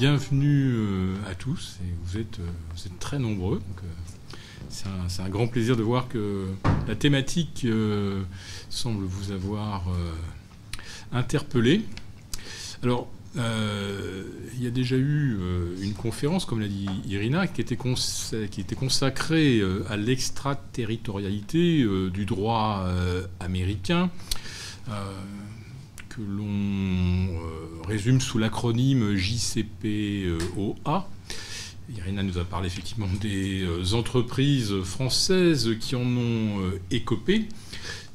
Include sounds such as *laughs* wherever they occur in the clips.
bienvenue à tous. Et vous êtes, vous êtes très nombreux. c'est un, grand plaisir de voir que la thématique semble vous avoir interpellé. Alors, euh, il y a déjà eu euh, une conférence, comme l'a dit Irina, qui était, consacrée euh, à l'extraterritorialité du droit américain, que l'on résume sous l'acronyme JCPOA. Irina nous a parlé effectivement des entreprises françaises qui en ont écopé.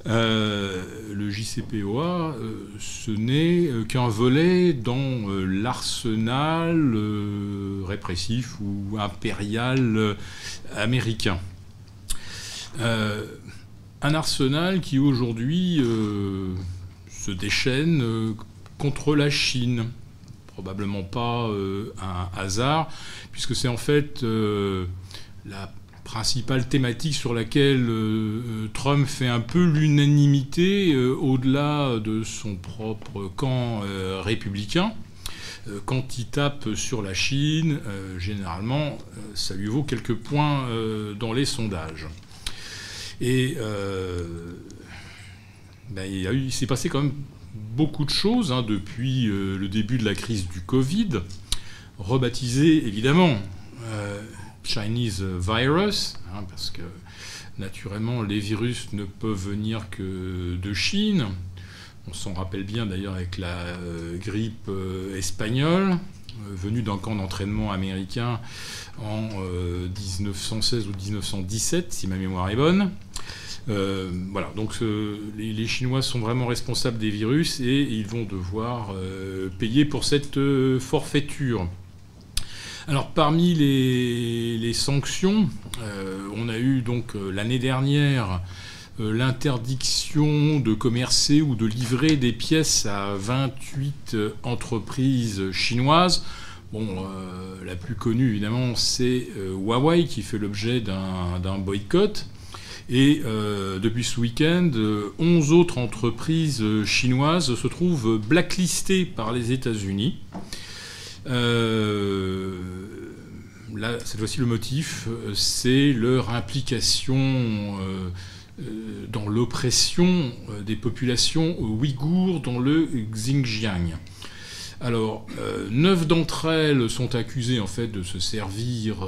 Euh, le JCPOA, euh, ce n'est euh, qu'un volet dans l'arsenal répressif ou impérial américain. un arsenal qui aujourd'hui se déchaîne contre la Chine. Probablement pas un hasard, puisque c'est en fait la principale thématique sur laquelle euh, euh, Trump fait un peu l'unanimité euh, au-delà de son propre camp républicain. Quand il tape sur la Chine, généralement, ça lui vaut quelques points dans les sondages. Et ben, il, s'est passé quand même beaucoup de choses hein, depuis le début de la crise du Covid, rebaptisé évidemment Chinese virus, hein, parce que naturellement les virus ne peuvent venir que de Chine. On s'en rappelle bien d'ailleurs avec la euh, grippe euh, espagnole, euh, venue d'un camp d'entraînement américain en 1916 ou 1917, si ma mémoire est bonne. Voilà, donc les, Chinois sont vraiment responsables des virus et ils vont devoir payer pour cette forfaiture. Alors parmi les, sanctions, euh, on a eu donc euh, l'année dernière euh, l'interdiction de commercer ou de livrer des pièces à 28 entreprises chinoises. Bon, la plus connue évidemment c'est Huawei qui fait l'objet d'un boycott. Et depuis ce week-end, 11 autres entreprises chinoises se trouvent blacklistées par les États-Unis. Euh, là, cette fois-ci, le motif, euh, c'est leur implication euh, dans l'oppression des populations ouïghours dans le Xinjiang. Alors, neuf d'entre elles sont accusées en fait de se servir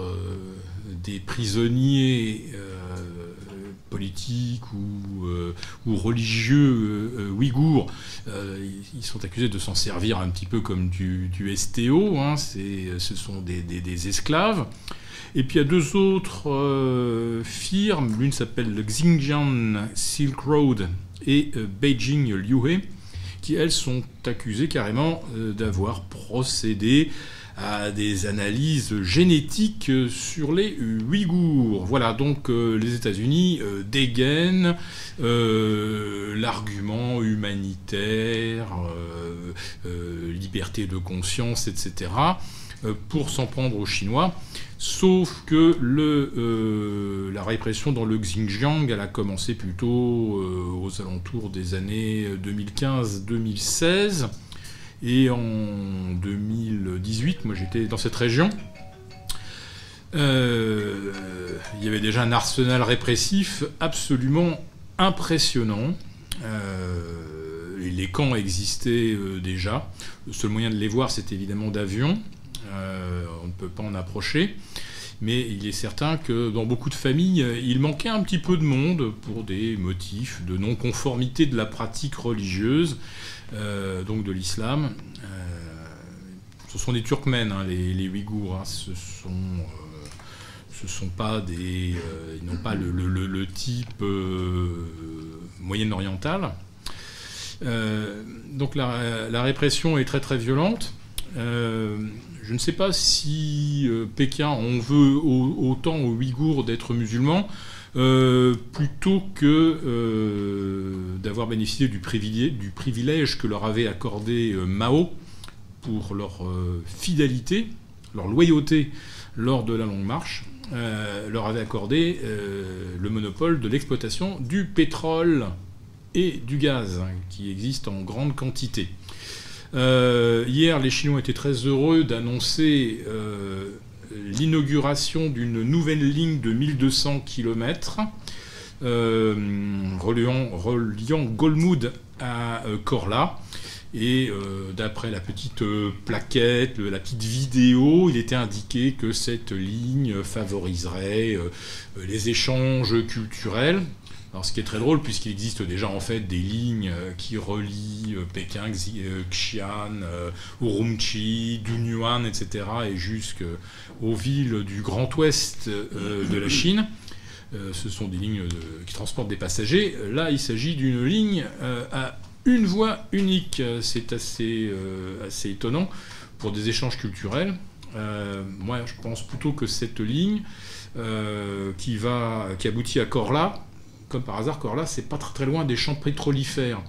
des prisonniers politiques ou, euh, ou religieux euh, euh, ouïghours, ils sont accusés de s'en servir un petit peu comme du, STO, hein, ce sont des, esclaves. Et puis il y a deux autres firmes, l'une s'appelle le Xinjiang Silk Road et Beijing Liuhe, qui elles sont accusées carrément d'avoir procédé à des analyses génétiques sur les Ouïghours. Voilà, donc euh, les États-Unis euh, dégainent euh, l'argument humanitaire, liberté de conscience, etc., pour s'en prendre aux Chinois. Sauf que la répression dans le Xinjiang, elle a commencé plutôt aux alentours des années 2015-2016. Et en 2018, moi j'étais dans cette région. Euh, il y avait déjà un arsenal répressif absolument impressionnant. Euh, les camps existaient euh, déjà. Le seul moyen de les voir, c'est évidemment d'avion. on ne peut pas en approcher. Mais il est certain que dans beaucoup de familles, il manquait un petit peu de monde pour des motifs de non-conformité de la pratique religieuse. Euh, donc de l'islam. Euh, ce sont des Turkmènes, hein, les, Ouïghours. Hein. ce sont euh, sont pas des, ils n'ont pas le, type moyen-oriental. donc la, répression est très très violente. Je ne sais pas si Pékin en veut autant aux Ouïghours d'être musulmans. Euh, plutôt que euh, d'avoir bénéficié du privilège, que leur avait accordé euh, Mao pour leur fidélité, leur loyauté lors de la longue marche, leur avait accordé le monopole de l'exploitation du pétrole et du gaz, hein, qui existent en grande quantité. Hier, les Chinois étaient très heureux d'annoncer l'inauguration d'une nouvelle ligne de 1200 km reliant, reliant Golmud à Korla. Et euh, d'après la petite euh, plaquette, la petite vidéo, il était indiqué que cette ligne favoriserait euh, les échanges culturels. Alors, ce qui est très drôle, puisqu'il existe déjà en fait des lignes qui relient Pékin, Xi'an, Urumqi, Dunyuan, etc., et jusqu'aux villes du Grand Ouest de la Chine. ce sont des lignes qui transportent des passagers. Là, il s'agit d'une ligne à une voie unique. C'est assez, euh, assez étonnant pour des échanges culturels. Euh, moi, je pense plutôt que cette ligne euh, qui, va, qui aboutit à Korla, comme par hasard, Korla, c'est pas très, loin des champs pétrolifères.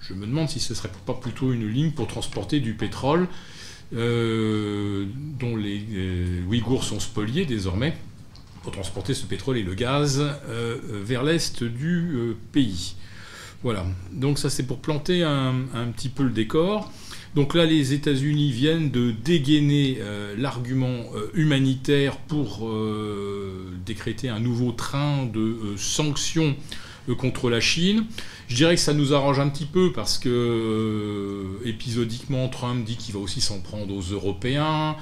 Je me demande si ce serait pas plutôt une ligne pour transporter du pétrole dont les, Ouïghours sont spoliés désormais, pour transporter ce pétrole et le gaz vers l'est du pays. Voilà, donc ça c'est pour planter un, petit peu le décor. Donc là, les États-Unis viennent de dégainer euh, l'argument euh, humanitaire pour euh, décréter un nouveau train de sanctions contre la Chine. Je dirais que ça nous arrange un petit peu parce que épisodiquement, Trump dit qu'il va aussi s'en prendre aux Européens.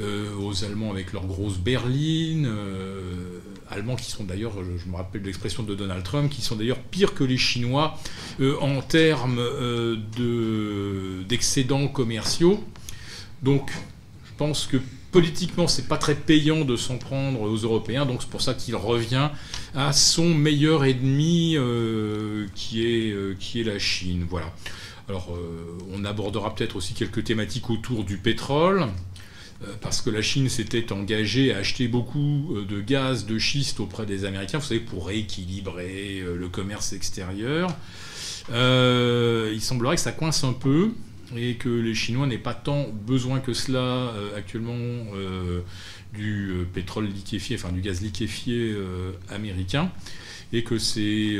Euh, aux Allemands avec leur grosse berline, euh, Allemands qui sont d'ailleurs, je, me rappelle l'expression de Donald Trump, qui sont d'ailleurs pires que les Chinois euh, en termes d'excédents commerciaux. Donc, je pense que politiquement, c'est pas très payant de s'en prendre aux Européens, donc c'est pour ça qu'il revient à son meilleur ennemi qui, est, qui est la Chine. Voilà. Alors, on abordera peut-être aussi quelques thématiques autour du pétrole. Euh, parce que la Chine s'était engagée à acheter beaucoup euh, de gaz de schiste auprès des Américains, vous savez, pour rééquilibrer euh, le commerce extérieur. il semblerait que ça coince un peu et que les Chinois n'aient pas tant besoin que cela actuellement du pétrole liquéfié, enfin du gaz liquéfié américain et que c'est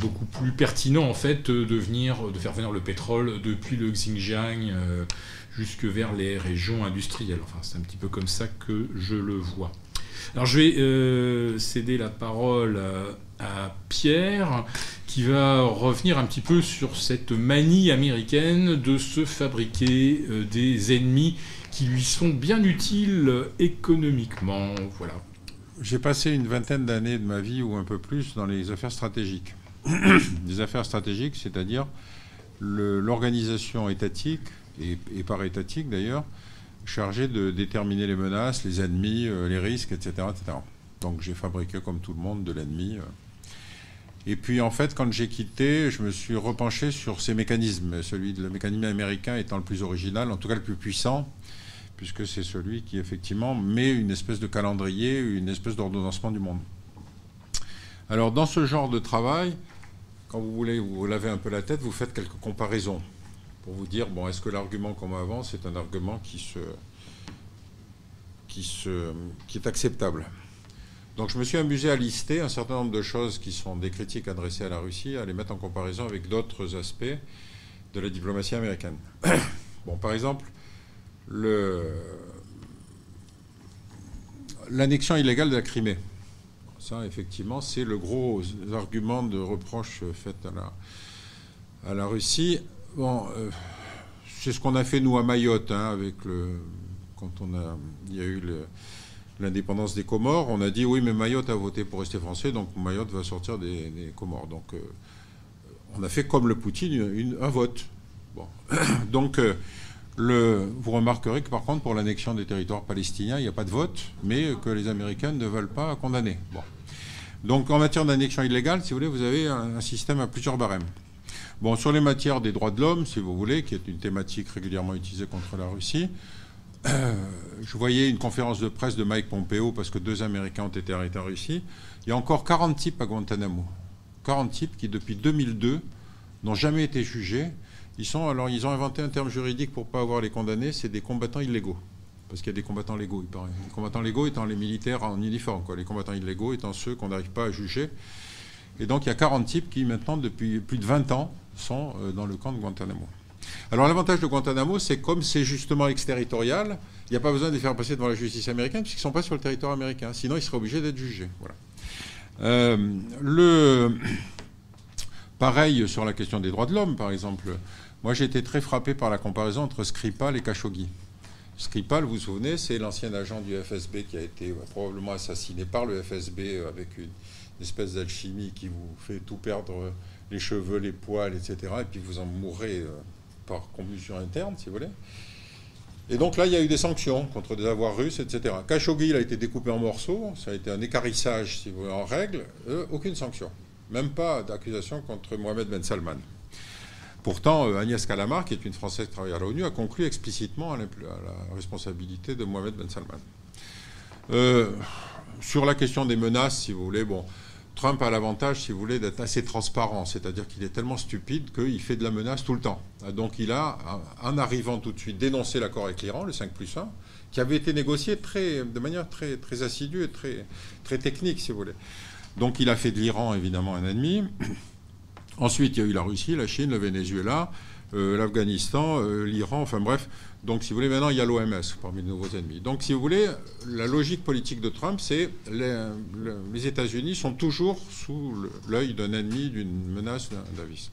beaucoup plus pertinent en fait de, venir, de faire venir le pétrole depuis le Xinjiang jusque vers les régions industrielles. Enfin, c'est un petit peu comme ça que je le vois. Alors, je vais euh, céder la parole à, Pierre, qui va revenir un petit peu sur cette manie américaine de se fabriquer euh, des ennemis qui lui sont bien utiles économiquement. Voilà. J'ai passé une vingtaine d'années de ma vie, ou un peu plus, dans les affaires stratégiques. *coughs* les affaires stratégiques, c'est-à-dire l'organisation étatique et, par étatique d'ailleurs, chargé de déterminer les menaces, les ennemis, euh, les risques, etc., etc. Donc j'ai fabriqué comme tout le monde de l'ennemi. Euh. Et puis en fait, quand j'ai quitté, je me suis repenché sur ces mécanismes, celui de le mécanisme américain étant le plus original, en tout cas le plus puissant, puisque c'est celui qui effectivement met une espèce de calendrier, une espèce d'ordonnancement du monde. Alors dans ce genre de travail, quand vous voulez vous lavez un peu la tête, vous faites quelques comparaisons pour vous dire, bon, est-ce que l'argument qu'on m'avance est un argument qui, se, qui, se, qui est acceptable? Donc je me suis amusé à lister un certain nombre de choses qui sont des critiques adressées à la Russie, à les mettre en comparaison avec d'autres aspects de la diplomatie américaine. *coughs* bon, par exemple, l'annexion illégale de la Crimée. Ça, effectivement, c'est le gros argument de reproche fait à la, à la Russie. Bon, euh, c'est ce qu'on a fait nous à Mayotte, hein, avec le, quand on a, il y a eu l'indépendance des Comores. On a dit oui, mais Mayotte a voté pour rester français, donc Mayotte va sortir des, Comores. Donc, euh, on a fait comme le Poutine un vote. *coughs* Donc, euh, vous remarquerez que par contre, pour l'annexion des territoires palestiniens, il n'y a pas de vote, mais que les Américains ne veulent pas condamner. Donc, en matière d'annexion illégale, si vous voulez, vous avez un système à plusieurs barèmes. Bon, sur les matières des droits de l'homme, si vous voulez, qui est une thématique régulièrement utilisée contre la Russie, euh, je voyais une conférence de presse de Mike Pompeo, parce que deux Américains ont été arrêtés en Russie. Il y a encore 40 types à Guantanamo. 40 types qui, depuis 2002, n'ont jamais été jugés. Ils, sont, alors, ils ont inventé un terme juridique pour ne pas avoir les condamnés, c'est des combattants illégaux. Parce qu'il y a des combattants légaux, il paraît. Les combattants légaux étant les militaires en uniforme, les combattants illégaux étant ceux qu'on n'arrive pas à juger. Et donc il y a 40 types qui maintenant, depuis plus de 20 ans, sont euh, dans le camp de Guantanamo. Alors l'avantage de Guantanamo, c'est comme c'est justement exterritorial, il n'y a pas besoin de les faire passer devant la justice américaine puisqu'ils ne sont pas sur le territoire américain. Sinon, ils seraient obligés d'être jugés. Voilà. Euh, le... *coughs* Pareil sur la question des droits de l'homme, par exemple. Moi, j'ai été très frappé par la comparaison entre Skripal et Khashoggi. Skripal, vous vous souvenez, c'est l'ancien agent du FSB qui a été probablement assassiné par le FSB avec une, espèce d'alchimie qui vous fait tout perdre, les cheveux, les poils, etc. Et puis vous en mourrez euh, par convulsion interne, si vous voulez. Et donc là, il y a eu des sanctions contre des avoirs russes, etc. Khashoggi, il a été découpé en morceaux, ça a été un écarissage, si vous voulez, en règle, euh, aucune sanction. Même pas d'accusation contre Mohamed Ben Salman. Pourtant, euh, Agnès Calamar, qui est une Française qui travaille à l'ONU, a conclu explicitement à la, responsabilité de Mohamed Ben Salman. Sur la question des menaces, si vous voulez, bon, Trump a l'avantage, si vous voulez, d'être assez transparent, c'est-à-dire qu'il est tellement stupide qu'il fait de la menace tout le temps. Donc il a, en arrivant tout de suite, dénoncé l'accord avec l'Iran, le 5 plus 1, qui avait été négocié de manière très, très assidue et très, très technique, si vous voulez. Donc il a fait de l'Iran, évidemment, un ennemi. Ensuite, il y a eu la Russie, la Chine, le Venezuela, l'Afghanistan, euh, l'Iran, enfin bref. Donc, si vous voulez, maintenant, il y a l'OMS parmi les nouveaux ennemis. Donc, si vous voulez, la logique politique de Trump, c'est les, les États-Unis sont toujours sous l'œil d'un ennemi, d'une menace d'un vice.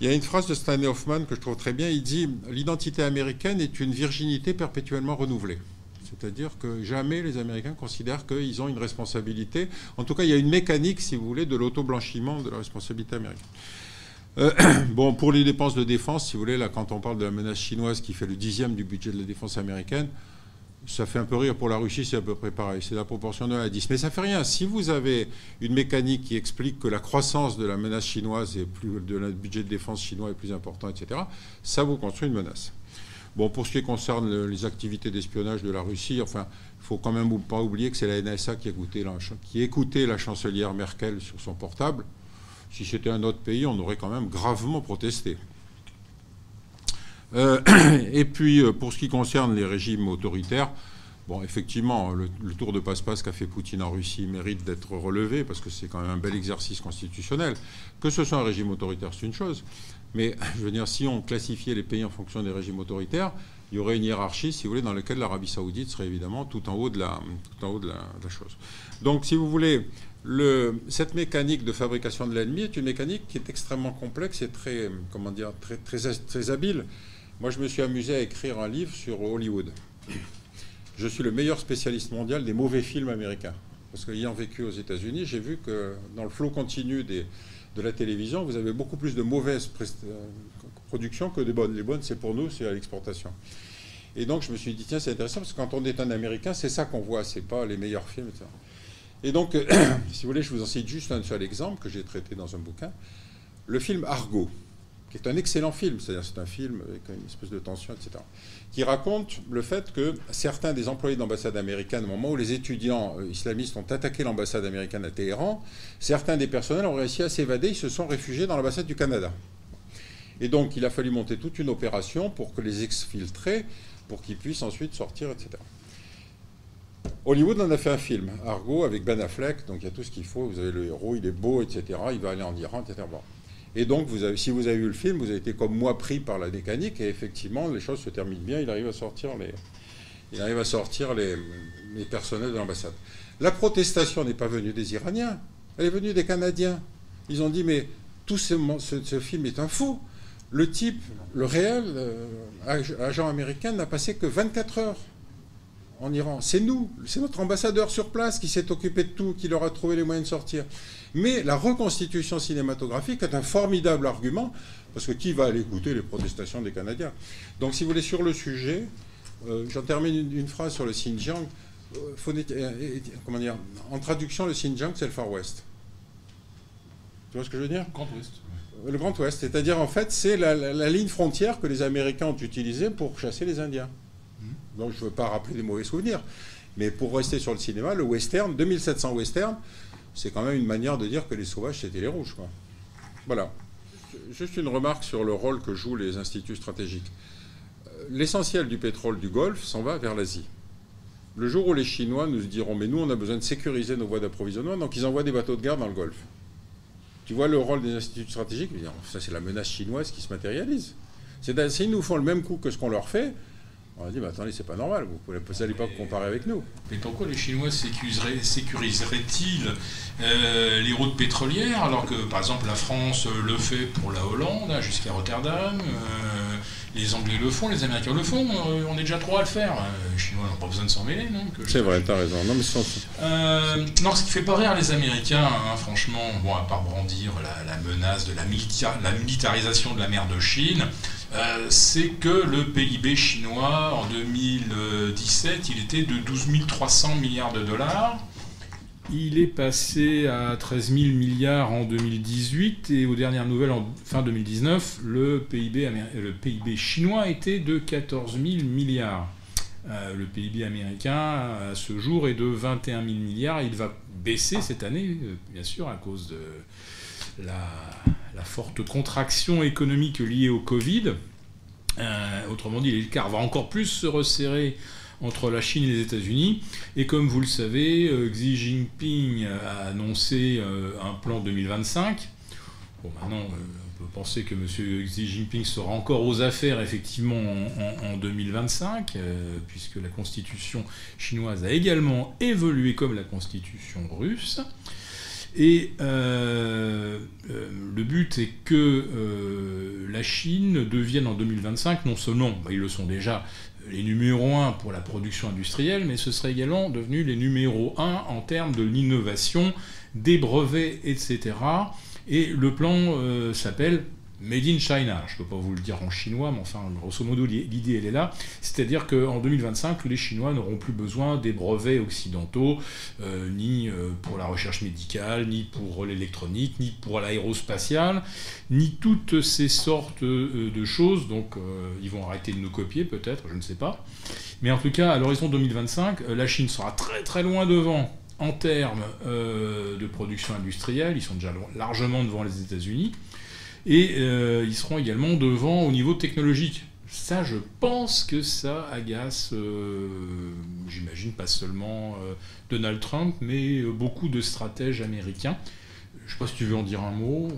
Il y a une phrase de Stanley Hoffman que je trouve très bien. Il dit L'identité américaine est une virginité perpétuellement renouvelée. C'est-à-dire que jamais les Américains considèrent qu'ils ont une responsabilité. En tout cas, il y a une mécanique, si vous voulez, de l'auto-blanchiment de la responsabilité américaine. Euh, *clears throat* bon, pour les dépenses de défense, si vous voulez, là, quand on parle de la menace chinoise qui fait le dixième du budget de la défense américaine, ça fait un peu rire. Pour la Russie, c'est à peu près pareil. C'est la proportion de 1 à 10. Mais ça fait rien. Si vous avez une mécanique qui explique que la croissance de la menace chinoise et plus, de le budget de défense chinois est plus important, etc., ça vous construit une menace. Bon, pour ce qui concerne les activités d'espionnage de la Russie, enfin, il faut quand même pas oublier que c'est la NSA qui, qui écoutait la chancelière Merkel sur son portable. Si c'était un autre pays, on aurait quand même gravement protesté. Euh, *clears throat* et puis, euh, pour ce qui concerne les régimes autoritaires, bon, effectivement, le, tour de passe-passe qu'a fait Poutine en Russie mérite d'être relevé parce que c'est quand même un bel exercice constitutionnel. Que ce soit un régime autoritaire, c'est une chose. Mais je veux dire, si on classifiait les pays en fonction des régimes autoritaires, il y aurait une hiérarchie, si vous voulez, dans laquelle l'Arabie saoudite serait évidemment tout en haut de la, tout en haut de la chose. Donc, si vous voulez, cette mécanique de fabrication de l'ennemi est une mécanique qui est extrêmement complexe et très, comment dire, très, très, habile. Moi, je me suis amusé à écrire un livre sur Hollywood. Je suis le meilleur spécialiste mondial des mauvais films américains. Parce qu'ayant vécu aux États-Unis, j'ai vu que dans le flot continu de la télévision, vous avez beaucoup plus de mauvaises euh, productions que de bonnes. Les bonnes, c'est pour nous, c'est à l'exportation. Et donc, je me suis dit, tiens, c'est intéressant, parce que quand on est un Américain, c'est ça qu'on voit, c'est pas les meilleurs films, etc. Et donc, *clears throat* si vous voulez, je vous en cite juste un seul exemple que j'ai traité dans un bouquin. Le film Argo, qui est un excellent film, c'est-à-dire c'est un film avec une espèce de tension, etc., qui raconte le fait que certains des employés de l'ambassade américaine, au moment où les étudiants euh, islamistes ont attaqué l'ambassade américaine à Téhéran, certains des personnels ont réussi à s'évader, ils se sont réfugiés dans l'ambassade du Canada. Et donc, il a fallu monter toute une opération pour que les exfiltrer, pour qu'ils puissent ensuite sortir, etc. Hollywood en a fait un film, Argo, avec Ben Affleck, donc il y a tout ce qu'il faut. Vous avez le héros, il est beau, etc. Il va aller en Iran, etc. Et donc, si vous avez vu le film, vous avez été comme moi pris par la mécanique, et effectivement, les choses se terminent bien. Il arrive à sortir les, il arrive à sortir les, personnels de l'ambassade. La protestation n'est pas venue des Iraniens, elle est venue des Canadiens. Ils ont dit, mais tout ce, film est un faux. Le type, le réel euh, agent américain, n'a passé que 24 heures en Iran. C'est nous, c'est notre ambassadeur sur place qui s'est occupé de tout, qui leur a trouvé les moyens de sortir. Mais la reconstitution cinématographique est un formidable argument, parce que qui va aller écouter les protestations des Canadiens? Donc, si vous voulez, sur le sujet, euh, j'en termine une, phrase sur le Xinjiang. Euh, euh, comment dire En traduction, le Xinjiang, c'est le Far West. Tu vois ce que je veux dire? Grand Ouest. Le Grand Ouest, c'est-à-dire en fait, c'est la ligne frontière que les Américains ont utilisée pour chasser les Indiens. Donc je ne veux pas rappeler des mauvais souvenirs. Mais pour rester sur le cinéma, le western, 2700 western, c'est quand même une manière de dire que les sauvages, c'était les rouges. Voilà. Juste une remarque sur le rôle que jouent les instituts stratégiques. Euh, l'essentiel du pétrole du Golfe s'en va vers l'Asie. Le jour où les Chinois nous diront, mais nous, on a besoin de sécuriser nos voies d'approvisionnement, donc ils envoient des bateaux de guerre dans le Golfe. Tu vois le rôle des instituts stratégiques Ça, c'est la menace chinoise qui se matérialise. S'ils nous font le même coup que ce qu'on leur fait, on a dit, bah, attendez, c'est pas normal, vous ne allez pas comparer avec nous. Mais pourquoi les Chinois sécuriseraient-ils euh, les routes pétrolières alors que, par exemple, la France le fait pour la Hollande, hein, jusqu'à Rotterdam euh, Les Anglais le font, les Américains le font, euh, on est déjà trois à le faire. Les Chinois n'ont pas besoin de s'en mêler, non C'est vrai, t'as raison. Non, mais non, ce qui fait pas rire les Américains, hein, franchement, bon, à part brandir la, menace de la, la militarisation de la mer de Chine, euh, c'est que le PIB chinois en 2017, il était de 12 300 milliards de dollars. Il est passé à 13 000 milliards en 2018 et aux dernières nouvelles en fin 2019, le PIB, le PIB chinois était de 14 000 milliards. Euh, le PIB américain à ce jour est de 21 000 milliards. Il va baisser cette année, euh, bien sûr, à cause de la, forte contraction économique liée au Covid. Euh, autrement dit, l'écart va encore plus se resserrer entre la Chine et les États-Unis. Et comme vous le savez, euh, Xi Jinping a annoncé euh, un plan 2025. Bon, maintenant, on peut penser que M. Xi Jinping sera encore aux affaires, effectivement, en, 2025, puisque la constitution chinoise a également évolué comme la constitution russe. Et euh, euh, le but est que euh, la Chine devienne en 2025, non seulement, bah, ils le sont déjà, les numéros 1 pour la production industrielle, mais ce serait également devenu les numéros 1 en termes de l'innovation, des brevets, etc. Et le plan s'appelle Made in China. Je ne peux pas vous le dire en chinois, mais enfin, grosso modo, l'idée, elle est là. C'est-à-dire qu'en 2025, les Chinois n'auront plus besoin des brevets occidentaux, euh, ni euh, pour la recherche médicale, ni pour l'électronique, ni pour l'aérospatiale, ni toutes ces sortes euh, de choses. Donc, ils vont arrêter de nous copier, peut-être, je ne sais pas. Mais en tout cas, à l'horizon 2025, la Chine sera très très loin devant en termes de production industrielle. Ils sont déjà largement devant les États-Unis. Et euh, ils seront également devant au niveau technologique. Ça, je pense que ça agace, euh, j'imagine pas seulement euh, Donald Trump, mais beaucoup de stratèges américains. Je ne sais pas si tu veux en dire un mot.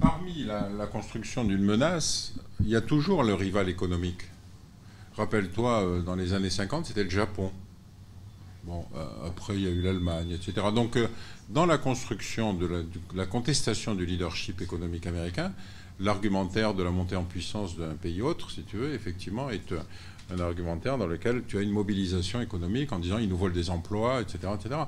Parmi la, construction d'une menace, il y a toujours le rival économique. Rappelle-toi, dans les années 50, c'était le Japon. Bon, après, il y a eu l'Allemagne, etc. Donc, dans la construction de la, contestation du leadership économique américain, l'argumentaire de la montée en puissance d'un pays autre, si tu veux, effectivement, est un, argumentaire dans lequel tu as une mobilisation économique en disant ils nous volent des emplois, etc. etc.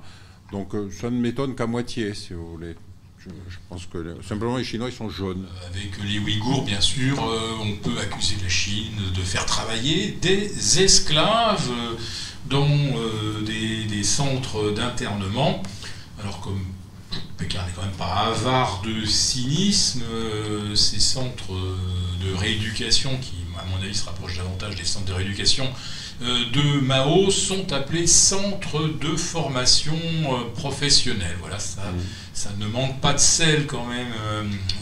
Donc euh, ça ne m'étonne qu'à moitié, si vous voulez. Je, pense que simplement les Chinois ils sont jaunes. Avec les Ouïghours, bien sûr, euh, on peut accuser la Chine de faire travailler des esclaves euh, dans des, des, centres d'internement. Alors comme Pékin n'est quand même pas avare de cynisme, euh, ces centres euh, de rééducation, qui à mon avis se rapprochent davantage des centres de rééducation euh, de Mao, sont appelés centres de formation professionnelle. Voilà, ça, mmh. ça, ne manque pas de sel quand même,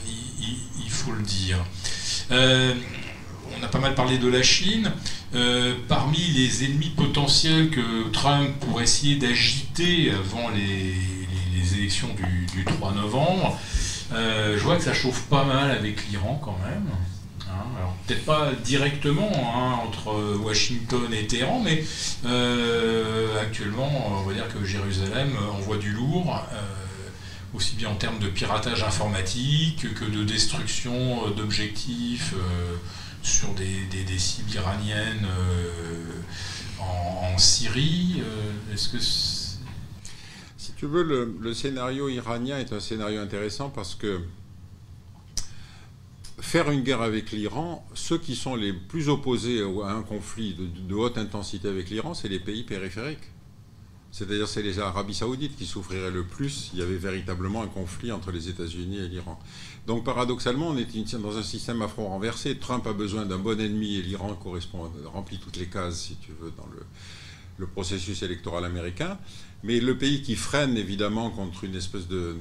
il, faut le dire. on a pas mal parlé de la Chine. parmi les ennemis potentiels que Trump pourrait essayer d'agiter avant les, élections du, 3 novembre. Euh, je vois que ça chauffe pas mal avec l'Iran quand même. Hein. alors peut-être pas directement hein, entre Washington et Téhéran, mais euh, actuellement, on va dire que Jérusalem envoie du lourd, euh, aussi bien en termes de piratage informatique que de destruction d'objectifs sur des, cibles iraniennes en, en, Syrie. Est-ce que tu veux, le, scénario iranien est un scénario intéressant parce que faire une guerre avec l'Iran, ceux qui sont les plus opposés à un conflit de, haute intensité avec l'Iran, c'est les pays périphériques. C'est-à-dire c'est les Arabies saoudites qui souffriraient le plus s'il y avait véritablement un conflit entre les États-Unis et l'Iran. Donc paradoxalement, on est dans un système à front renversé. Trump a besoin d'un bon ennemi et l'Iran correspond, remplit toutes les cases, si tu veux, dans le, le processus électoral américain. Mais le pays qui freine évidemment contre une espèce de,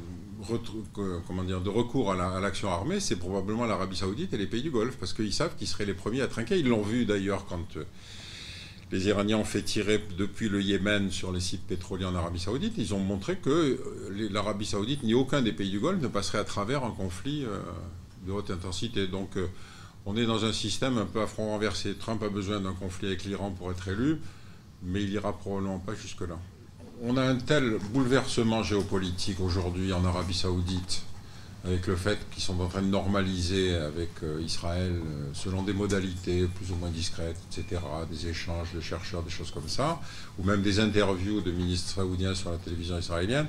comment dire, de recours à l'action armée, c'est probablement l'Arabie saoudite et les pays du Golfe, parce qu'ils savent qu'ils seraient les premiers à trinquer. Ils l'ont vu d'ailleurs quand euh, les Iraniens ont fait tirer depuis le Yémen sur les sites pétroliers en Arabie saoudite. Ils ont montré que euh, l'Arabie saoudite ni aucun des pays du Golfe ne passerait à travers un conflit euh, de haute intensité. Donc on est dans un système un peu à front renversé. Trump a besoin d'un conflit avec l'Iran pour être élu, mais il ira probablement pas jusque-là. On a un tel bouleversement géopolitique aujourd'hui en Arabie saoudite, avec le fait qu'ils sont en train de normaliser avec euh, Israël euh, selon des modalités plus ou moins discrètes, etc., des échanges de chercheurs, des choses comme ça, ou même des interviews de ministres saoudiens sur la télévision israélienne,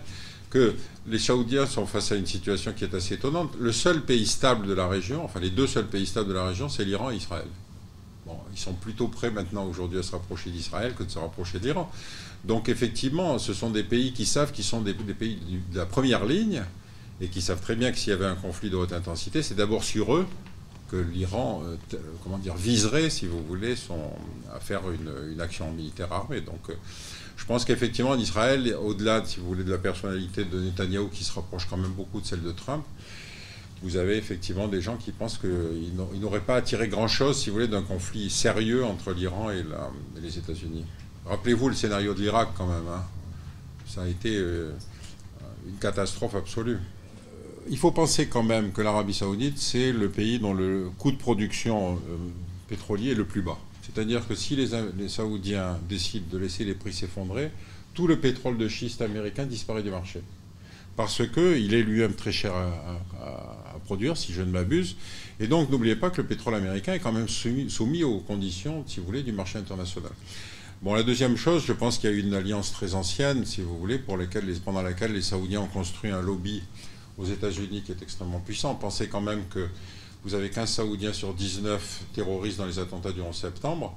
que les Saoudiens sont face à une situation qui est assez étonnante. Le seul pays stable de la région, enfin les deux seuls pays stables de la région, c'est l'Iran et Israël. Ils sont plutôt prêts maintenant aujourd'hui à se rapprocher d'Israël que de se rapprocher de. Donc effectivement, ce sont des pays qui savent qu'ils sont des, pays de la première ligne et qui savent très bien que s'il y avait un conflit de haute intensité, c'est d'abord sur eux que l'Iran, euh, dire, viserait, si vous voulez, à faire une, action militaire armée. Donc euh, je pense qu'effectivement, en Israël, au-delà, si vous voulez, de la personnalité de Netanyahou qui se rapproche quand même beaucoup de celle de Trump, vous avez effectivement des gens qui pensent qu'ils n'auraient pas attiré grand-chose, si vous voulez, d'un conflit sérieux entre l'Iran et, les États-Unis. Rappelez-vous le scénario de l'Irak quand même. Hein. Ça a été euh, une catastrophe absolue. Euh, il faut penser quand même que l'Arabie saoudite, c'est le pays dont le coût de production euh, pétrolier est le plus bas. C'est-à-dire que si les, Saoudiens décident de laisser les prix s'effondrer, tout le pétrole de schiste américain disparaît du marché. Parce qu'il est lui-même très cher à, produire, si je ne m'abuse. Et donc, n'oubliez pas que le pétrole américain est quand même soumis, aux conditions, si vous voulez, du marché international. Bon, la deuxième chose, je pense qu'il y a eu une alliance très ancienne, si vous voulez, pendant laquelle les Saoudiens ont construit un lobby aux États-Unis qui est extrêmement puissant. Pensez quand même que vous avez 15 Saoudiens sur 19 terroristes dans les attentats du 11 septembre,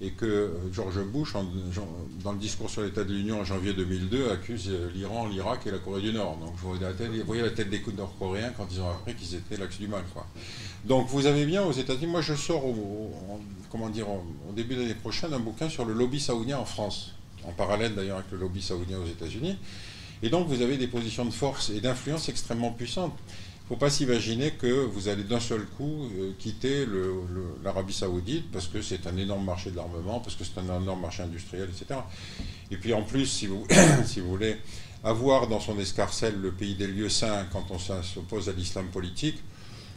et que euh, George Bush, dans le discours sur l'état de l'Union en janvier 2002, accuse euh, l'Iran, l'Irak et la Corée du Nord. Donc vous voyez la tête, vous voyez la des Nord-Coréens quand ils ont appris qu'ils étaient l'axe du mal. Donc vous avez bien aux États-Unis, moi je sors comment dire, au début de l'année prochaine un bouquin sur le lobby saoudien en France, en parallèle d'ailleurs avec le lobby saoudien aux États-Unis. Et donc vous avez des positions de force et d'influence extrêmement puissantes. Ne faut pas s'imaginer que vous allez d'un seul coup euh, quitter l'Arabie saoudite parce que c'est un énorme marché de l'armement, parce que c'est un énorme marché industriel, etc. Et puis en plus, si vous, *coughs* si vous voulez avoir dans son escarcelle le pays des lieux saints quand on s'oppose à l'islam politique,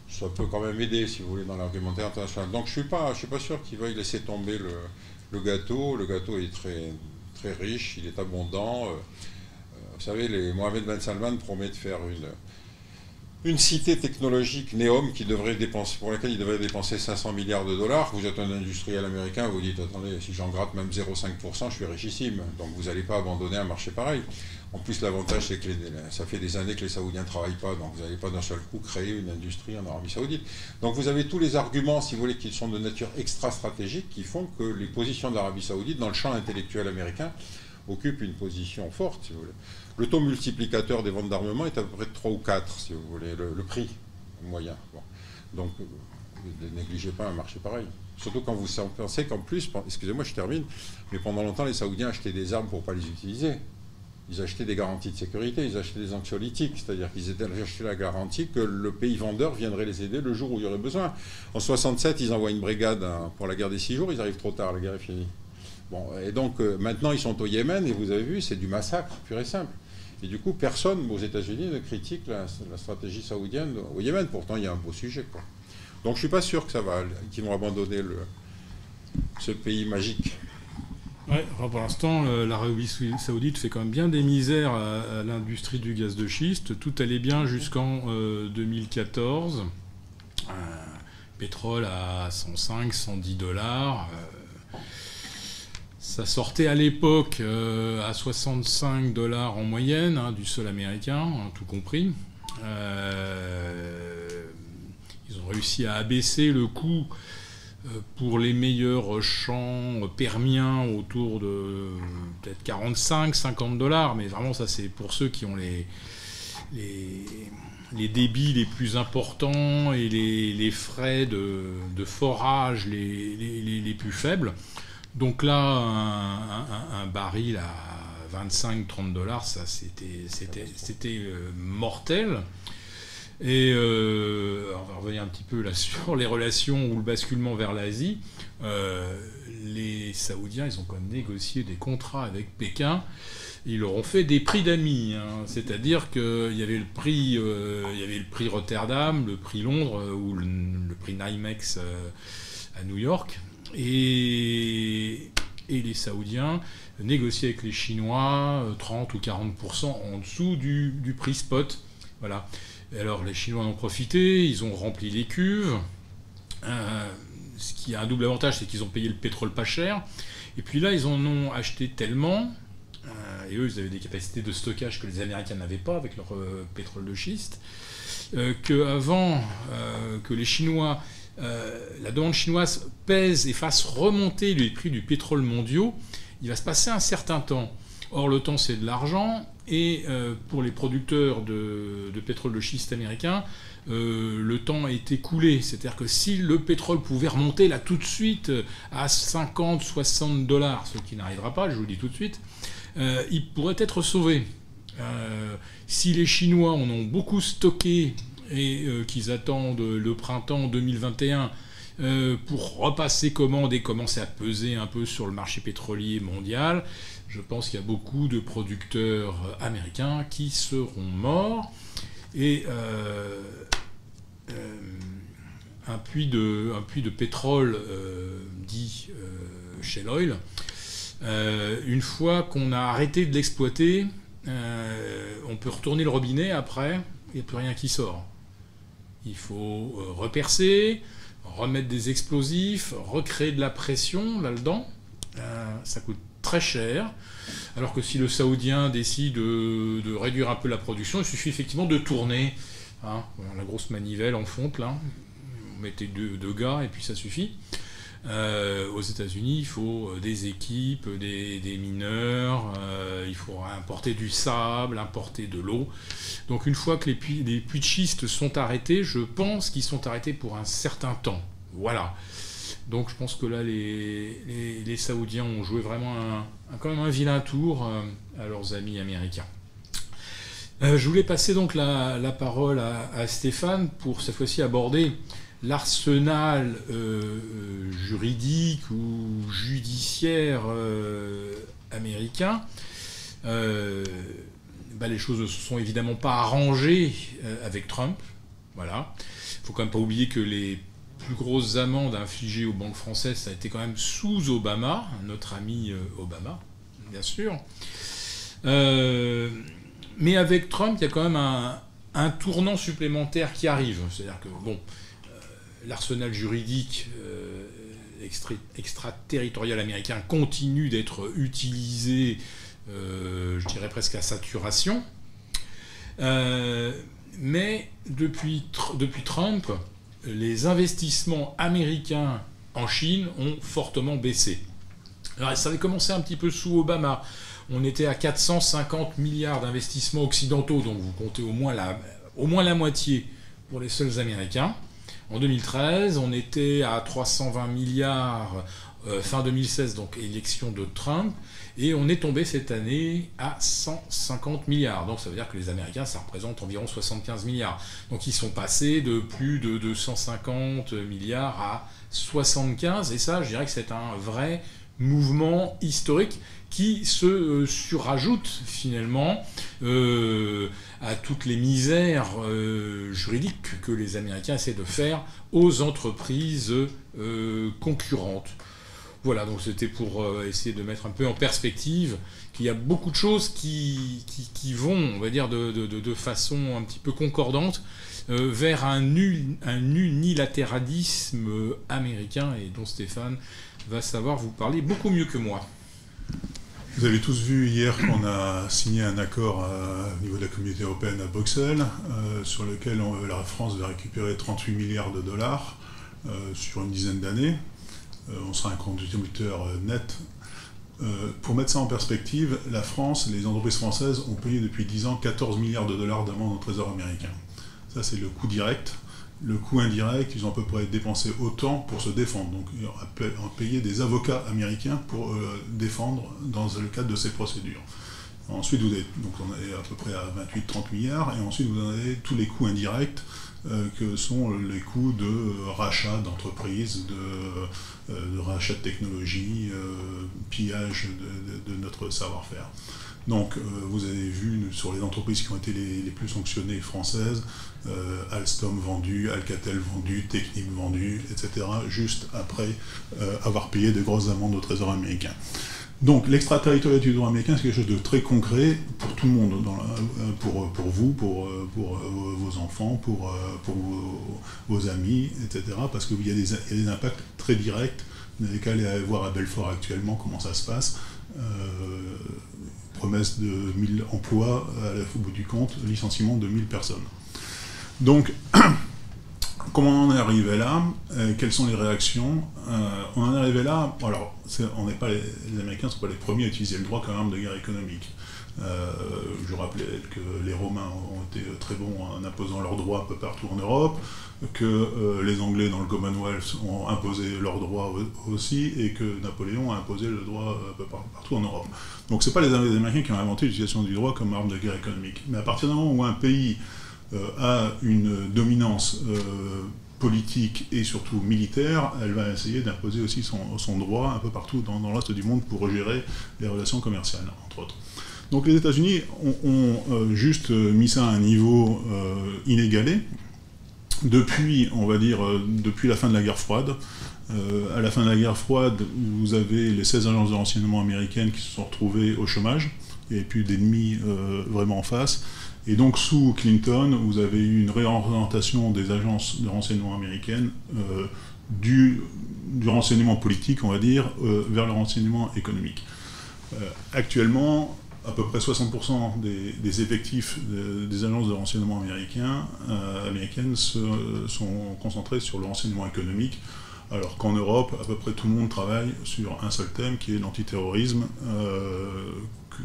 ça peut quand même aider, si vous voulez, dans l'argumentaire international. Donc je ne suis, pas, suis pas sûr qu'il veuille laisser tomber le, gâteau. Le gâteau est très, très riche, il est abondant. Euh, euh, vous savez, les, Mohamed Ben Salman promet de faire une une cité technologique Neom qui devrait dépenser, pour laquelle il devrait dépenser 500 milliards de dollars. Vous êtes un industriel américain, vous dites attendez, si j'en gratte même 0,5%, je suis richissime. Donc vous n'allez pas abandonner un marché pareil. En plus, l'avantage, c'est que ça fait des années que les Saoudiens ne travaillent pas, donc vous n'allez pas d'un seul coup créer une industrie en Arabie Saoudite. Donc vous avez tous les arguments, si vous voulez, qui sont de nature extra-stratégique, qui font que les positions de l'Arabie Saoudite dans le champ intellectuel américain occupent une position forte, si vous voulez. Le taux multiplicateur des ventes d'armement est à peu près de 3 ou 4, si vous voulez, le, prix moyen. Donc, euh, ne négligez pas un marché pareil. Surtout quand vous pensez qu'en plus, excusez-moi, je termine, mais pendant longtemps, les Saoudiens achetaient des armes pour ne pas les utiliser. Ils achetaient des garanties de sécurité, ils achetaient des anxiolytiques, c'est-à-dire qu'ils acheté la garantie que le pays vendeur viendrait les aider le jour où il y aurait besoin. En 67, ils envoient une brigade hein, pour la guerre des six jours, ils arrivent trop tard, la guerre est finie. Bon, et donc euh, maintenant ils sont au Yémen et vous avez vu, c'est du massacre pur et simple. Et du coup, personne aux États-Unis ne critique la, stratégie saoudienne au Yémen. Pourtant, il y a un beau sujet. Quoi. Donc, je ne suis pas sûr que ça va, qu'ils vont abandonner ce pays magique. Ouais, pour l'instant, l'Arabie saoudite fait quand même bien des misères à, l'industrie du gaz de schiste. Tout allait bien jusqu'en 2014. Euh, pétrole à 105, 110 dollars. Euh, ça sortait à l'époque euh, à 65 dollars en moyenne, hein, du sol américain, hein, tout compris. Euh, ils ont réussi à abaisser le coût euh, pour les meilleurs champs permiens autour de peut-être 45, 50 dollars, mais vraiment ça c'est pour ceux qui ont les, les, débits les plus importants et les, frais de, forage les, les, plus faibles. Donc là, un, baril à 25-30 dollars, ça c'était euh, mortel. Et euh, on va revenir un petit peu là *laughs* sur les relations ou le basculement vers l'Asie. Euh, les Saoudiens, ils ont quand même négocié des contrats avec Pékin. ils leur ont fait des prix d'amis. Hein. C'est-à-dire qu'il y avait le prix, il y avait le prix Rotterdam, le prix Londres ou le, prix NYMEX à New York. Et, les Saoudiens négociaient avec les Chinois 30 ou 40% en dessous du, prix spot. Voilà. alors les Chinois en ont profité, ils ont rempli les cuves. ce qui a un double avantage, c'est qu'ils ont payé le pétrole pas cher. Et puis là, ils en ont acheté tellement et eux, ils avaient des capacités de stockage que les Américains n'avaient pas avec leur euh, pétrole de schiste, euh, qu'avant euh, que les Chinois, la demande chinoise pèse et fasse remonter les prix du pétrole mondiaux, il va se passer un certain temps. Or, le temps, c'est de l'argent, et pour les producteurs de, pétrole de schiste américains, le temps a été coulé. C'est-à-dire que si le pétrole pouvait remonter là tout de suite à 50, 60 dollars, ce qui n'arrivera pas, je vous le dis tout de suite, euh, il pourrait être sauvé. Euh, si les Chinois en ont beaucoup stocké et euh, qu'ils attendent le printemps 2021 pour repasser commande et commencer à peser un peu sur le marché pétrolier mondial, je pense qu'il y a beaucoup de producteurs américains qui seront morts. Et un, puits de, un puits de pétrole dit Shell Oil euh, une fois qu'on a arrêté de l'exploiter, euh, on peut retourner le robinet après, il n'y a plus rien qui sort. Il faut euh, repercer, remettre des explosifs, recréer de la pression là-dedans. ça coûte très cher. Alors que si le saoudien décide de, réduire un peu la production, il suffit effectivement de tourner. Hein, la grosse manivelle en fonte là. Vous mettez deux gars et puis ça suffit. Euh, aux États-Unis, il faut euh, des équipes, des, mineurs, euh, il faut importer du sable, importer de l'eau. Donc une fois que les puits, les schiste sont arrêtés, je pense qu'ils sont arrêtés pour un certain temps. Voilà. Donc je pense que là, les, les, Saoudiens ont joué vraiment un, quand même un vilain tour à leurs amis américains. je voulais passer donc la, parole à, à, Stéphane pour cette fois-ci aborder l'arsenal euh, euh, juridique ou judiciaire euh, américain, bah, les choses ne se sont évidemment pas arrangées avec Trump. Voilà. Il faut quand même pas oublier que les plus grosses amendes infligées aux banques françaises, ça a été quand même sous Obama, notre ami Obama, bien sûr. mais avec Trump, il y a quand même un, un tournant supplémentaire qui arrive. C'est-à-dire que, bon, l'arsenal juridique euh, extraterritorial américain continue d'être utilisé, euh, je dirais presque à saturation. Euh, mais depuis, Trump, les investissements américains en Chine ont fortement baissé. Alors, ça avait commencé un petit peu sous Obama. On était à 450 milliards d'investissements occidentaux, donc vous comptez au moins la moitié pour les seuls Américains. En 2013, on était à 320 milliards euh, fin 2016, donc élection de Trump, et on est tombé cette année à 150 milliards. Donc ça veut dire que les Américains, ça représente environ 75 milliards. Donc ils sont passés de plus de 250 milliards à 75, et ça, je dirais que c'est un vrai mouvement historique qui se euh, surajoute finalement euh, à toutes les misères euh, juridiques que les Américains essaient de faire aux entreprises concurrentes. Voilà, donc c'était pour essayer de mettre un peu en perspective qu'il y a beaucoup de choses qui, qui, vont, on va dire, de, de, de, façon un petit peu concordante vers un, un unilatéralisme américain et dont Stéphane va savoir vous parler beaucoup mieux que moi. Vous avez tous vu hier qu'on a signé un accord au niveau de la communauté européenne à Bruxelles, euh, sur lequel la France va récupérer 38 milliards de dollars euh, sur une dizaine d'années. Euh, on sera un contributeur net. pour mettre ça en perspective, la France, les entreprises françaises ont payé depuis 10 ans 14 milliards de dollars d'amende au Trésor américain. Ça, c'est le coût direct le coût indirect, ils ont à peu près dépensé autant pour se défendre. Donc, ils ont payé des avocats américains pour euh, défendre dans le cadre de ces procédures. Ensuite, vous avez, donc on est à peu près à 28-30 milliards, et ensuite vous avez tous les coûts indirects, euh, que sont les coûts de rachat d'entreprises, de, euh, rachat de technologie, pillage de, notre savoir-faire. Donc, vous avez vu sur les entreprises qui ont été les, plus sanctionnées françaises, Alstom vendu, Alcatel vendu, Technique vendu, etc., juste après avoir payé de grosses amendes au Trésor américain. Donc l'extraterritorialité du droit américain, c'est quelque chose de très concret pour tout le monde, euh, pour, vous, pour, euh, euh, vos enfants, pour, pour vos, amis, etc. Parce qu'il y, a des impacts très directs. Vous n'avez qu'à aller voir à Belfort actuellement comment ça se passe. Promesse de 1000 emplois, au bout du compte, licenciement de 1000 personnes. Donc, *clears throat* comment on en est arrivé là Quelles sont les réactions euh, On en est arrivé là. Alors, on pas les, Américains ne sont pas les premiers à utiliser le droit comme arme de guerre économique. Euh, je rappelais que les Romains ont été très bons en imposant leurs droits un peu partout en Europe, que les Anglais dans le Commonwealth ont imposé leurs droits aussi, et que Napoléon a imposé le droit un peu partout en Europe. Donc ce pas les Américains qui ont inventé l'utilisation du droit comme arme de guerre économique. Mais à partir du moment où un pays euh, a une dominance euh, politique et surtout militaire, elle va essayer d'imposer aussi son, droit un peu partout dans, dans l'Est du monde pour gérer les relations commerciales, entre autres. Donc les États-Unis ont, euh, juste mis ça à un niveau inégalé depuis, on va dire, depuis la fin de la guerre froide. à la fin de la guerre froide, vous avez les 16 agences de renseignement américaines qui se sont retrouvées au chômage. Il n'y avait plus d'ennemis vraiment en face. Et donc sous Clinton, vous avez eu une réorientation des agences de renseignement américaines euh, du, renseignement politique, on va dire, euh, vers le renseignement économique. Euh, actuellement, à peu près 60% des, effectifs des agences de renseignement américains, américaines sont concentrés sur le renseignement économique, alors qu'en Europe, à peu près tout le monde travaille sur un seul thème qui est l'antiterrorisme,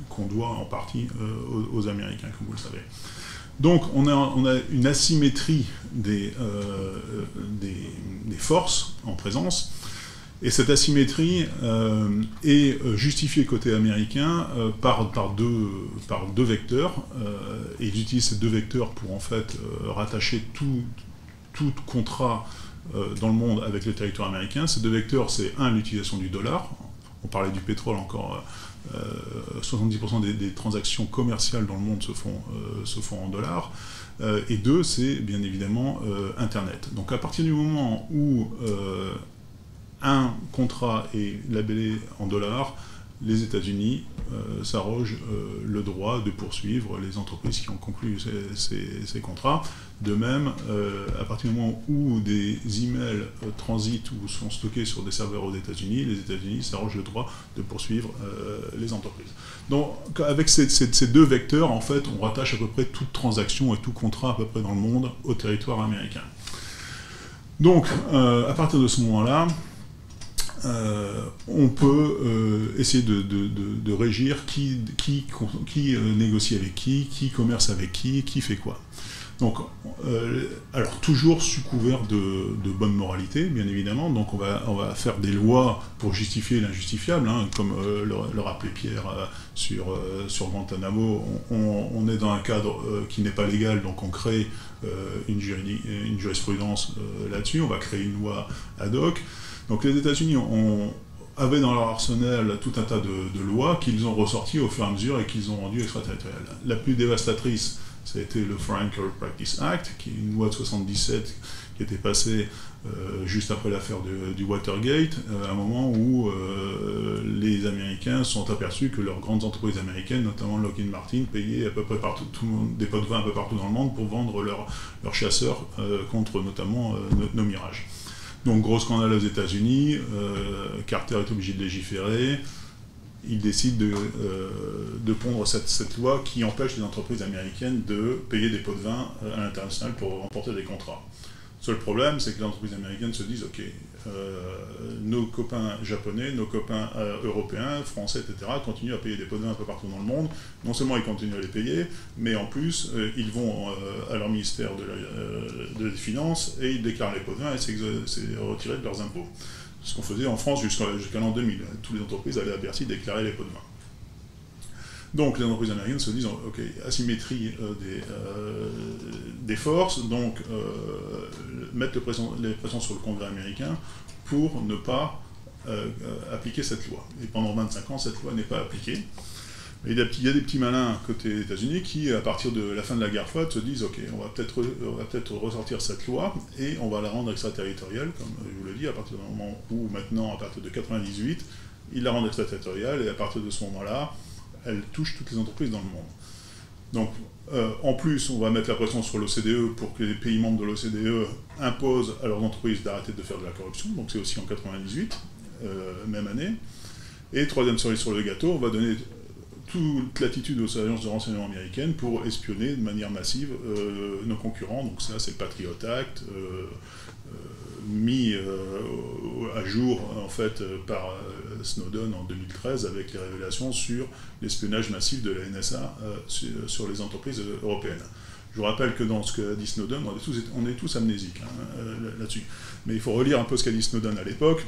qu'on doit en partie euh, aux, Américains, comme vous le savez. Donc on a, une asymétrie euh, des, forces en présence, et cette asymétrie euh, est justifiée côté américain par, par, deux, par deux vecteurs, et ils utilisent ces deux vecteurs pour en fait rattacher tout, tout contrat dans le monde avec le territoire américain. Ces deux vecteurs, c'est un, l'utilisation du dollar, on parlait du pétrole encore 70% euh, des, transactions commerciales dans le monde se font, euh, se font en dollars. Euh, et deux, c'est bien évidemment Internet. Donc à partir du moment où un contrat est labellé en dollars, les États-Unis euh, s'arrogent euh, le droit de poursuivre les entreprises qui ont conclu ces, contrats. De même, euh, à partir du moment où des emails transitent ou sont stockés sur des serveurs aux États-Unis, les États-Unis s'arrogent le droit de poursuivre les entreprises. Donc, avec ces, ces, deux vecteurs, en fait, on rattache à peu près toute transaction et tout contrat à peu près dans le monde au territoire américain. Donc, à partir de ce moment-là, euh, on peut euh, essayer de, régir qui, qui, qui euh, négocie avec qui, qui commerce avec qui, qui fait quoi. Donc, alors toujours sous couvert de, bonne moralité, bien évidemment. Donc, on va, on va faire des lois pour justifier l'injustifiable, hein, comme le, rappelait Pierre sur, sur Guantanamo. On, est dans un cadre qui n'est pas légal, donc on crée une, jurisprudence là-dessus. On va créer une loi ad hoc. Donc les États-Unis avaient dans leur arsenal tout un tas de, lois qu'ils ont ressorties au fur et à mesure et qu'ils ont rendues extraterritoriales. La plus dévastatrice, ça a été le Foreign Practice Act, qui est une loi de 77 qui était passée euh, juste après l'affaire du Watergate, euh, à un moment où euh, les Américains sont aperçus que leurs grandes entreprises américaines, notamment Lockheed Martin, payaient à peu près partout, des pots de vin un peu partout dans le monde pour vendre leurs chasseurs contre notamment nos mirages. Donc gros scandale aux États-Unis, euh, Carter est obligé de légiférer, il décide de, euh, pondre cette, loi qui empêche les entreprises américaines de payer des pots de vin euh, à l'international pour remporter des contrats. Seul problème, c'est que les entreprises américaines se disent, OK, euh, nos copains japonais, nos copains euh, européens, français, etc., continuent à payer des pots de vin un peu partout dans le monde. Non seulement ils continuent à les payer, mais en plus, euh, ils vont à leur ministère de, la, des Finances et ils déclarent les pots de vin et c'est retiré de leurs impôts. Ce qu'on faisait en France jusqu'à l'an 2000. Toutes les entreprises allaient à Bercy déclarer les pots de vin. Donc les entreprises américaines se disent, ok, asymétrie des, des, forces, donc mettre les pressions sur le Congrès américain pour ne pas euh, appliquer cette loi. Et pendant 25 ans, cette loi n'est pas appliquée. Il y, a, des petits malins côté États-Unis qui, à partir de la fin de la guerre froide, se disent Ok, on va peut-être peut ressortir cette loi et on va la rendre extraterritoriale, comme je vous l'ai dit, à partir du moment où, maintenant, à partir de 98, ils la rendent extraterritoriale et à partir de ce moment-là, elle touche toutes les entreprises dans le monde. Donc, euh, en plus, on va mettre la pression sur l'OCDE pour que les pays membres de l'OCDE imposent à leurs entreprises d'arrêter de faire de la corruption. Donc, c'est aussi en 98, euh, même année. Et troisième cerise sur le gâteau, on va donner toute l'attitude aux agences de renseignement américaines pour espionner de manière massive euh, nos concurrents. Donc ça, c'est le Patriot Act, mis à jour en fait par Snowden en 2013 avec les révélations sur l'espionnage massif de la NSA euh, sur, les entreprises européennes. Je vous rappelle que dans ce qu'a dit Snowden, on est tous, amnésiques hein, euh, là-dessus. Mais il faut relire un peu ce qu'a dit Snowden à l'époque.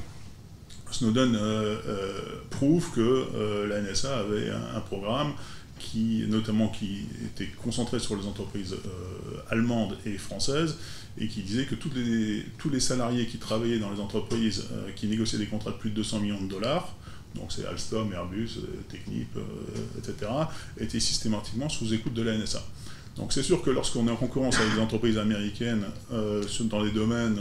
Snowden euh, prouve que la NSA avait un, programme qui, notamment qui était concentré sur les entreprises allemandes et françaises, et qui disait que tous les, salariés qui travaillaient dans les entreprises qui négociaient des contrats de plus de 200 millions de dollars, donc c'est Alstom, Airbus, euh, Technip, euh, etc., étaient systématiquement sous écoute de la NSA. Donc c'est sûr que lorsqu'on est en concurrence avec des entreprises américaines euh, dans les domaines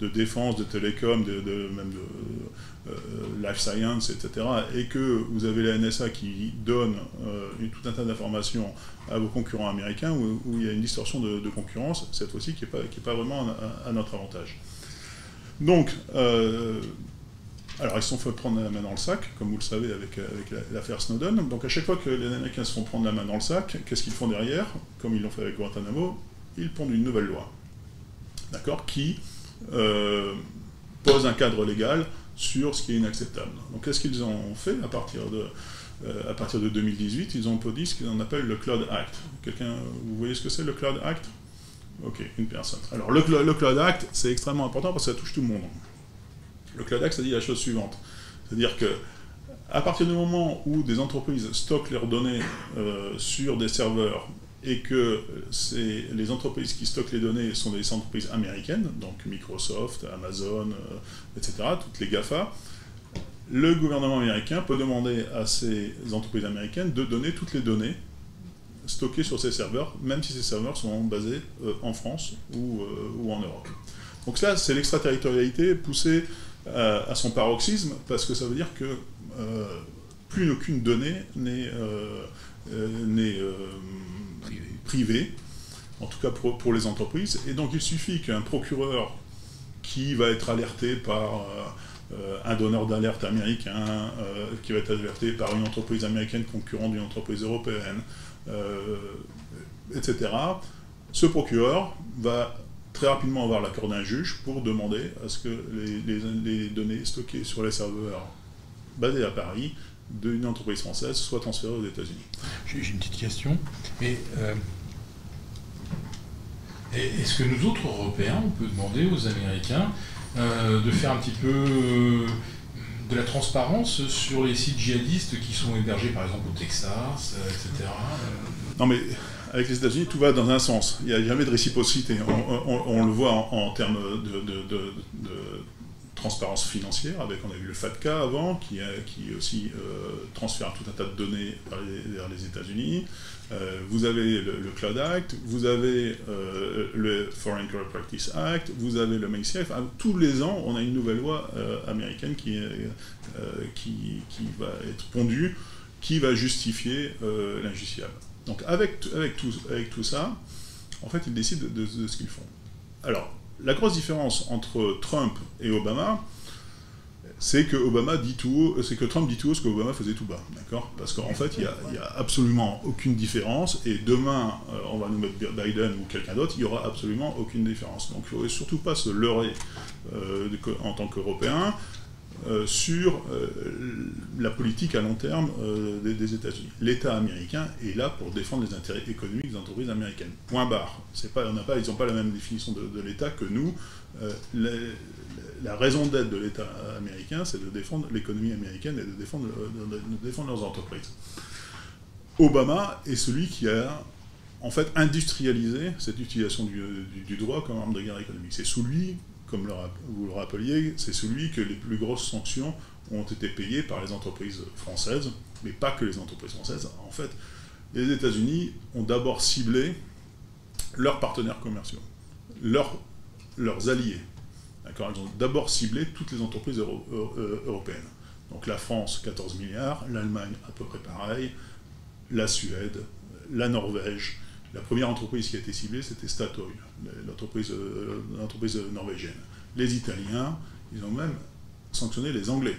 de défense, de télécom, de, même de life science, etc., et que vous avez la NSA qui donne tout un tas d'informations à vos concurrents américains, où, il y a une distorsion de, concurrence, cette fois-ci qui n'est pas, pas, vraiment à, notre avantage. Donc, alors ils se sont fait prendre la main dans le sac, comme vous le savez avec, l'affaire Snowden. Donc à chaque fois que les Américains se font prendre la main dans le sac, qu'est-ce qu'ils font derrière? Comme ils l'ont fait avec Guantanamo, ils pondent une nouvelle loi, d'accord, qui euh, pose un cadre légal sur ce qui est inacceptable. Donc qu'est-ce qu'ils ont fait à partir de euh, à partir de 2018, ils ont produit ce qu'ils appellent le Cloud Act. Quelqu'un, vous voyez ce que c'est le Cloud Act? Ok, une personne. Alors le Cloud Act, c'est extrêmement important parce que ça touche tout le monde. Le Cloud Act, ça dit la chose suivante. C'est-à-dire que à partir du moment où des entreprises stockent leurs données euh, sur des serveurs et que les entreprises qui stockent les données sont des entreprises américaines, donc Microsoft, Amazon, euh, etc., toutes les GAFA, le gouvernement américain peut demander à ces entreprises américaines de donner toutes les données stockées sur ces serveurs, même si ces serveurs sont basés euh, en France ou, en Europe. Donc là, c'est l'extraterritorialité poussée euh, à son paroxysme, parce que ça veut dire que euh, plus aucune donnée n'est euh, privée, en tout cas pour, les entreprises. Et donc il suffit qu'un procureur qui va être alerté par un donneur d'alerte américain, qui va être alerté par une entreprise américaine concurrente d'une entreprise européenne, etc., ce procureur va très rapidement avoir l'accord d'un juge pour demander à ce que les, données stockées sur les serveurs basés à Paris d'une entreprise française soient transférées aux États-Unis. J'ai une petite question. Euh, est-ce que nous autres Européens, on peut demander aux Américains euh, de faire un petit peu euh, de la transparence sur les sites djihadistes qui sont hébergés par exemple au Texas, etc. Non mais avec les États-Unis, tout va dans un sens. Il n'y a jamais de réciprocité. On, le voit en, termes de, transparence financière, avec, on a vu le FATCA avant, qui, aussi euh, transfère tout un tas de données vers les, États-Unis. Euh, vous avez le, Cloud Act, vous avez euh, le Foreign Corrupt Practice Act, vous avez le MACF. tous les ans, on a une nouvelle loi américaine qui, va être pondue, qui va justifier l'injustifiable. Donc avec, avec, tout, avec tout ça, en fait, ils décident de, ce qu'ils font. Alors, la grosse différence entre Trump et Obama, c'est que Obama dit tout c'est que Trump dit tout haut ce que Obama faisait tout bas, d'accord? Parce qu'en fait, il n'y a, absolument aucune différence, et demain, euh, on va nous mettre Biden ou quelqu'un d'autre, il n'y aura absolument aucune différence. Donc, il ne faut surtout pas se leurrer euh, en tant qu'Européen. Euh, sur euh, la politique à long terme euh, des, États-Unis. L'État américain est là pour défendre les intérêts économiques des entreprises américaines. Point barre. Pas, on pas, ils n'ont pas la même définition de, l'État que nous. la raison d'être de l'État américain, c'est de défendre l'économie américaine et de défendre, leurs entreprises. Obama est celui qui a en fait industrialisé cette utilisation du, du droit comme arme de guerre économique. C'est sous lui comme vous le rappeliez, c'est celui que les plus grosses sanctions ont été payées par les entreprises françaises, mais pas que les entreprises françaises. En fait, les États-Unis ont d'abord ciblé leurs partenaires commerciaux, leurs, alliés. Ils ont d'abord ciblé toutes les entreprises euh, européennes. Donc la France, 14 milliards, l'Allemagne, à peu près pareil, la Suède, la Norvège. La première entreprise qui a été ciblée, c'était Statoil, l'entreprise euh, norvégienne. Les Italiens, ils ont même sanctionné les Anglais.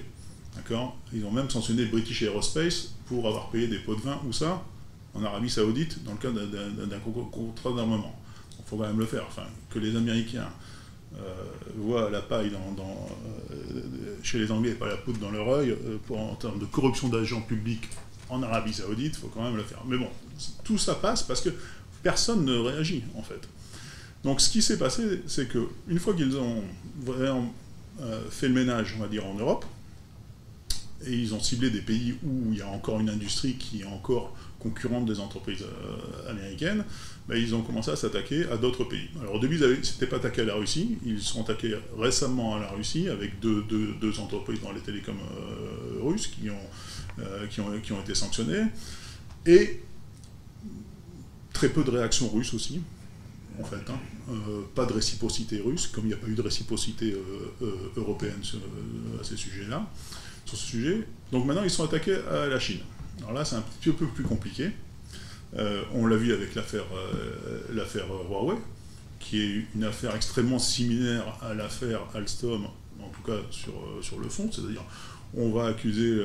D'accord? Ils ont même sanctionné British Aerospace pour avoir payé des pots de vin, où ça En Arabie Saoudite, dans le cadre d'un contrat d'armement. Il faut quand même le faire. Que les Américains euh, voient la paille dans, euh, chez les Anglais et pas la poudre dans leur œil, en termes de corruption d'agents publics en Arabie Saoudite, il faut quand même le faire. Mais bon, tout ça passe parce que personne ne réagit, en fait. Donc ce qui s'est passé, c'est qu'une fois qu'ils ont vraiment euh, fait le ménage, on va dire, en Europe, et ils ont ciblé des pays où il y a encore une industrie qui est encore concurrente des entreprises euh, américaines, ben, ils ont commencé à s'attaquer à d'autres pays. Alors au début, ils n'étaient pas attaqués à la Russie, ils sont attaqués récemment à la Russie avec deux, entreprises dans les télécoms euh, russes qui, ont, qui ont été sanctionnées, et très peu de réactions russes aussi, en fait. Hein. Euh, pas de réciprocité russe, comme il n'y a pas eu de réciprocité euh, euh, européenne à ces sujets-là, sur ce sujet. Donc maintenant, ils sont attaqués à la Chine. Alors là, c'est un petit peu plus compliqué. on l'a vu avec l'affaire Huawei, qui est une affaire extrêmement similaire à l'affaire Alstom, en tout cas sur, sur le fond, c'est-à-dire on va accuser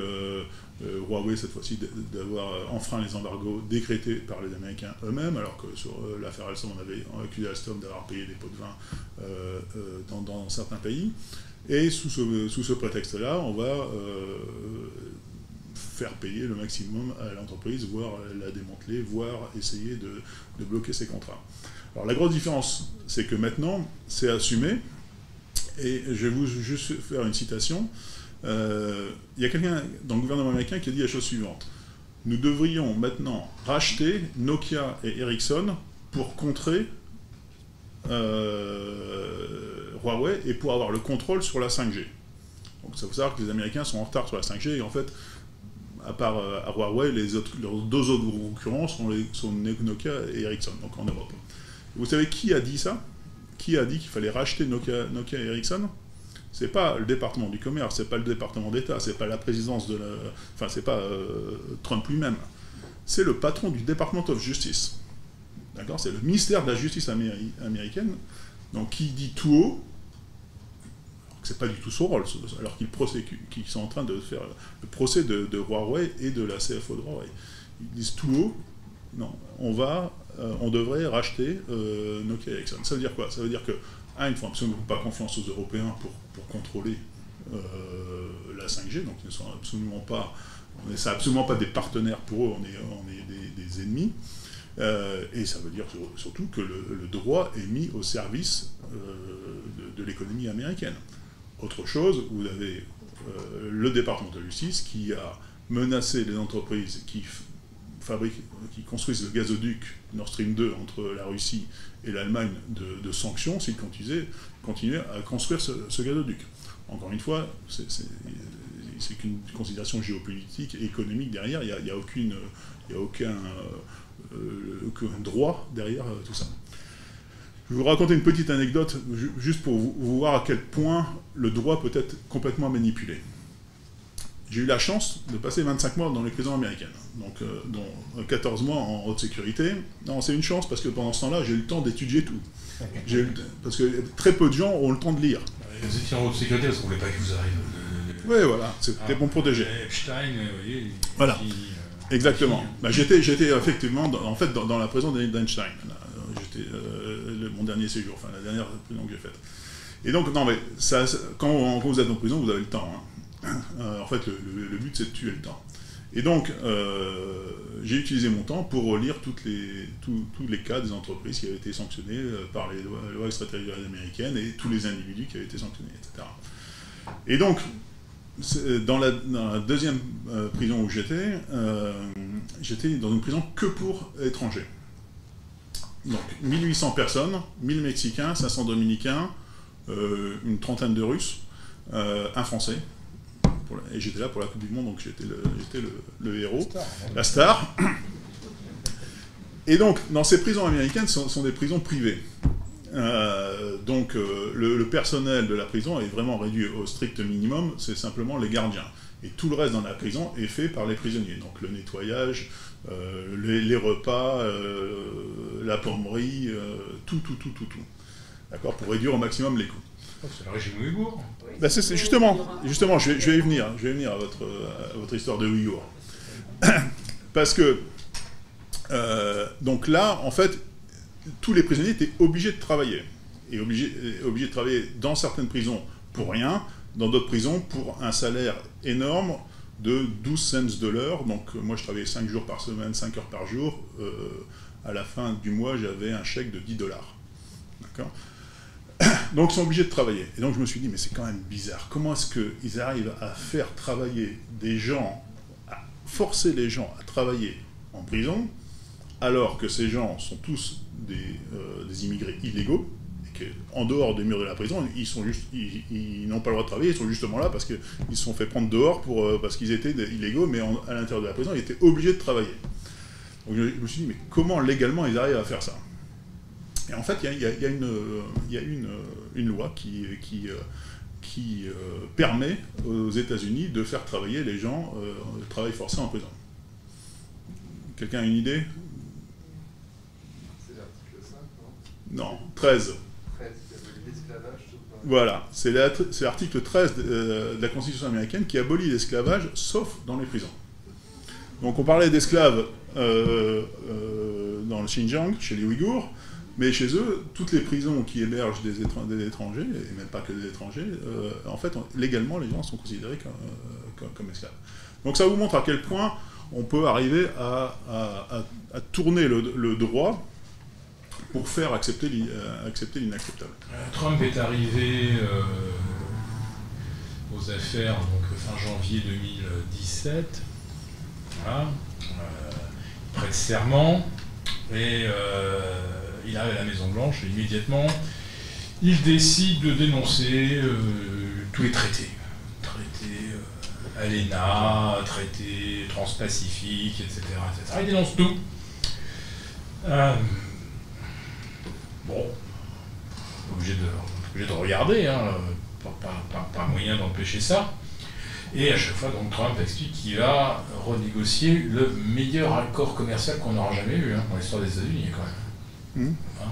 euh, Huawei cette fois-ci d'avoir enfreint les embargos décrétés par les Américains eux-mêmes, alors que sur euh, l'affaire Alstom, on avait accusé Alstom d'avoir payé des pots de vin euh, dans, certains pays. Et sous ce, prétexte-là, on va faire payer le maximum à l'entreprise, voire la démanteler, voire essayer de, de, bloquer ses contrats. Alors la grosse différence, c'est que maintenant, c'est assumé, et je vais vous juste faire une citation. Euh, il y a quelqu'un dans le gouvernement américain qui a dit la chose suivante. Nous devrions maintenant racheter Nokia et Ericsson pour contrer euh, Huawei et pour avoir le contrôle sur la 5G. Donc ça faut savoir que les Américains sont en retard sur la 5G et en fait, à part euh, à Huawei, les leurs deux autres concurrents sont, Nokia et Ericsson, donc en Europe. Vous savez qui a dit ça? Qui a dit qu'il fallait racheter Nokia et Ericsson? C'est pas le département du commerce, c'est pas le département d'État, c'est pas la présidence de la. Enfin, c'est pas euh, Trump lui-même. C'est le patron du Department of Justice. D'accord? C'est le ministère de la Justice américaine, donc qui dit tout haut, que c'est pas du tout son rôle, alors qu'ils sont en train de faire le procès de, Huawei et de la CFO de Huawei. Ils disent tout haut, non, on va, euh, on devrait racheter euh, Nokia Ericsson. Ça veut dire quoi? Ça veut dire que un, ils ne font absolument pas confiance aux Européens pour, contrôler euh, la 5G, donc ils ne sont absolument pas, on absolument pas des partenaires pour eux, on est, on est des, ennemis. Euh, et ça veut dire surtout que le, droit est mis au service euh, de, l'économie américaine. Autre chose, vous avez le département de justice qui a menacé les entreprises qui qui construisent le gazoduc Nord Stream 2 entre la Russie et l'Allemagne de, sanctions s'ils continuaient, à construire ce, gazoduc. Encore une fois, c'est qu'une considération géopolitique et économique derrière, il n'y a, aucun, euh, aucun, droit derrière euh, tout ça. Je vais vous raconter une petite anecdote, juste pour vous, voir à quel point le droit peut être complètement manipulé. J'ai eu la chance de passer 25 mois dans les prisons américaines, donc euh, dont 14 mois en haute sécurité. Non, c'est une chance parce que pendant ce temps-là, j'ai eu le temps d'étudier tout. *laughs* parce que très peu de gens ont le temps de lire. Vous étiez en haute sécurité parce qu'on ne voulait pas qu'il vous arrive. Oui, voilà, c'était ah, bon protéger. Epstein, vous voyez. Voilà. Euh, Exactement. Bah, j'étais, j'étais effectivement dans, en fait dans, la prison d'Einstein. J'étais euh, mon dernier séjour, enfin la dernière prison que j'ai faite. Et donc, non, mais ça, quand, vous êtes en prison, vous avez le temps. Hein. Euh, en fait, le, but, c'est de tuer le temps. Et donc, euh, j'ai utilisé mon temps pour relire toutes les, tous, les cas des entreprises qui avaient été sanctionnées euh, par les lois, extraterritoriales américaines et tous les individus qui avaient été sanctionnés, etc. Et donc, dans la, deuxième prison où j'étais, j'étais dans une prison que pour étrangers. Donc, 1800 personnes, 1000 Mexicains, 500 Dominicains, une trentaine de Russes, un Français. Et j'étais là pour la Coupe du Monde, donc j'étais le, le, héros, la star. Et donc, dans ces prisons américaines, ce sont, des prisons privées. donc, le, personnel de la prison est vraiment réduit au strict minimum, c'est simplement les gardiens. Et tout le reste dans la prison est fait par les prisonniers. Donc le nettoyage, euh, les, repas, euh, la pommerie, euh, tout, tout, tout, tout, tout. D'accord? Pour réduire au maximum les coûts. Oh, c'est le régime ouïghour. C'est, justement, je, vais, y venir, à votre, histoire de Ouïghour. *coughs* Parce que, donc là, en fait, tous les prisonniers étaient obligés de travailler. Et obligés, de travailler dans certaines prisons pour rien, dans d'autres prisons pour un salaire énorme de 12 cents de l'heure. Donc euh, moi je travaillais 5 jours par semaine, 5 heures par jour. Euh, à la fin du mois j'avais un chèque de 10 dollars. D'accord? *coughs* donc ils sont obligés de travailler. Et donc je me suis dit, mais c'est quand même bizarre. Comment est-ce qu'ils arrivent à faire travailler des gens, à forcer les gens à travailler en prison, alors que ces gens sont tous des, euh, immigrés illégaux en dehors des murs de la prison, ils n'ont pas le droit de travailler, ils sont justement là parce qu'ils se sont fait prendre dehors euh, parce qu'ils étaient illégaux, mais à l'intérieur de la prison, ils étaient obligés de travailler. Donc je, me suis dit, mais comment légalement ils arrivent à faire ça? Et en fait, il y, a, une, y a une, une, loi qui, qui, qui euh, permet aux États-Unis de faire travailler les gens, euh, travail forcé en prison. Quelqu'un a une idée? C'est l'article 5, non? Non, 13. Voilà, c'est l'article 13 euh, de la Constitution américaine qui abolit l'esclavage, sauf dans les prisons. Donc on parlait d'esclaves euh, euh, dans le Xinjiang, chez les Ouïghours, mais chez eux, toutes les prisons qui hébergent des, étrangers, et même pas que des étrangers, en fait, légalement, les gens sont considérés comme, esclaves. Donc ça vous montre à quel point on peut arriver à, tourner le droit pour faire accepter euh, l'inacceptable. Euh, Trump est arrivé euh, aux affaires fin janvier 2017. Voilà. il prête serment et il arrive à la Maison Blanche et immédiatement il décide de dénoncer tous les traités. Traités ALENA, traités transpacifiques, etc., etc. Il dénonce tout. Bon, obligé de, regarder, hein, pas, moyen d'empêcher ça. Et à chaque fois, donc, Trump explique qu'il va renégocier le meilleur accord commercial qu'on n'aura jamais eu hein, dans l'histoire des États-Unis, quand même. Mmh. Hein.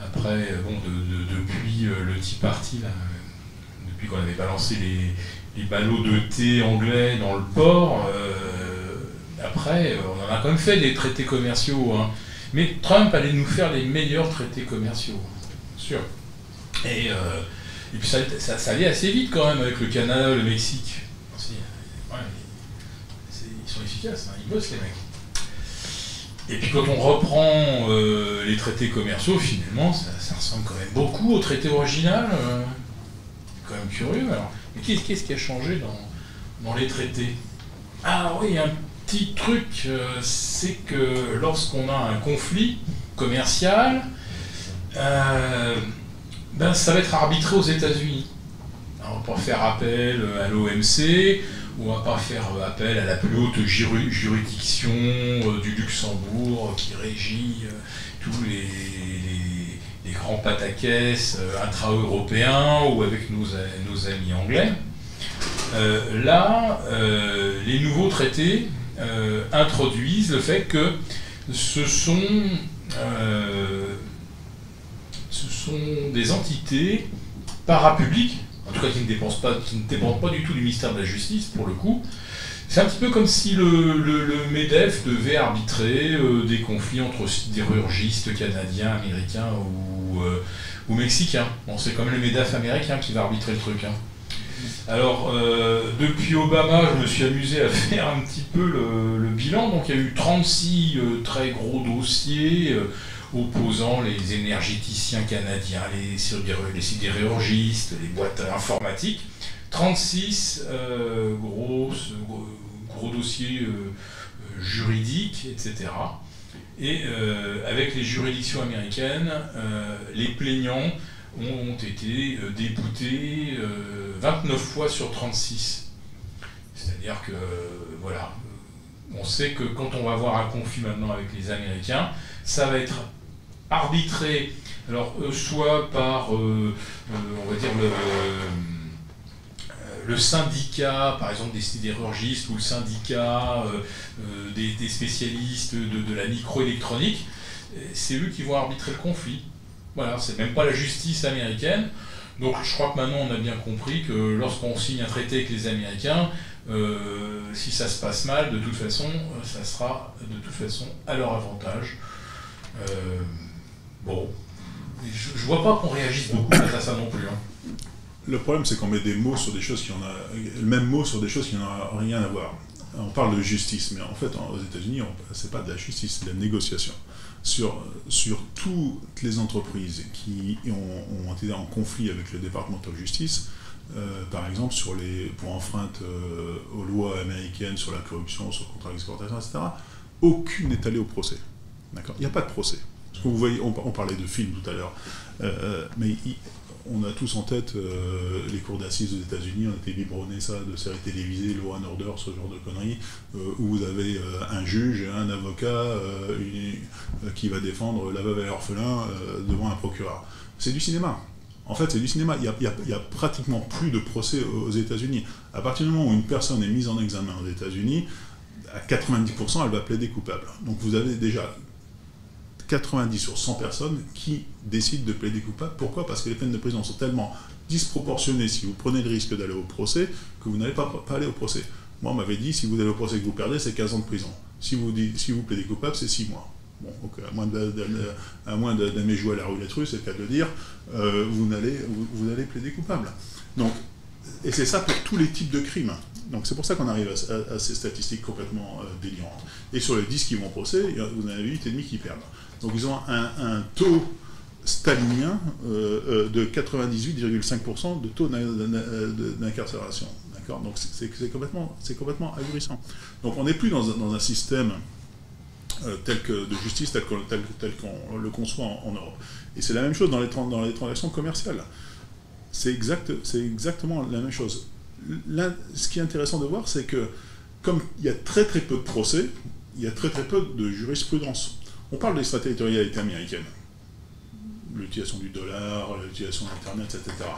Après, bon, depuis euh, le Tea Party, depuis qu'on avait balancé les, ballots de thé anglais dans le port, euh, après, on en a quand même fait des traités commerciaux. Mais Trump allait nous faire les meilleurs traités commerciaux, sûr. Et, euh, puis ça, ça, allait assez vite quand même avec le Canada, le Mexique. ils sont efficaces, hein, ils bossent les mecs. Et puis quand on reprend euh, les traités commerciaux, finalement, ça, ressemble quand même beaucoup au traité original. Euh, quand même curieux. Mais qu'est-ce qui a changé dans, les traités? Ah oui, un petit truc, euh, c'est que lorsqu'on a un conflit commercial, ben, ça va être arbitré aux États-Unis. On pas faire appel à l'OMC, on va pas faire appel à la plus haute juridiction euh, du Luxembourg qui régit tous les, grands pataquès intra-européens ou avec nos, amis anglais. là, les nouveaux traités euh, introduisent le fait que ce sont, euh, ce sont des entités parapubliques, en tout cas qui ne, dépendent pas, ne pas du tout du ministère de la Justice, pour le coup. C'est un petit peu comme si le, MEDEF devait arbitrer euh, des conflits entre sidérurgistes canadiens, américains ou, ou mexicains. Bon, c'est quand même le MEDEF américain qui va arbitrer le truc. Hein. Alors, euh, depuis Obama, je me suis amusé à *laughs* faire un petit peu le, bilan. Donc, il y a eu 36 euh, très gros dossiers euh, opposant les énergéticiens canadiens, les, sidérurgistes, les boîtes informatiques. 36 gros, gros, dossiers juridiques, etc. Et avec les juridictions américaines, les plaignants ont été déboutés 29 fois sur 36. C'est-à-dire que, voilà, on sait que quand on va avoir un conflit maintenant avec les Américains, ça va être arbitré, alors soit par, on va dire, le syndicat, par exemple des sidérurgistes ou le syndicat euh, euh, des, spécialistes de, la microélectronique, c'est eux qui vont arbitrer le conflit. Voilà, c'est même pas la justice américaine. Donc je crois que maintenant on a bien compris que lorsqu'on signe un traité avec les Américains, euh, si ça se passe mal, de toute façon, ça sera de toute façon à leur avantage. Bon, je, je vois pas qu'on réagisse beaucoup à ça non plus. Hein. Le problème, c'est qu'on met des mots sur des choses qui en a, le même mot sur des choses qui n'ont rien à voir. On parle de justice, mais en fait, aux États-Unis, c'est pas de la justice, c'est de la négociation. Sur, sur toutes les entreprises qui ont, été en conflit avec le département de justice, euh, par exemple, pour enfreinte euh, aux lois américaines sur la corruption, sur le contrat d'exportation, etc., aucune n'est allée au procès. Il n'y a pas de procès. Vous voyez, on, parlait de films tout à l'heure, euh, mais on a tous en tête euh, les cours d'assises aux États-Unis, on a été biberonné ça de séries télévisées, Law and Order, ce genre de conneries, euh, où vous avez euh, un juge, un avocat qui va défendre la veuve et l'orphelin devant un procureur. C'est du cinéma. En fait, c'est du cinéma. Il n'y a, pratiquement plus de procès aux États-Unis. À partir du moment où une personne est mise en examen aux États-Unis, à 90%, elle va plaider coupable. Donc vous avez déjà 90 sur 100 personnes qui décident de plaider coupable. Pourquoi? Parce que les peines de prison sont tellement disproportionnées si vous prenez le risque d'aller au procès que vous n'allez pas, aller au procès. Moi, on m'avait dit, si vous allez au procès et que vous perdez, c'est 15 ans de prison. Si vous, plaidez coupable, c'est 6 mois. Bon, à moins d'aimer jouer à la roulette russe, c'est le cas de dire, euh, vous, allez, vous, allez plaider coupable. Donc, et c'est ça pour tous les types de crimes. Donc c'est pour ça qu'on arrive à, ces statistiques complètement euh, délirantes. Et sur les 10 qui vont au procès, vous en avez 8,5 qui perdent. Donc ils ont un, taux stalinien euh, euh, de 98,5% de taux d'incarcération. D'accord? Donc c'est complètement, complètement ahurissant. Donc on n'est plus dans, un système euh, tel que de justice tel qu'on le conçoit en, Europe. Et c'est la même chose dans les, transactions commerciales. C'est exact, exactement la même chose. Ce qui est intéressant de voir, c'est que comme il y a très très peu de procès, il y a très très peu de jurisprudence. On parle d'extraterritorialité américaine, l'utilisation du dollar, l'utilisation d'Internet, etc.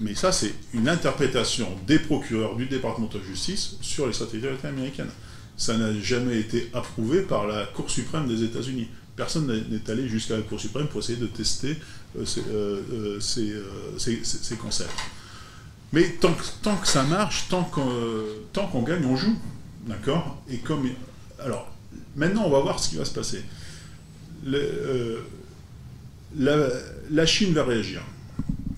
Mais ça, c'est une interprétation des procureurs du département de justice sur l'extraterritorialité américaine. Ça n'a jamais été approuvé par la Cour suprême des États-Unis. Personne n'est allé jusqu'à la Cour suprême pour essayer de tester euh, euh, euh, ces, concepts. Mais tant que, ça marche, tant qu'on gagne, on joue. D'accord? Et comme. Alors, maintenant, on va voir ce qui va se passer. Euh, la, Chine va réagir.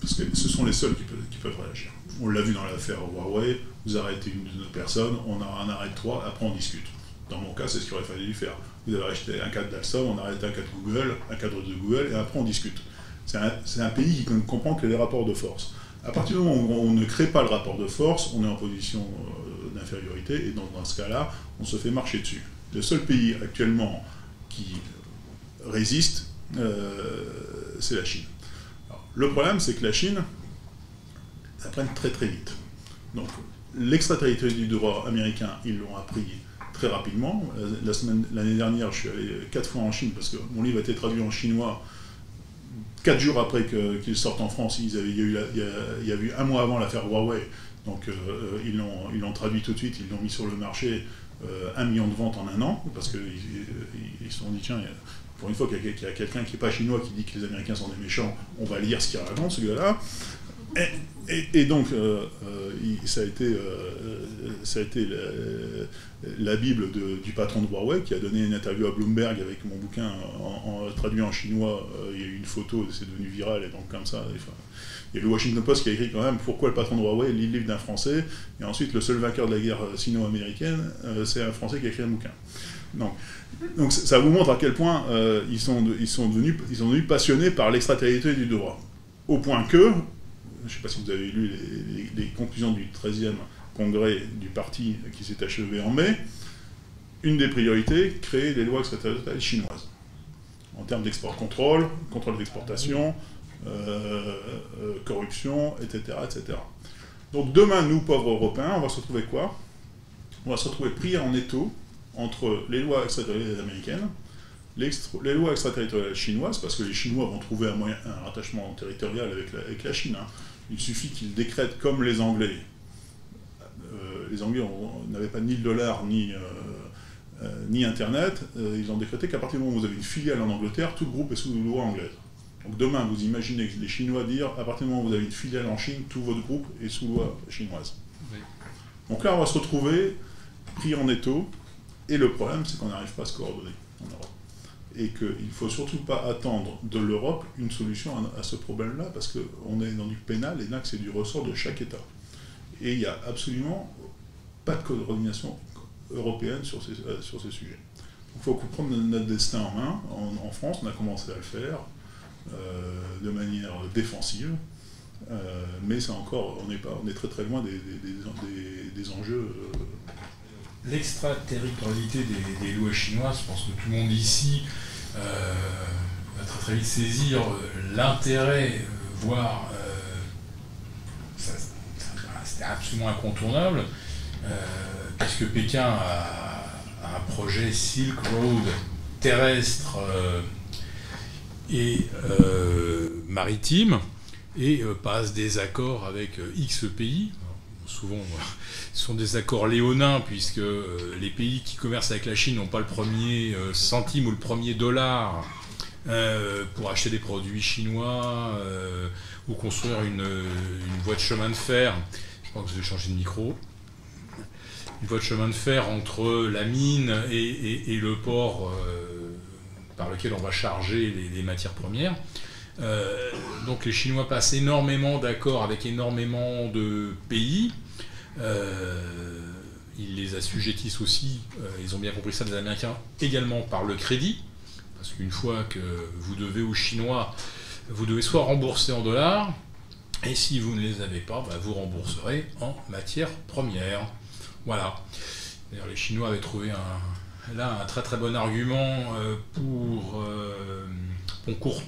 Parce que ce sont les seuls qui peuvent, réagir. On l'a vu dans l'affaire Huawei, vous arrêtez une de nos personnes, on arrête trois, après on discute. Dans mon cas, c'est ce qu'il aurait fallu faire. Vous avez acheté un cadre d'Alstom, on arrête un cadre Google, un cadre de Google, et après on discute. C'est un, pays qui comprend que les rapports de force. À partir du moment où on ne crée pas le rapport de force, on est en position euh, d'infériorité, et donc dans ce cas-là, on se fait marcher dessus. Le seul pays actuellement qui résiste, euh, c'est la Chine. le problème, c'est que la Chine apprenne très très vite. Donc, l'extraterritorialité du droit américain, ils l'ont appris très rapidement. La l'année dernière, je suis allé quatre fois en Chine parce que mon livre a été traduit en chinois. Quatre jours après qu'il sorte en France, il, y a eu, il, y a, eu un mois avant l'affaire Huawei. Donc, euh, ils, l'ont, ils traduit tout de suite, ils l'ont mis sur le marché. Euh, un million de ventes en un an, parce qu'ils ils se sont dit, tiens, pour une fois qu'il y a, quelqu'un qui n'est pas chinois qui dit que les Américains sont des méchants, on va lire ce qu'il raconte, ce gars-là. Et, donc, euh, euh, ça a été, euh, ça a été la, Bible du patron de Huawei qui a donné une interview à Bloomberg avec mon bouquin traduit en chinois. il y a eu une photo, c'est devenu viral, et donc comme ça. il y a le Washington Post qui a écrit quand même pourquoi le patron de Huawei lit le livre d'un Français, et ensuite le seul vainqueur de la guerre sino-américaine, c'est un Français qui a écrit un bouquin. Donc, ça vous montre à quel point euh, ils, sont devenus, passionnés par l'extraterritorialité du droit. Au point que, je ne sais pas si vous avez lu les, conclusions du 13e congrès du parti qui s'est achevé en mai, une des priorités, créer des lois extraterritoriales chinoises. En termes d'export-contrôle, contrôle d'exportation, corruption, etc., etc. Donc demain, nous, pauvres Européens, on va se retrouver quoi? On va se retrouver pris en étau entre les lois extraterritoriales américaines, les lois extraterritoriales chinoises, parce que les Chinois vont trouver un, moyen, un rattachement territorial avec la, Chine. Hein. Il suffit qu'ils décrètent comme les Anglais. Euh, les Anglais n'avaient pas ni le dollar, ni, euh, euh, ni Internet. ils ont décrété qu'à partir du moment où vous avez une filiale en Angleterre, tout le groupe est sous loi anglaise. Donc demain, vous imaginez les Chinois dire, à partir du moment où vous avez une filiale en Chine, tout votre groupe est sous loi chinoise. Donc là, on va se retrouver pris en étau, et le problème, c'est qu'on n'arrive pas à se coordonner en Europe. Et qu'il ne faut surtout pas attendre de l'Europe une solution à, ce problème-là, parce qu'on est dans du pénal, et là, c'est du ressort de chaque État. Et il n'y a absolument pas de coordination européenne sur ces, euh, sur ces sujets. Il faut prendre notre destin en main. En, France, on a commencé à le faire euh, de manière défensive. Euh, mais encore, on est, pas, on est très très loin des, des, enjeux l'extraterritorialité des, lois chinoises, je pense que tout le monde ici euh, va très très vite saisir euh, l'intérêt, euh, voire c'était absolument incontournable, parce que Pékin a, un projet Silk Road terrestre et maritime et passe des accords avec X pays, souvent ce sont des accords léonins, puisque euh, les pays qui commercent avec la Chine n'ont pas le premier euh, centime ou le premier dollar euh, pour acheter des produits chinois ou construire une, voie de chemin de fer. Je pense que je vais changer de micro. Une voie de chemin de fer entre la mine et, le port par lequel on va charger les matières premières. Donc les Chinois passent énormément d'accords avec énormément de pays. Euh, ils les assujettissent aussi, euh, ils ont bien compris ça des Américains, également par le crédit, parce qu'une fois que vous devez aux Chinois, vous devez soit rembourser en dollars, et si vous ne les avez pas, bah, vous rembourserez en matière première. Voilà. D'ailleurs, les Chinois avaient trouvé un, là un très très bon argument euh, pour,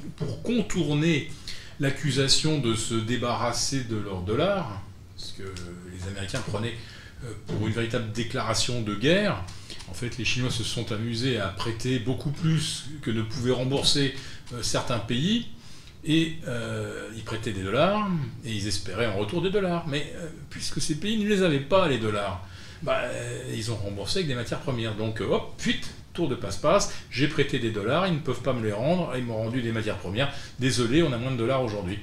contourner l'accusation de se débarrasser de leurs dollars, parce que les Américains prenaient euh, pour une véritable déclaration de guerre. En fait, les Chinois se sont amusés à prêter beaucoup plus que ne pouvaient rembourser euh, certains pays. Et euh, ils prêtaient des dollars et ils espéraient en retour des dollars. Mais puisque ces pays ne les avaient pas, les dollars, bah, ils ont remboursé avec des matières premières. Donc, hop, fuite, tour de passe-passe, j'ai prêté des dollars, ils ne peuvent pas me les rendre, ils m'ont rendu des matières premières. Désolé, on a moins de dollars aujourd'hui.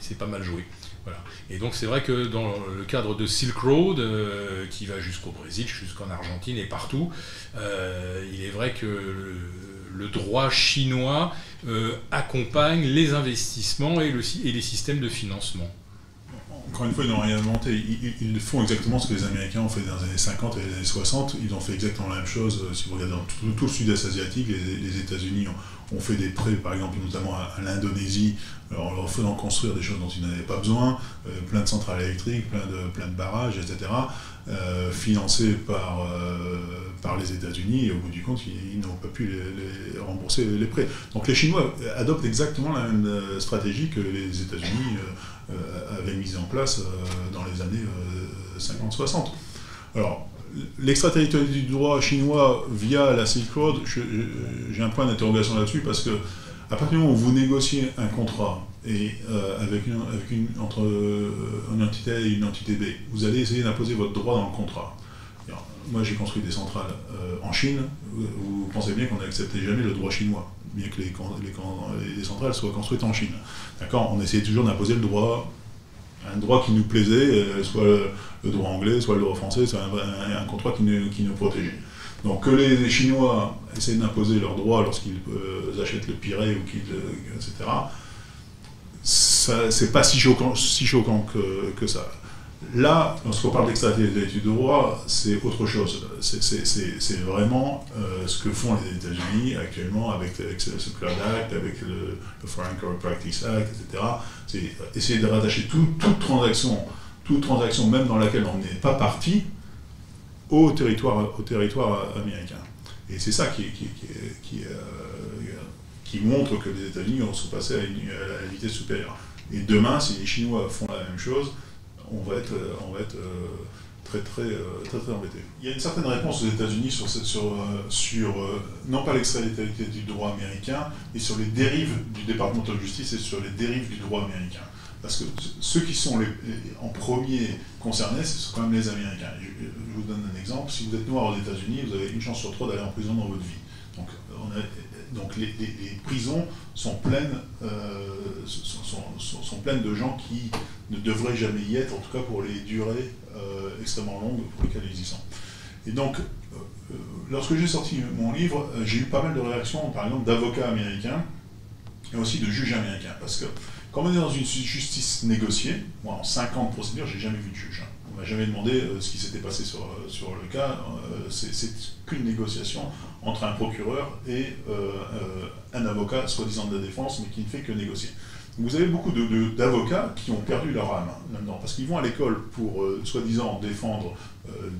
C'est pas mal joué. Et donc c'est vrai que dans le cadre de Silk Road, euh, qui va jusqu'au Brésil, jusqu'en Argentine et partout, euh, il est vrai que le, droit chinois euh, accompagne les investissements et les systèmes de financement encore une fois, ils n'ont rien inventé. Ils, font exactement ce que les Américains ont fait dans les années 50 et les années 60. Ils ont fait exactement la même chose. Si vous regardez dans tout, le sud-est asiatique, les, États-Unis ont, fait des prêts, par exemple, notamment à, l'Indonésie, en leur faisant construire des choses dont ils n'avaient pas besoin, euh, plein de centrales électriques, plein de, barrages, etc., euh, financés par, euh, par les États-Unis, et au bout du compte, ils, n'ont pas pu rembourser les prêts. Donc les Chinois adoptent exactement la même stratégie que les États-Unis avaient mise en place dans les années 50-60. Alors, l'extraterritorialité du droit chinois via la Silk Road, j'ai un point d'interrogation là-dessus parce que à partir du moment où vous négociez un contrat et, euh, avec, une, entre euh, une entité A et une entité B, vous allez essayer d'imposer votre droit dans le contrat. moi, j'ai construit des centrales euh, en Chine. Vous, pensez bien qu'on n'acceptait jamais le droit chinois, bien que les, les, centrales soient construites en Chine. D'accord? On essayait toujours d'imposer le droit, un droit qui nous plaisait, soit le, droit anglais, soit le droit français, soit un, contrat qui nous, qui protégeait. Donc que les Chinois essaient d'imposer leurs droits lorsqu'ils euh, achètent le Pirée ou qu'ils, euh, etc., c'est pas si choquant que, ça. Là, lorsqu'on parle d'extraterritorialité du droit, c'est autre chose. C'est vraiment euh, ce que font les États-Unis actuellement avec, ce Cloud Act, avec le, Foreign Corrupt Practice Act, etc. C'est essayer de rattacher toute transaction, toute transaction, même dans laquelle on n'est pas parti, au territoire, américain. Et c'est ça euh, qui montrent que les États-Unis sont passés à, une, à la vitesse supérieure. Et demain, si les Chinois font la même chose, on va être, on va être très, très, très, très embêté. Il y a une certaine réponse aux États-Unis sur, sur, sur non pas l'extraditalité du droit américain, mais sur les dérives du département de justice et sur les dérives du droit américain. Parce que ceux qui sont en premier concernés, ce sont quand même les Américains. Je, vous donne un exemple. Si vous êtes noir aux États-Unis, vous avez une chance sur trois d'aller en prison dans votre vie. Donc, donc les, prisons sont pleines, euh, sont, sont, pleines de gens qui ne devraient jamais y être, en tout cas pour les durées euh, extrêmement longues pour lesquelles ils y sont. Et donc, euh, lorsque j'ai sorti mon livre, j'ai eu pas mal de réactions, par exemple, d'avocats américains et aussi de juges américains. Parce que quand on est dans une justice négociée, moi en 50 procédures, j'ai jamais vu de juge. Hein. On m'a jamais demandé euh, ce qui s'était passé sur, euh, sur le cas. Euh, c'est qu'une négociation entre un procureur et un avocat, soi-disant de la défense, mais qui ne fait que négocier. Vous avez beaucoup d'avocats qui ont perdu leur âme là-dedans, parce qu'ils vont à l'école pour, soi-disant, défendre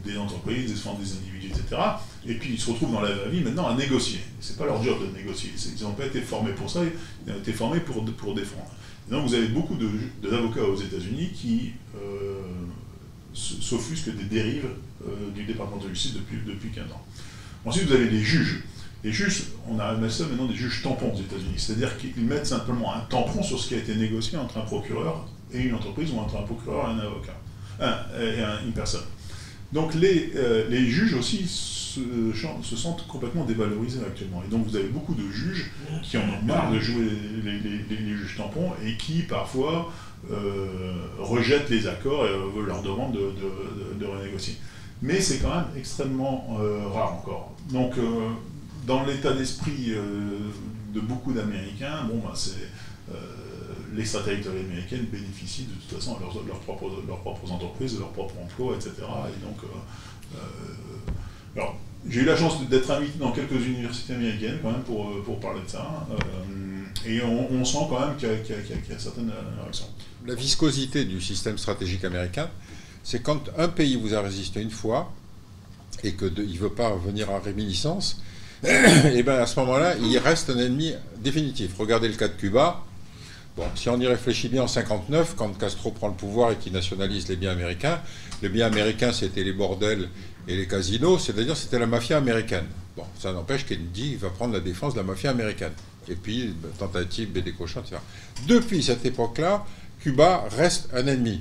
des entreprises, défendre des individus, etc. Et puis ils se retrouvent dans la vie maintenant à négocier. C'est pas leur job de négocier. Ils n'ont pas été formés pour ça, ils ont été formés pour, pour défendre donc vous avez beaucoup d'avocats aux États-Unis qui euh, s'offusquent des dérives euh, du département de justice depuis, depuis 15 ans. Ensuite, vous avez les juges. Les juges, on a maintenant des juges tampons aux États-Unis, c'est-à-dire qu'ils mettent simplement un tampon sur ce qui a été négocié entre un procureur et une entreprise ou entre un procureur et un avocat, et une personne. Donc les, euh, juges aussi se, sentent complètement dévalorisés actuellement. Et donc vous avez beaucoup de juges qui en ont marre de jouer les, juges tampons et qui parfois euh, rejettent les accords et euh, leur demandent de, renégocier. Mais c'est quand même extrêmement rare encore. Donc dans l'état d'esprit de beaucoup d'Américains, bon, bah, c'est l'extraterritorialité américaine bénéficie de toute façon de leurs, leurs, propres, leurs propres entreprises, de leurs propres emplois, etc. Et donc, alors, j'ai eu la chance d'être invité dans quelques universités américaines quand même pour, euh, pour parler de ça. Euh, et on, sent quand même qu'il y, a certaines réactions. La viscosité du système stratégique américain, c'est quand un pays vous a résisté une fois et qu'il ne veut pas revenir à réminiscence, et bien à ce moment-là, il reste un ennemi définitif. Regardez le cas de Cuba. Bon, si on y réfléchit bien en 59, quand Castro prend le pouvoir et qu'il nationalise les biens américains, les biens américains c'était les bordels et les casinos, c'est-à-dire c'était la mafia américaine. Bon, ça n'empêche Kennedy va prendre la défense de la mafia américaine. Et puis, tentative, des cochons, etc. Depuis cette époque-là, Cuba reste un ennemi.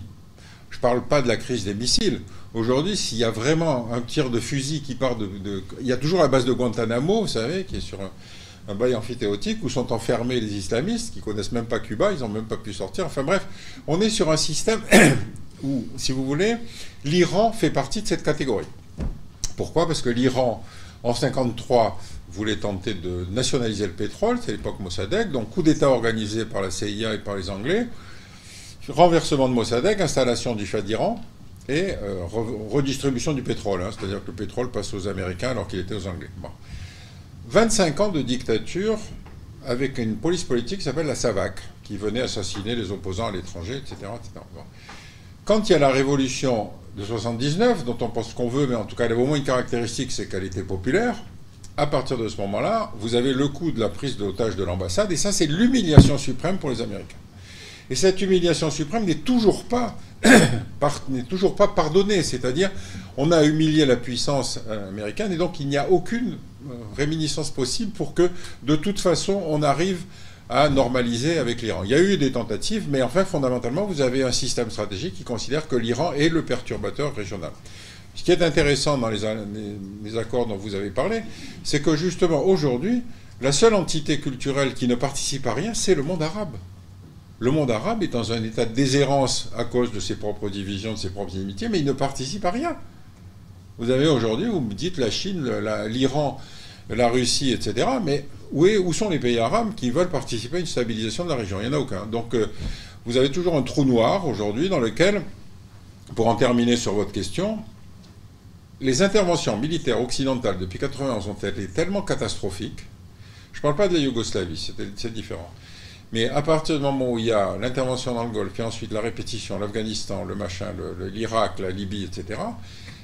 Je ne parle pas de la crise des missiles. Aujourd'hui, s'il y a vraiment un tir de fusil qui part de, Il y a toujours la base de Guantanamo, vous savez, qui est sur un, bail amphithéotique où sont enfermés les islamistes qui connaissent même pas Cuba, ils n'ont même pas pu sortir. Enfin bref, on est sur un système *coughs* où, si vous voulez, l'Iran fait partie de cette catégorie. Pourquoi? Parce que l'Iran, en 1953, voulait tenter de nationaliser le pétrole, c'est l'époque Mossadegh, donc coup d'État organisé par la CIA et par les Anglais, renversement de Mossadegh, installation du Shah d'Iran et euh, redistribution du pétrole, hein. c'est-à-dire que le pétrole passe aux Américains alors qu'il était aux Anglais. 25 ans de dictature avec une police politique qui s'appelle la SAVAK, qui venait assassiner les opposants à l'étranger, etc. Quand il y a la révolution de 79, dont on pense qu'on veut, mais en tout cas, elle avait au moins une caractéristique, c'est qu'elle était populaire. À partir de ce moment-là, vous avez le coup de la prise d'otage de l'ambassade, et ça, c'est l'humiliation suprême pour les Américains. Et cette humiliation suprême *coughs* n'est toujours pas, pardonnée. C'est-à-dire, on a humilié la puissance euh, américaine, et donc il n'y a aucune euh, réminiscence possible pour que, de toute façon, on arrive à normaliser avec l'Iran. Il y a eu des tentatives, mais enfin, fondamentalement, vous avez un système stratégique qui considère que l'Iran est le perturbateur régional. Ce qui est intéressant dans les, accords dont vous avez parlé, c'est que justement, aujourd'hui, la seule entité culturelle qui ne participe à rien, c'est le monde arabe. Le monde arabe est dans un état de déshérence à cause de ses propres divisions, de ses propres inimitiés, mais il ne participe à rien. Vous avez aujourd'hui, vous me dites la Chine, l'Iran, la Russie, etc. Mais où, sont les pays arabes qui veulent participer à une stabilisation de la région? Il n'y en a aucun. Donc euh, vous avez toujours un trou noir aujourd'hui dans lequel, pour en terminer sur votre question, les interventions militaires occidentales depuis 1991 ont été tellement catastrophiques. Je ne parle pas de la Yougoslavie, c'est différent. Mais à partir du moment où il y a l'intervention dans le Golfe, puis ensuite la répétition, l'Afghanistan, le machin, l'Irak, la Libye, etc.,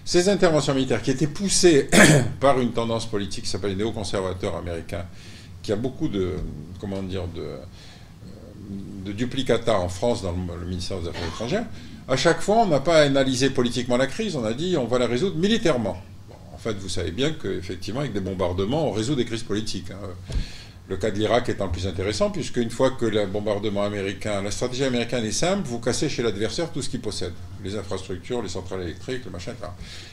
ces interventions militaires qui étaient poussées *coughs* par une tendance politique qui s'appelle les néoconservateurs américains, qu'il y a beaucoup de, comment dire, de, de duplicata en France dans le, ministère des Affaires étrangères, à chaque fois, on n'a pas analysé politiquement la crise, on a dit on va la résoudre militairement. en fait, vous savez bien qu'effectivement, avec des bombardements, on résout des crises politiques. Hein. Le cas de l'Irak étant le plus intéressant, puisque une fois que le bombardement américain, la stratégie américaine est simple, vous cassez chez l'adversaire tout ce qu'il possède. Les infrastructures, les centrales électriques, le machin, etc.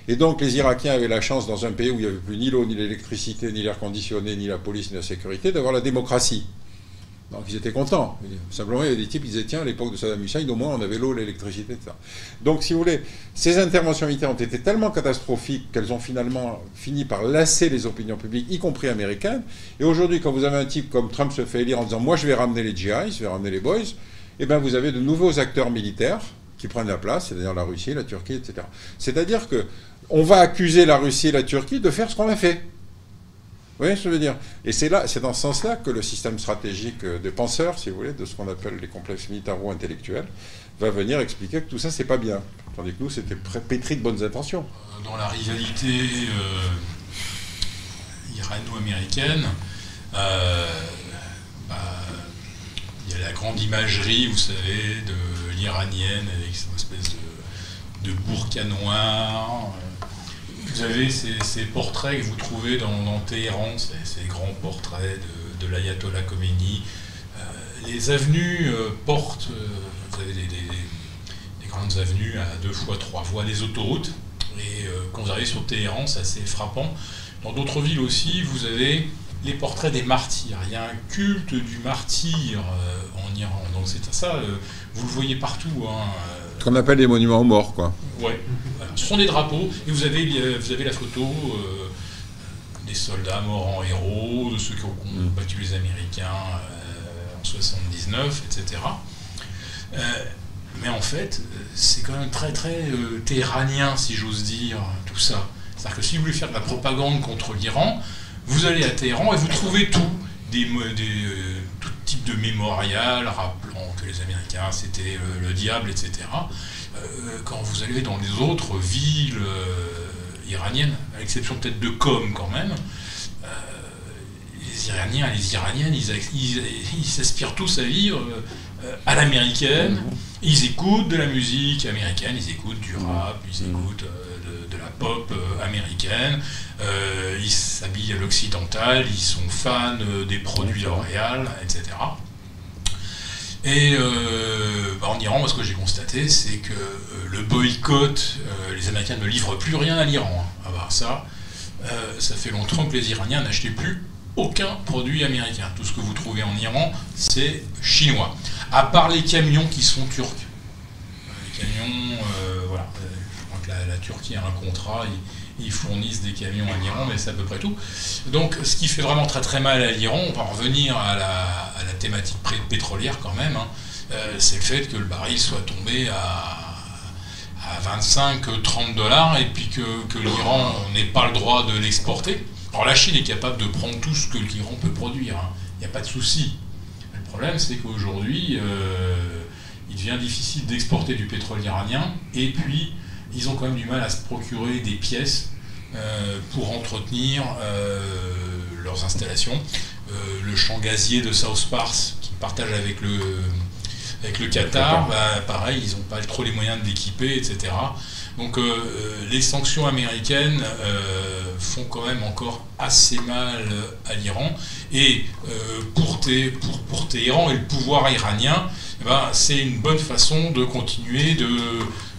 Et donc les Irakiens avaient la chance, dans un pays où il n'y avait plus ni l'eau, ni l'électricité, ni l'air conditionné, ni la police, ni la sécurité, d'avoir la démocratie. Donc ils étaient contents. Simplement, il y avait des types qui disaient tiens, à l'époque de Saddam Hussein, au moins on avait l'eau, l'électricité, etc. Donc, si vous voulez, ces interventions militaires ont été tellement catastrophiques qu'elles ont finalement fini par lasser les opinions publiques, y compris américaines. Et aujourd'hui, quand vous avez un type comme Trump se fait élire en disant moi je vais ramener les GI, je vais ramener les boys, eh bien vous avez de nouveaux acteurs militaires qui prennent la place, c'est-à-dire la Russie, la Turquie, etc. C'est-à-dire que on va accuser la Russie et la Turquie de faire ce qu'on a fait. Que je veux dire? Et c'est là, c'est dans ce sens-là que le système stratégique de penseurs, si vous voulez, de ce qu'on appelle les complexes militaro-intellectuels, va venir expliquer que tout ça, c'est pas bien. Tandis que nous, c'était pétri de bonnes intentions. Dans la rivalité euh, irano-américaine, euh, bah, il y a la grande imagerie, vous savez, de l'iranienne avec son espèce de, de noir vous avez ces, portraits que vous trouvez dans, Téhéran, ces, grands portraits de, l'ayatollah Khomeini. Euh, les avenues euh, portent, euh, vous avez des, grandes avenues à deux fois trois voies, des autoroutes. Et quand vous arrivez sur Téhéran, c'est assez frappant. Dans d'autres villes aussi, vous avez les portraits des martyrs. Il y a un culte du martyr en Iran. Donc c'est ça, vous le voyez partout. Hein, qu'on appelle des monuments aux morts, quoi. Ouais. Ce sont des drapeaux, et vous avez, euh, vous avez la photo euh, des soldats morts en héros, de ceux qui ont mm. battu les Américains euh, en 79, etc. mais en fait, c'est quand même très très téhéranien, si j'ose dire, tout ça. C'est-à-dire que si vous voulez faire de la propagande contre l'Iran, vous allez à Téhéran et vous trouvez tout. Des, des tout type de mémorial rappelant que les Américains c'était le diable, etc. Euh, quand vous allez dans les autres villes euh, iraniennes, à l'exception peut-être de Com quand même, euh, les Iraniens et les Iraniennes, ils, s'aspirent tous à vivre à l'américaine. Ils écoutent de la musique américaine, ils écoutent du rap, ils écoutent de, la pop américaine, ils s'habillent à l'occidental, ils sont fans des produits L'Oréal, etc. Et euh, bah, en Iran, ce que j'ai constaté, c'est que euh, le boycott, euh, les Américains ne livrent plus rien à l'Iran. Hein. Ah ça, ça fait longtemps que les Iraniens n'achetaient plus aucun produit américain. Tout ce que vous trouvez en Iran, c'est chinois. À part les camions qui sont turcs. Les camions, voilà. Je crois que la, Turquie a un contrat ils fournissent des camions à l'Iran, mais c'est à peu près tout. Donc ce qui fait vraiment très très mal à l'Iran, on va revenir à la, thématique pétrolière quand même, hein, euh, c'est le fait que le baril soit tombé à, 25-30 dollars et puis que, l'Iran n'ait pas le droit de l'exporter. Alors la Chine est capable de prendre tout ce que l'Iran peut produire, hein. il n'y a pas de souci. Le problème c'est qu'aujourd'hui, euh, il devient difficile d'exporter du pétrole iranien et puis ils ont quand même du mal à se procurer des pièces euh, pour entretenir euh, leurs installations. Euh, le champ gazier de South Pars, qui partage avec le, avec le Qatar, bah, pareil, ils n'ont pas trop les moyens de l'équiper, etc. Donc les sanctions américaines font quand même encore assez mal à l'Iran. Et pour, pour, pour, Téhéran et le pouvoir iranien, eh ben, c'est une bonne façon de continuer de,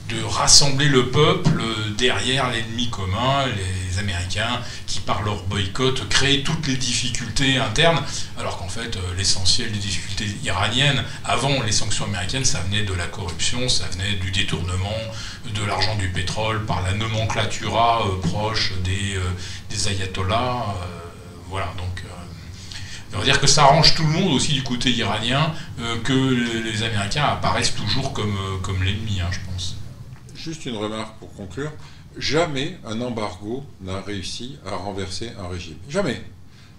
de rassembler le peuple derrière l'ennemi commun, les Américains, qui par leur boycott créent toutes les difficultés internes, alors qu'en fait euh, l'essentiel des difficultés iraniennes, avant les sanctions américaines, ça venait de la corruption, ça venait du détournement de l'argent du pétrole par la nomenclatura euh, proche des, euh, des ayatollahs. voilà, donc on va dire que ça arrange tout le monde aussi du côté iranien que les Américains apparaissent toujours comme, comme l'ennemi, hein, je pense. Juste une remarque pour conclure. Jamais un embargo n'a réussi à renverser un régime. Jamais.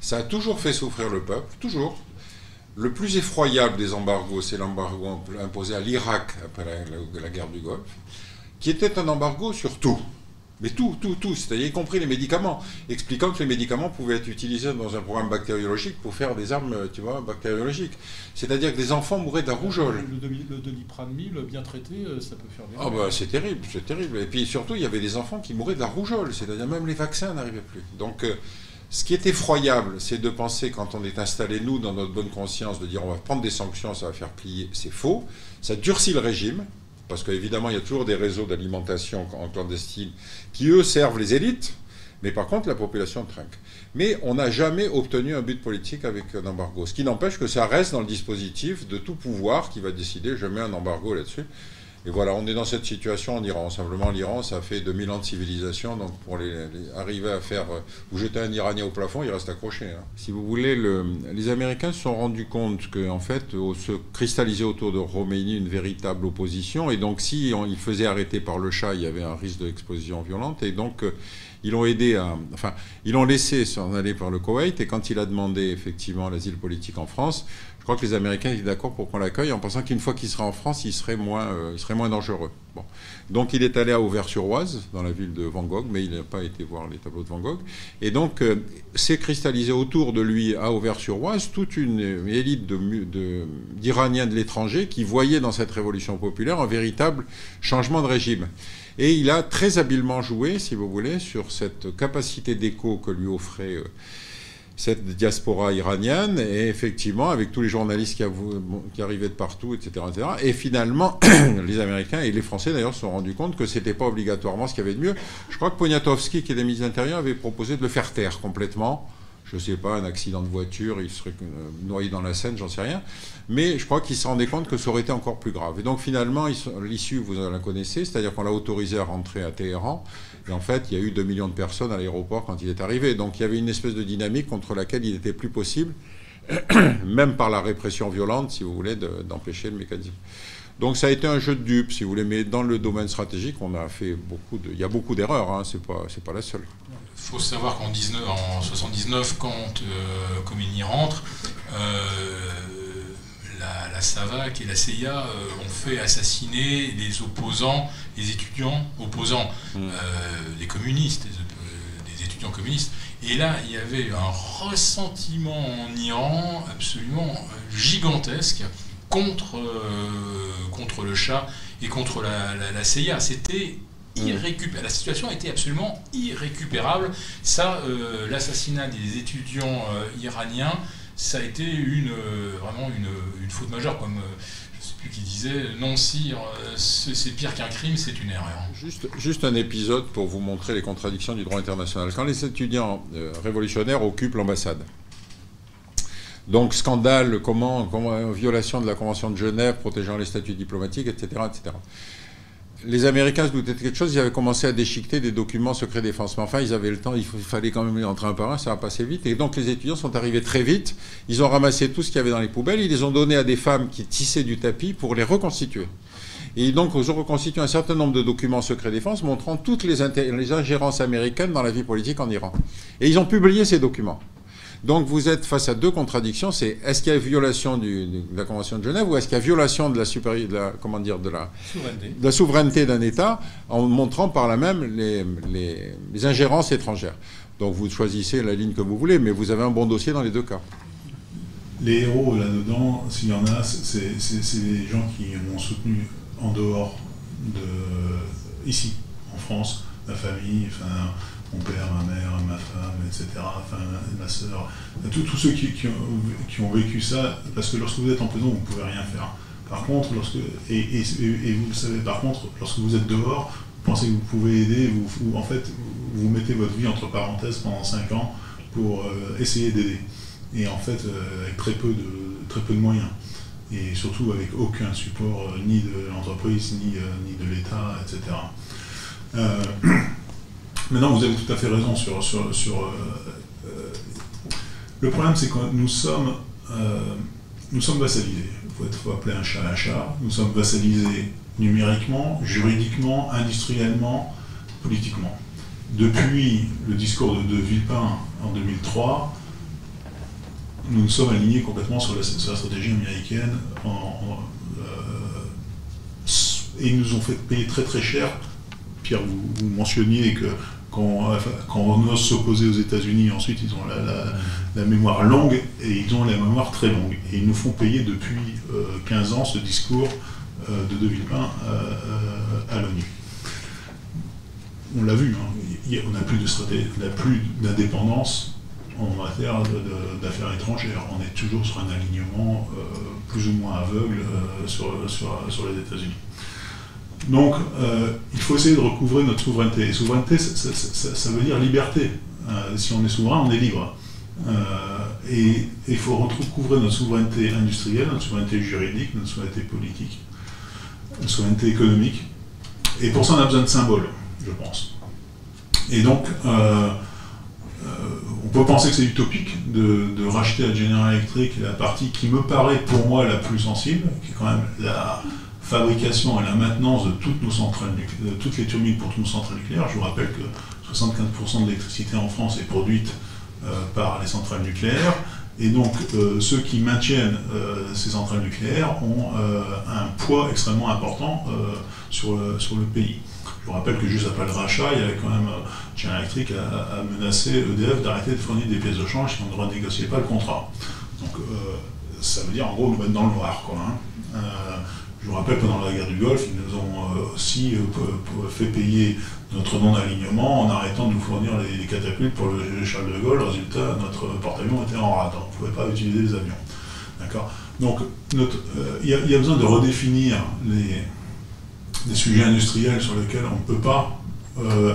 Ça a toujours fait souffrir le peuple, toujours. Le plus effroyable des embargos, c'est l'embargo imposé à l'Irak après la, guerre du Golfe, qui était un embargo sur tout. Mais tout, tout, tout, c'est-à-dire y compris les médicaments, expliquant que les médicaments pouvaient être utilisés dans un programme bactériologique pour faire des armes, tu vois, bactériologiques. C'est-à-dire que des enfants mouraient de la rougeole. Le, le doliprane bien traité, euh, ça peut faire des... Ah bah c'est terrible, c'est terrible. Et puis surtout, il y avait des enfants qui mouraient de la rougeole, c'est-à-dire même les vaccins n'arrivaient plus. Donc... Euh, ce qui est effroyable, c'est de penser, quand on est installé, nous, dans notre bonne conscience, de dire on va prendre des sanctions, ça va faire plier. C'est faux. Ça durcit le régime, parce qu'évidemment, il y a toujours des réseaux d'alimentation en clandestine qui, eux, servent les élites, mais par contre, la population trinque. Mais on n'a jamais obtenu un but politique avec un embargo, ce qui n'empêche que ça reste dans le dispositif de tout pouvoir qui va décider je mets un embargo là-dessus. Et voilà, on est dans cette situation en Iran. Simplement, l'Iran, ça fait 2000 ans de civilisation, donc pour arriver à faire euh, ou jeter un Iranien au plafond, il reste accroché. Hein. Si vous voulez, le, les Américains se sont rendus compte qu'en en fait, se cristallisait autour de Roménie une véritable opposition, et donc si on, il faisait arrêter par le chat, il y avait un risque d'exposition violente, et donc euh, ils l'ont aidé à, enfin, ils l'ont laissé s'en aller par le Koweït, et quand il a demandé effectivement l'asile politique en France, crois que les Américains étaient d'accord pour qu'on l'accueille en pensant qu'une fois qu'il sera en France, il serait moins, euh, il serait moins dangereux. Bon. Donc il est allé à Auvers-sur-Oise, dans la ville de Van Gogh, mais il n'a pas été voir les tableaux de Van Gogh. Et donc euh, s'est cristallisé autour de lui à Auvers-sur-Oise toute une élite d'Iraniens de, l'étranger qui voyaient dans cette révolution populaire un véritable changement de régime. Et il a très habilement joué, si vous voulez, sur cette capacité d'écho que lui offrait... Euh, cette diaspora iranienne, et effectivement, avec tous les journalistes qui, arrivaient de partout, etc., etc. Et finalement, *clears throat* les Américains et les Français, d'ailleurs, se sont rendus compte que ce n'était pas obligatoirement ce qu'il y avait de mieux. Je crois que Poniatowski, qui est le ministre de l'Intérieur, avait proposé de le faire taire complètement. Je ne sais pas, un accident de voiture, il serait euh, noyé dans la Seine, j'en sais rien. Mais je crois qu'il se rendait compte que ça aurait été encore plus grave. Et donc finalement, l'issue, vous la connaissez, c'est-à-dire qu'on l'a autorisé à rentrer à Téhéran. Et en fait, il y a eu 2 millions de personnes à l'aéroport quand il est arrivé. Donc il y avait une espèce de dynamique contre laquelle il n'était plus possible, *clears throat* même par la répression violente, si vous voulez, d'empêcher le mécanisme. Donc ça a été un jeu de dupes, si vous voulez, mais dans le domaine stratégique, on a fait beaucoup de... Il y a beaucoup d'erreurs, hein, c'est pas, pas la seule. Il faut savoir qu'en 1979, quand euh, rentre, euh, la, la, SAVAC et la CIA euh, ont fait assassiner les opposants, les étudiants opposants, mm. euh, les communistes, des étudiants communistes. Et là, il y avait un ressentiment en Iran absolument gigantesque contre, contre le chat et contre la, la CIA. C'était mm. irrécupérable. La situation était absolument irrécupérable. Ça, l'assassinat des étudiants iraniens, ça a été une, euh, vraiment une, faute majeure, comme euh, je ne sais plus qui disait, non sire, euh, c'est pire qu'un crime, c'est une erreur. Juste, juste un épisode pour vous montrer les contradictions du droit international. Quand les étudiants révolutionnaires occupent l'ambassade, donc scandale, comment, comment, violation de la Convention de Genève protégeant les statuts diplomatiques, etc. etc les Américains se doutaient de quelque chose, ils avaient commencé à déchiqueter des documents secrets défense. Mais enfin, ils avaient le temps, il fallait quand même les entrer un par un, ça va passer vite. Et donc les étudiants sont arrivés très vite, ils ont ramassé tout ce qu'il y avait dans les poubelles, ils les ont donnés à des femmes qui tissaient du tapis pour les reconstituer. Et donc, ils ont reconstitué un certain nombre de documents secrets défense montrant toutes les ingérences américaines dans la vie politique en Iran. Et ils ont publié ces documents. Donc vous êtes face à deux contradictions. C'est est-ce qu'il y a violation de la Convention de Genève ou est-ce qu'il y a violation de la, de la, comment dire, de la souveraineté, d'un État en montrant par là même les, les, ingérences étrangères. Donc vous choisissez la ligne que vous voulez, mais vous avez un bon dossier dans les deux cas. Les héros là-dedans, s'il y en a, c'est les gens qui m'ont soutenu en dehors de ici, en France, ma famille, enfin mon père, ma mère, ma femme, etc., enfin, ma soeur, tous ceux qui, ont, vécu ça, parce que lorsque vous êtes en prison, vous ne pouvez rien faire. Par contre, lorsque, et, vous le savez, par contre, lorsque vous êtes dehors, vous pensez que vous pouvez aider, vous, en fait, vous mettez votre vie entre parenthèses pendant 5 ans pour euh, essayer d'aider. Et en fait, euh, avec très peu, de, très peu de moyens. Et surtout avec aucun support, euh, ni de l'entreprise, ni, ni de l'État, etc. *clears throat* Maintenant, vous avez tout à fait raison sur. sur, sur euh, euh, le problème, c'est que nous sommes, euh, nous sommes vassalisés. Il faut, appeler un chat un chat. Nous sommes vassalisés numériquement, juridiquement, industriellement, politiquement. Depuis le discours de, de Villepin en 2003, nous nous sommes alignés complètement sur la, stratégie américaine et ils nous ont fait payer très très cher Pierre, vous, mentionniez que quand, on ose s'opposer aux États-Unis, ensuite ils ont la, mémoire longue et ils ont la mémoire très longue. Et ils nous font payer depuis 15 ans ce discours de 2020 à l'ONU. On l'a vu, hein, on n'a plus de stratégie, plus d'indépendance en matière d'affaires étrangères. On est toujours sur un alignement plus ou moins aveugle sur les États-Unis. Donc, euh, il faut essayer de recouvrer notre souveraineté. Et souveraineté, ça, veut dire liberté. Euh, si on est souverain, on est libre. Euh, et il faut recouvrer notre souveraineté industrielle, notre souveraineté juridique, notre souveraineté politique, notre souveraineté économique. Et pour ça, on a besoin de symboles, je pense. Et donc, on peut penser que c'est utopique de, de, racheter à General Electric la partie qui me paraît pour moi la plus sensible, qui est quand même la, fabrication et la maintenance de toutes nos centrales de toutes les turbines pour toutes nos centrales nucléaires. Je vous rappelle que 75% de l'électricité en France est produite euh, par les centrales nucléaires. Et donc, euh, ceux qui maintiennent euh, ces centrales nucléaires ont un poids extrêmement important sur, le, sur le pays. Je vous rappelle que juste après le rachat, il y avait quand même General Electric a, menacé EDF d'arrêter de fournir des pièces de change si on ne renégociait pas le contrat. Donc, ça veut dire en gros nous mettre dans le noir. Quoi, hein. Je vous rappelle, pendant la guerre du Golfe, ils nous ont euh, aussi euh, fait payer notre non-alignement en arrêtant de nous fournir les, catapultes pour le, Charles de Gaulle. Résultat, notre porte-avions était en rade. On ne pouvait pas utiliser les avions. D'accord? Donc, euh, il y, a besoin de redéfinir les, sujets industriels sur lesquels on ne peut pas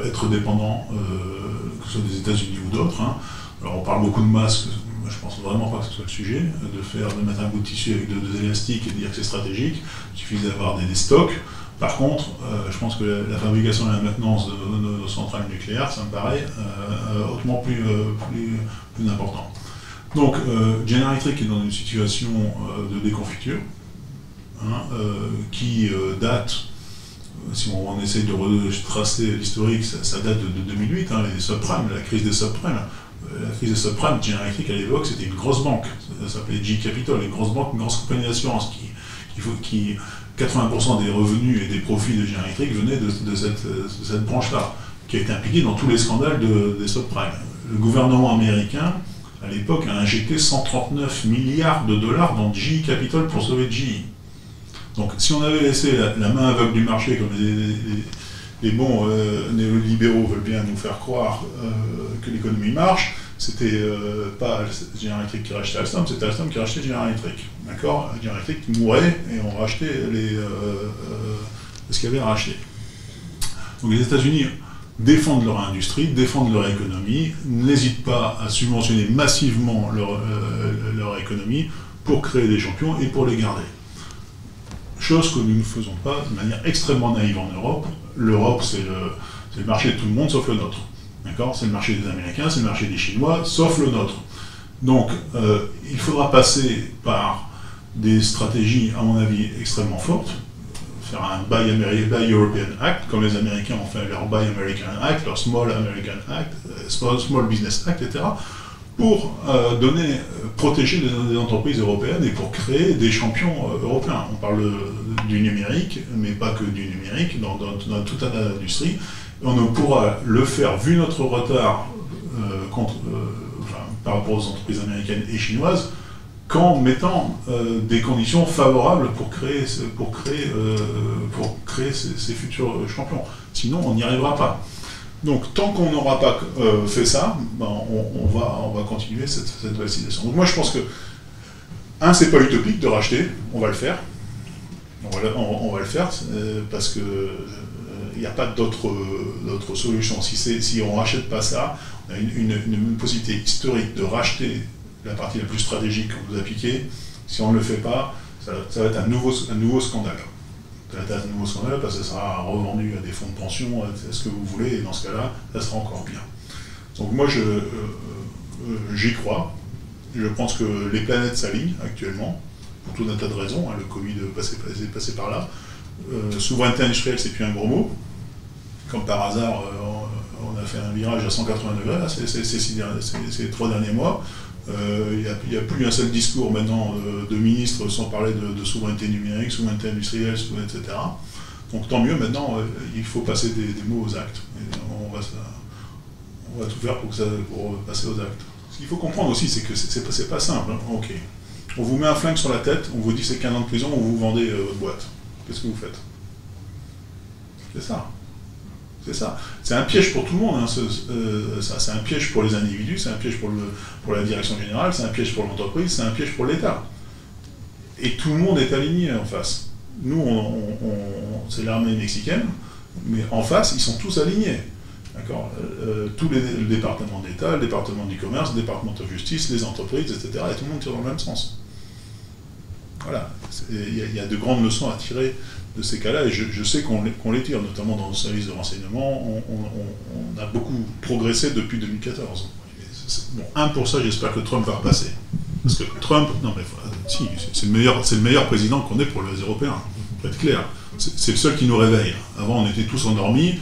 être dépendant, que ce soit des États-Unis ou d'autres. Hein. Alors, on parle beaucoup de masques je pense vraiment pas que ce soit le sujet, de faire, de mettre un bout de tissu avec deux, élastiques et de dire que c'est stratégique. Il suffit d'avoir des, stocks. Par contre, euh, je pense que la, fabrication et la maintenance de, nos centrales nucléaires, ça me paraît euh, hautement plus, euh, plus, important. Donc, General Electric est dans une situation de déconfiture, hein, qui date, si on, essaie de retracer l'historique, ça, date de, 2008, hein, les subprimes, la crise des subprimes la crise des subprimes, General Electric à l'époque, c'était une grosse banque. Ça s'appelait G Capital, une grosse banque, une grosse compagnie d'assurance qui, qui, 80% des revenus et des profits de General Electric venaient de, cette, branche-là, qui a été impliquée dans tous les scandales des subprimes. Le gouvernement américain, à l'époque, a injecté 139 milliards de dollars dans G Capital pour sauver GE. Donc, si on avait laissé la, main aveugle du marché, comme les, bons euh, néolibéraux veulent bien nous faire croire euh, que l'économie marche, c'était euh, pas General Electric qui rachetait Alstom, c'était Alstom qui rachetait General Electric. D'accord? General Electric mourait et on rachetait euh, euh, ce qu'il y avait à racheter. Donc les États-Unis défendent leur industrie, défendent leur économie, n'hésitent pas à subventionner massivement leur, économie pour créer des champions et pour les garder. Chose que nous ne faisons pas de manière extrêmement naïve en Europe. L'Europe, c'est le marché de tout le monde sauf le nôtre. D'accord? C'est le marché des Américains, c'est le marché des Chinois, sauf le nôtre. Donc, euh, il faudra passer par des stratégies, à mon avis, extrêmement fortes. Faire un Buy, European Act, comme les Américains ont fait leur Buy American Act, leur Small American Act, euh, Small, Business Act, etc., pour euh, donner, protéger les, entreprises européennes et pour créer des champions européens. On parle du numérique, mais pas que du numérique, dans, dans toute l'industrie on ne pourra le faire, vu notre retard euh, euh, par rapport aux entreprises américaines et chinoises, qu'en mettant euh, des conditions favorables pour créer, pour créer, pour créer ces, futurs champions. Sinon, on n'y arrivera pas. Donc, tant qu'on n'aura pas fait ça, ben, on, va, on va continuer cette, cette vaccination. Donc, moi, je pense que, un, c'est pas utopique de racheter, on va le faire. On va le faire, parce que il n'y a pas d'autre solution. Si, on ne rachète pas ça, on a une, possibilité historique de racheter la partie la plus stratégique qu'on vous a piquée. Si on ne le fait pas, ça, va être un nouveau, scandale. Ça va être un nouveau scandale parce que ça sera revendu à des fonds de pension, à ce que vous voulez, et dans ce cas-là, ça sera encore bien. Donc moi, euh, euh, j'y crois. Je pense que les planètes s'alignent actuellement, pour tout un tas de raisons. Hein. le Covid est passé, par là. Euh, souveraineté industrielle, c'est plus un gros mot. Comme par hasard, euh, on a fait un virage à 180 degrés ces, trois derniers mois. Euh, il n'y a, plus un seul discours maintenant de, ministres sans parler de, souveraineté numérique, souveraineté industrielle, etc. Donc tant mieux, maintenant, euh, il faut passer des, mots aux actes. on, va, tout faire pour, passer aux actes. Ce qu'il faut comprendre aussi, c'est que c'est pas, pas simple. Hein. On vous met un flingue sur la tête, on vous dit c'est qu'un an de prison, on vous vendez euh, votre boîte. Qu'est-ce que vous faites? C'est ça. C'est ça. C'est un piège pour tout le monde. Hein, euh, c'est un piège pour les individus, c'est un piège pour, le, pour la direction générale, c'est un piège pour l'entreprise, c'est un piège pour l'État. Et tout le monde est aligné en face. Nous, c'est l'armée mexicaine, mais en face, ils sont tous alignés. D'accord? Euh, Tous les, le d'État, le département du commerce, le département de justice, les entreprises, etc. Et tout le monde tire dans le même sens. Voilà. Il y, a de grandes leçons à tirer de ces cas-là, et je, sais qu'on les, tire, notamment dans nos services de renseignement. On, a beaucoup progressé depuis 2014. Bon, un pour ça, j'espère que Trump va repasser. Parce que Trump, non mais si, c'est le meilleur, le meilleur président qu'on ait pour les Européens. Pour être clair, c'est le seul qui nous réveille. Avant, on était tous endormis.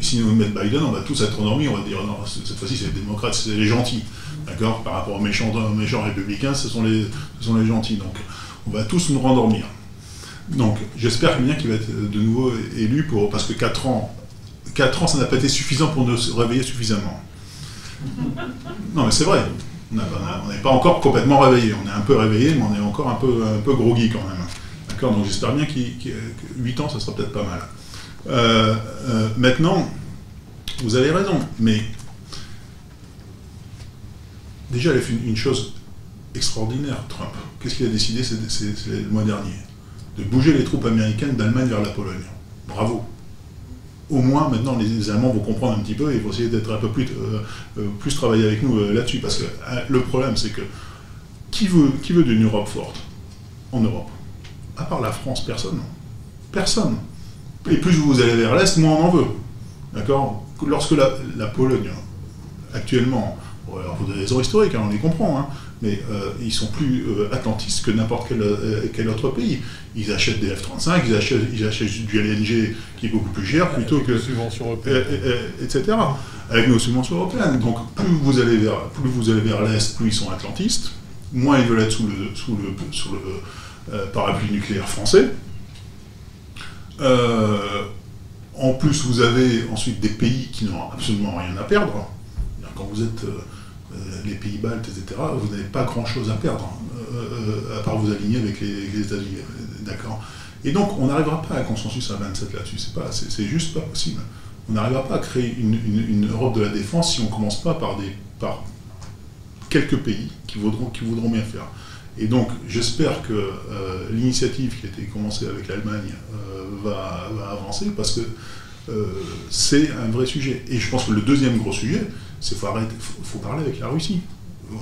Si nous mettons Biden, on va tous être endormis. On va dire non, cette fois-ci, c'est les démocrates, c'est les gentils, d'accord? Par rapport aux méchants, méchants républicains, ce sont les gentils. Donc, on va tous nous rendormir. Donc, j'espère bien qu'il va être de nouveau élu pour, parce que 4 ans, 4 ans, ça n'a pas été suffisant pour nous réveiller suffisamment. *laughs* Non, mais c'est vrai. On n'est pas encore complètement réveillé. On est un peu réveillé, mais on est encore un peu, un peu groggy quand même. D'accord? Donc j'espère bien que 8 ans, ça sera peut-être pas mal. Euh, euh, maintenant, vous avez raison, mais déjà, il a fait une, chose extraordinaire, Trump. Qu'est-ce qu'il a décidé c'est, le mois dernier De bouger les troupes américaines d'Allemagne vers la Pologne. Bravo au moins maintenant les Allemands vont comprendre un petit peu et vont essayer d'être un peu plus, euh, euh, travailler avec nous euh, là-dessus. Parce que le problème, c'est que qui veut, qui veut d'une Europe forte en Europe? À part la France, personne. Personne. Et plus vous allez vers l'Est, moins on en veut. D'accord? Lorsque la, Pologne, actuellement, pour des raisons historiques, hein, on les comprend, hein, mais euh, ils sont plus euh, atlantistes que n'importe quel, euh, quel, autre pays. Ils achètent des F-35, ils achètent, ils achètent du LNG qui est beaucoup plus cher plutôt que... subventions européennes. etc. Avec nos subventions européennes. Donc plus vous allez vers, plus vous allez vers l'Est, plus ils sont atlantistes, moins ils veulent être sous le, sous le, sous le parapluie nucléaire français. en plus, vous avez ensuite des pays qui n'ont absolument rien à perdre. Quand vous êtes les pays baltes, etc., vous n'avez pas grand-chose à perdre, hein, euh, à part vous aligner avec les, États-Unis. D'accord Et donc, on n'arrivera pas à un consensus à 27 là-dessus. C'est, juste pas possible. On n'arrivera pas à créer une, Europe de la défense si on ne commence pas par, quelques pays qui voudront, bien faire. Et donc, j'espère que euh, l'initiative qui a été commencée avec l'Allemagne va, avancer parce que c'est un vrai sujet. Et je pense que le deuxième gros sujet, c'est faut, parler avec la Russie.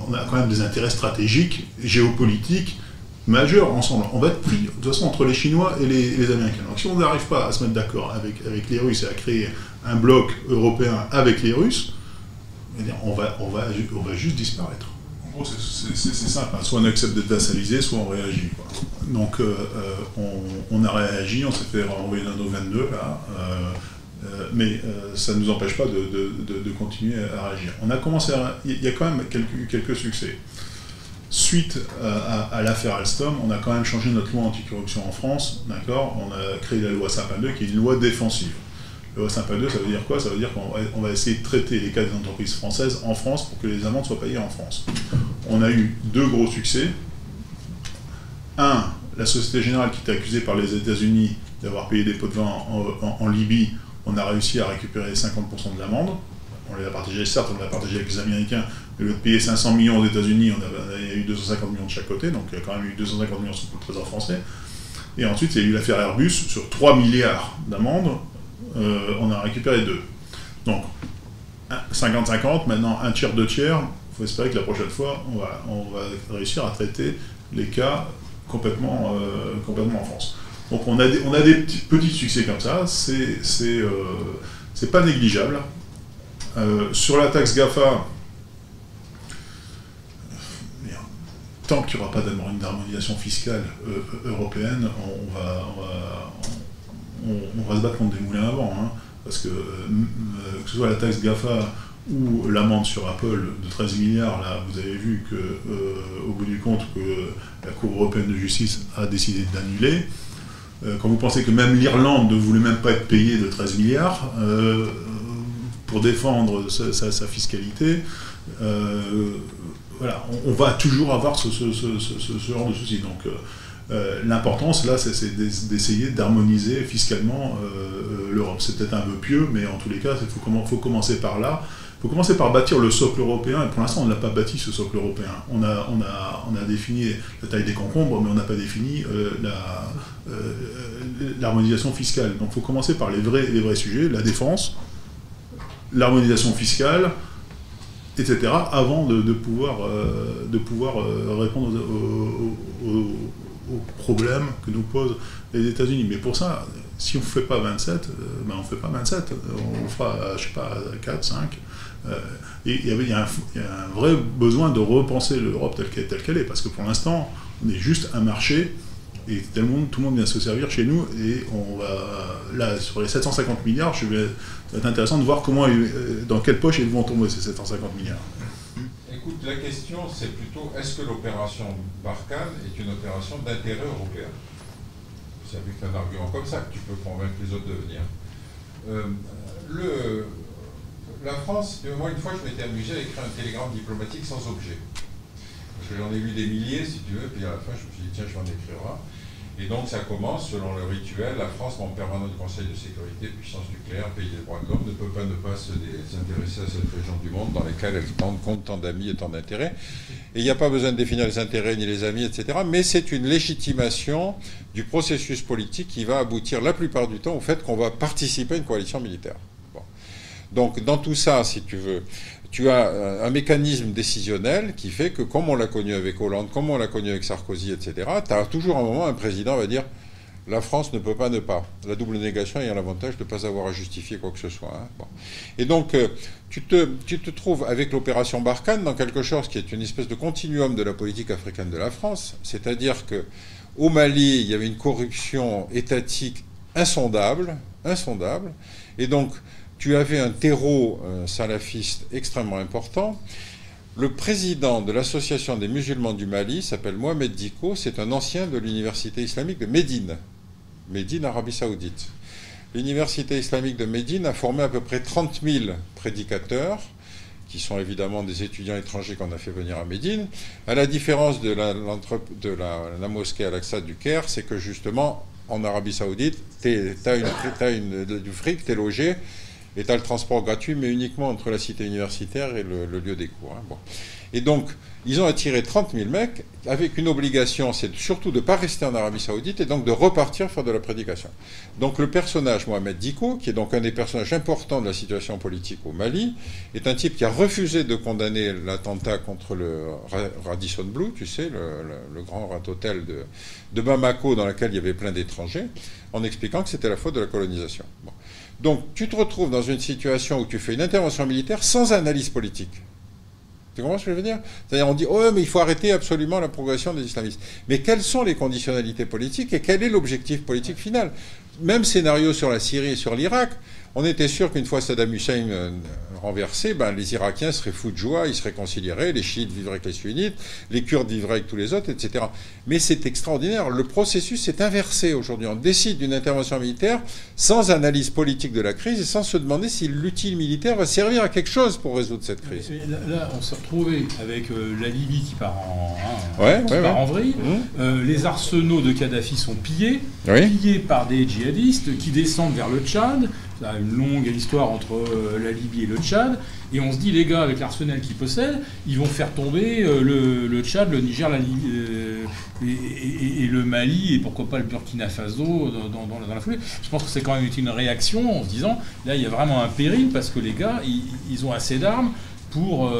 On a quand même des intérêts stratégiques, géopolitiques majeurs ensemble. On va être pris de toute façon entre les Chinois et les, Américains. Donc si on n'arrive pas à se mettre d'accord avec, les Russes et à créer un bloc européen avec les Russes, eh on, va, juste disparaître. En gros, c'est simple. Hein. Soit on accepte d'être vassalisé, soit on réagit. Donc euh, euh, on, a réagi, on s'est fait renvoyer dans nos 22 là. Euh, mais euh, ça ne nous empêche pas de, continuer à réagir. On a commencé Il y a quand même quelques, succès. Suite à, l'affaire Alstom, on a quand même changé notre loi anticorruption en France, d'accord? On a créé la loi Sapin 2 qui est une loi défensive. La loi Sapin 2, ça veut dire quoi? Ça veut dire qu'on va, essayer de traiter les cas des entreprises françaises en France pour que les amendes soient payées en France. On a eu deux gros succès. Un, la Société Générale qui était accusée par les États-Unis d'avoir payé des pots de vin en Libye on a réussi à récupérer 50% de l'amende. On les a partagés, certes, on l'a partagé avec les Américains, mais au lieu de payer 500 millions aux États-Unis, on a, eu 250 millions de chaque côté, donc il y a quand même eu 250 millions sur le trésor français. Et ensuite, il y a eu l'affaire Airbus, sur 3 milliards d'amendes, euh, on a récupéré deux. Donc, 50-50, maintenant un tiers, deux tiers, il faut espérer que la prochaine fois, on va, réussir à traiter les cas complètement, euh, complètement en France. Donc on a des, petits, succès comme ça, c'est euh, pas négligeable. Euh, sur la taxe GAFA, tant qu'il n'y aura pas d'harmonisation fiscale euh, européenne, on va, on, va, se battre contre des moulins avant. Hein. parce que que ce soit la taxe GAFA ou l'amende sur Apple de 13 milliards, là, vous avez vu que, au bout du compte, que la Cour européenne de justice a décidé d'annuler. Quand vous pensez que même l'Irlande ne voulait même pas être payée de 13 milliards pour défendre sa, fiscalité, voilà, on, va toujours avoir ce, genre de soucis. Donc, euh, l'importance, là, c'est d'essayer d'harmoniser fiscalement euh, l'Europe. C'est peut-être un peu pieux, mais en tous les cas, il faut, commencer par là. Il faut commencer par bâtir le socle européen, et pour l'instant, on n'a pas bâti ce socle européen. On a, on, a, on a défini la taille des concombres, mais on n'a pas défini euh, l'harmonisation fiscale. Donc il faut commencer par les vrais, les vrais sujets, la défense, l'harmonisation fiscale, etc., avant de, pouvoir, de pouvoir répondre aux aux problèmes que nous posent les États-Unis. Mais pour ça, si on ne fait pas 27, euh, ben on ne fait pas 27. On fera, je sais pas, 4, 5. Euh, il y, a un, vrai besoin de repenser l'Europe telle qu'elle est, parce que pour l'instant, on est juste un marché et tout le, monde, vient se servir chez nous. Et on va, là, sur les 750 milliards, je ça va être intéressant de voir comment, euh, dans quelle poche ils vont tomber ces 750 milliards la question, c'est plutôt est-ce que l'opération Barkhane est une opération d'intérêt européen? C'est avec un argument comme ça que tu peux convaincre les autres de venir. Euh, le, la France, moi une fois je m'étais amusé à écrire un télégramme diplomatique sans objet. Parce que j'en ai lu des milliers si tu veux, puis à la fin je me suis dit tiens je vais en écrire un. Et donc ça commence selon le rituel, la France, membre permanent du Conseil de sécurité, puissance nucléaire, pays des droits de l'homme, ne peut pas ne pas s'intéresser à cette région du monde dans laquelle elle compte tant d'amis et tant d'intérêts. Et il n'y a pas besoin de définir les intérêts ni les amis, etc. Mais c'est une légitimation du processus politique qui va aboutir la plupart du temps au fait qu'on va participer à une coalition militaire. Donc dans tout ça, si tu veux, tu as euh, un mécanisme décisionnel qui fait que, comme on l'a connu avec Hollande, comme on l'a connu avec Sarkozy, etc., tu as toujours un moment, un président va dire la France ne peut pas ne pas. La double négation ayant l'avantage de ne pas avoir à justifier quoi que ce soit. Hein. Et donc, euh, tu, te, tu, te, trouves avec l'opération Barkhane dans quelque chose qui est une espèce de continuum de la politique africaine de la France. C'est-à-dire que au Mali, il y avait une corruption étatique insondable, insondable. Et donc, tu avais un terreau euh, salafiste extrêmement important. Le président de l'association des musulmans du Mali s'appelle Mohamed Diko, c'est un ancien de l'université islamique de Médine, Médine, Arabie Saoudite. L'université islamique de Médine a formé à peu près 30 000 prédicateurs, qui sont évidemment des étudiants étrangers qu'on a fait venir à Médine. À la différence de la, la, mosquée Al-Aqsa du Caire, c'est que justement, en Arabie Saoudite, tu as, du fric, tu es logé, et tu as le transport gratuit, mais uniquement entre la cité universitaire et le, lieu des cours. Hein. Et donc, ils ont attiré 30 000 mecs avec une obligation, c'est surtout de ne pas rester en Arabie Saoudite et donc de repartir faire de la prédication. Donc le personnage Mohamed Diko, qui est donc un des personnages importants de la situation politique au Mali, est un type qui a refusé de condamner l'attentat contre le Radisson Blue, tu sais, le, grand rat hôtel de, de, Bamako dans lequel il y avait plein d'étrangers, en expliquant que c'était la faute de la colonisation. Donc tu te retrouves dans une situation où tu fais une intervention militaire sans analyse politique. Tu comprends ce que je veux dire? C'est-à-dire, on dit, oh, mais il faut arrêter absolument la progression des islamistes. Mais quelles sont les conditionnalités politiques et quel est l'objectif politique final? Même scénario sur la Syrie et sur l'Irak. On était sûr qu'une fois Saddam Hussein euh, renversé, ben, les Irakiens seraient fous de joie, ils se réconcilieraient, les chiites vivraient avec les sunnites, les kurdes vivraient avec tous les autres, etc. Mais c'est extraordinaire. Le processus s'est inversé aujourd'hui. On décide d'une intervention militaire sans analyse politique de la crise et sans se demander si l'outil militaire va servir à quelque chose pour résoudre cette crise. Là, on s'est retrouvé avec euh, la Libye qui part en, hein, en vrille. Mmh. Euh, les arsenaux de Kadhafi sont pillés, pillés par des djihadistes qui descendent vers le Tchad a une longue histoire entre euh, la Libye et le Tchad. Et on se dit, les gars, avec l'arsenal qu'ils possèdent, ils vont faire tomber euh, le, Tchad, le Niger, euh, et, le Mali, et pourquoi pas le Burkina Faso dans, dans, la foulée. Je pense que c'est quand même une réaction en se disant, là, il y a vraiment un péril parce que les gars, ils, ont assez d'armes pour,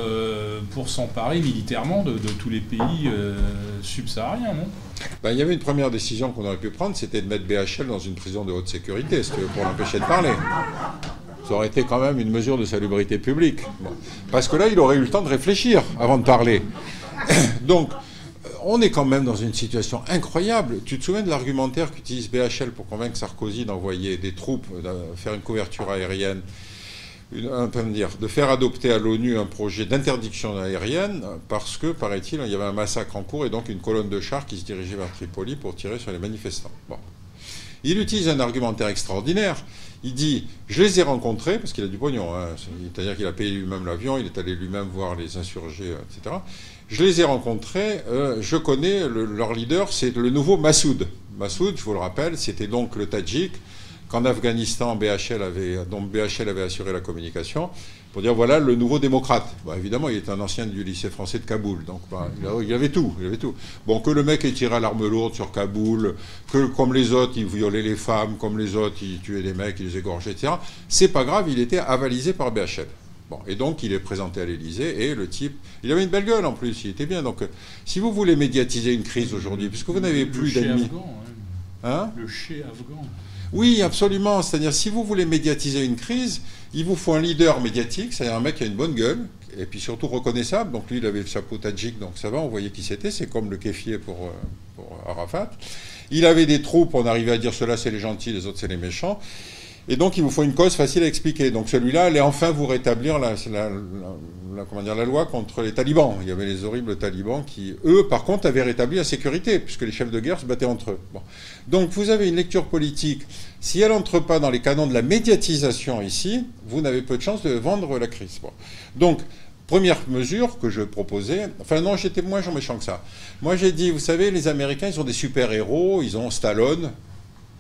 pour s'emparer militairement de, tous les pays subsahariens, non? Ben, il y avait une première décision qu'on aurait pu prendre, c'était de mettre BHL dans une prison de haute sécurité, pour l'empêcher de parler. Ça aurait été quand même une mesure de salubrité publique. Parce que là, il aurait eu le temps de réfléchir avant de parler. *coughs* Donc, on est quand même dans une situation incroyable. Tu te souviens de l'argumentaire qu'utilise BHL pour convaincre Sarkozy d'envoyer des troupes, de faire une couverture aérienne de faire adopter à l'ONU un projet d'interdiction aérienne parce que, paraît-il, il y avait un massacre en cours et donc une colonne de chars qui se dirigeait vers Tripoli pour tirer sur les manifestants. Bon. Il utilise un argumentaire extraordinaire. Il dit Je les ai rencontrés, parce qu'il a du pognon, hein. c'est-à-dire qu'il a payé lui-même l'avion, il est allé lui-même voir les insurgés, etc. Je les ai rencontrés, euh, je connais leur leader, c'est le nouveau Massoud. Massoud, je vous le rappelle, c'était donc le Tadjik qu'en Afghanistan, BHL avait, dont BHL avait assuré la communication, pour dire voilà le nouveau démocrate. Bah, évidemment, il est un ancien du lycée français de Kaboul, donc bah, il, avait tout, il avait tout. Bon, que le mec ait tiré à l'arme lourde sur Kaboul, que comme les autres, il violait les femmes, comme les autres, il tuait des mecs, il les égorgeait, etc. C'est pas grave, il était avalisé par BHL. Bon, et donc il est présenté à l'Élysée et le type, il avait une belle gueule en plus, il était bien. Donc, euh, si vous voulez médiatiser une crise aujourd'hui, puisque vous n'avez plus d'ennemis, hein? Le chez afghan. Oui, absolument. C'est-à-dire, si vous voulez médiatiser une crise, il vous faut un leader médiatique, c'est-à-dire un mec qui a une bonne gueule, et puis surtout reconnaissable. Donc lui, il avait le chapeau tadjik, donc ça va, on voyait qui c'était. C'est comme le kéfier pour, euh, pour Arafat. Il avait des troupes, on arrivait à dire cela c'est les gentils, les autres c'est les méchants. Et donc, il vous faut une cause facile à expliquer. Donc, celui-là allait enfin vous rétablir la, comment dire, la loi contre les talibans. Il y avait les horribles talibans qui, eux, par contre, avaient rétabli la sécurité, puisque les chefs de guerre se battaient entre eux. Donc, vous avez une lecture politique. Si elle n'entre pas dans les canons de la médiatisation ici, vous n'avez peu de chance de vendre la crise. Donc, première mesure que je proposais, enfin non, j'étais moins méchant que ça. Moi, j'ai dit, vous savez, les Américains, ils ont des super-héros, ils ont Stallone,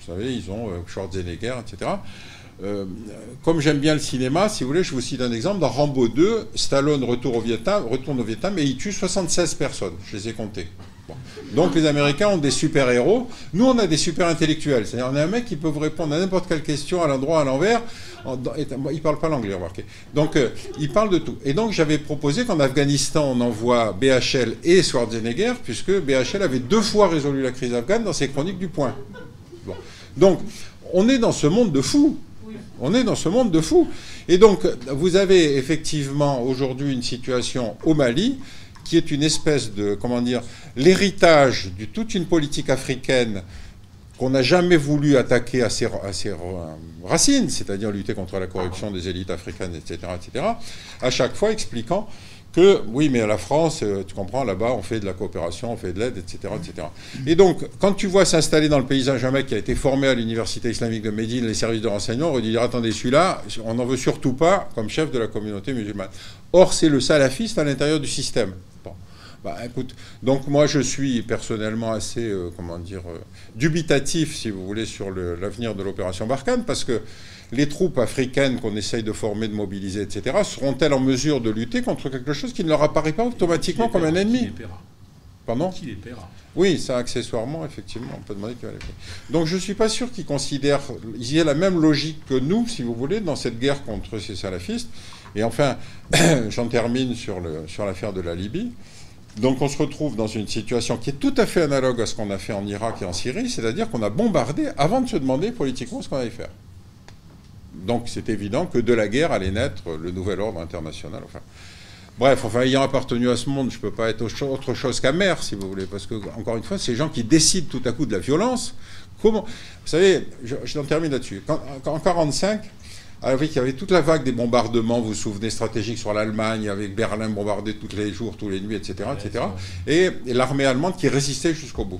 savez, ils ont euh, Schwarzenegger, etc. Euh, comme j'aime bien le cinéma, si vous voulez, je vous cite un exemple. Dans Rambo 2, Stallone retourne au Vietnam, retourne au Vietnam et il tue 76 personnes. Je les ai comptées. Donc les Américains ont des super-héros. Nous, on a des super-intellectuels. C'est-à-dire, on a un mec qui peut vous répondre à n'importe quelle question à l'endroit, à l'envers. Il ne parle pas l'anglais, remarquez. Donc, euh, il parle de tout. Et donc, j'avais proposé qu'en Afghanistan, on envoie BHL et Schwarzenegger, puisque BHL avait deux fois résolu la crise afghane dans ses chroniques du point. Donc, on est dans ce monde de fous. On est dans ce monde de fous. Et donc, vous avez effectivement aujourd'hui une situation au Mali qui est une espèce de, comment dire, l'héritage de toute une politique africaine qu'on n'a jamais voulu attaquer à ses, à ses racines, c'est-à-dire lutter contre la corruption des élites africaines, etc., etc., à chaque fois expliquant que oui, mais à la France, euh, tu comprends, là-bas, on fait de la coopération, on fait de l'aide, etc., etc. Et donc, quand tu vois s'installer dans le paysage un mec qui a été formé à l'université islamique de Médine, les services de renseignement, on va dire attendez, celui-là, on n'en veut surtout pas comme chef de la communauté musulmane. Or, c'est le salafiste à l'intérieur du système. Bon. Bah, écoute, donc moi je suis personnellement assez, euh, comment dire, euh, dubitatif, si vous voulez, sur l'avenir de l'opération Barkhane, parce que les troupes africaines qu'on essaye de former, de mobiliser, etc., seront-elles en mesure de lutter contre quelque chose qui ne leur apparaît pas automatiquement comme un ennemi Qui les paiera Pardon Qui les paiera Oui, ça, accessoirement, effectivement, on peut demander qui va les payer. Donc je ne suis pas sûr qu'ils considèrent... Il y a la même logique que nous, si vous voulez, dans cette guerre contre ces salafistes. Et enfin, *coughs* j'en termine sur l'affaire sur de la Libye. Donc on se retrouve dans une situation qui est tout à fait analogue à ce qu'on a fait en Irak et en Syrie, c'est-à-dire qu'on a bombardé avant de se demander politiquement ce qu'on allait faire donc c'est évident que de la guerre allait naître le nouvel ordre international. Enfin, bref, enfin, ayant appartenu à ce monde, je ne peux pas être autre chose qu'amer, si vous voulez, parce que, encore une fois, ces gens qui décident tout à coup de la violence, comment... Vous savez, je, je termine là-dessus. en 1945, alors, il y avait toute la vague des bombardements, vous vous souvenez, stratégiques sur l'Allemagne, avec Berlin bombardé tous les jours, tous les nuits, etc. etc. et, l'armée allemande qui résistait jusqu'au bout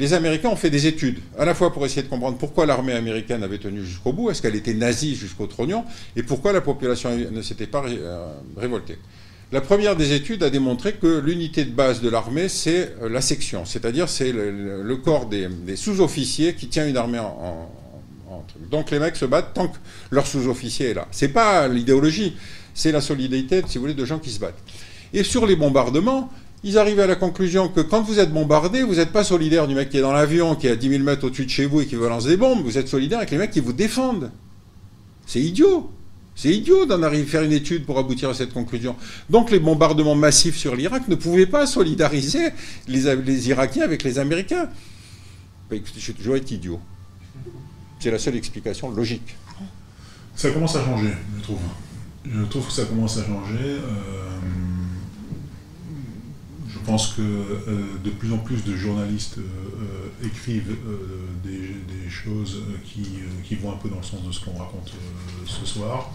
les Américains ont fait des études, à la fois pour essayer de comprendre pourquoi l'armée américaine avait tenu jusqu'au bout, est-ce qu'elle était nazie jusqu'au trognon, et pourquoi la population ne s'était pas euh, révoltée. La première des études a démontré que l'unité de base de l'armée, c'est euh, la section, c'est-à-dire c'est le, corps des, sous-officiers qui tient une armée en, Donc les mecs se battent tant que leur sous-officier est là. C'est pas l'idéologie, c'est la solidité, si vous voulez, de gens qui se battent. Et sur les bombardements, ils arrivent à la conclusion que quand vous êtes bombardé, vous n'êtes pas solidaire du mec qui est dans l'avion, qui est à 10 000 mètres au-dessus de chez vous et qui vous lance des bombes, vous êtes solidaire avec les mecs qui vous défendent. C'est idiot. C'est idiot d'en arriver à faire une étude pour aboutir à cette conclusion. Donc les bombardements massifs sur l'Irak ne pouvaient pas solidariser les, Irakiens avec les Américains. Bah, écoutez, je toujours été idiot. C'est la seule explication logique. Ça commence à changer, je trouve. Je trouve que ça commence à changer. Euh, je pense que euh, de plus en plus de journalistes euh, euh, écrivent des, choses qui, vont un peu dans le sens de ce qu'on raconte ce soir.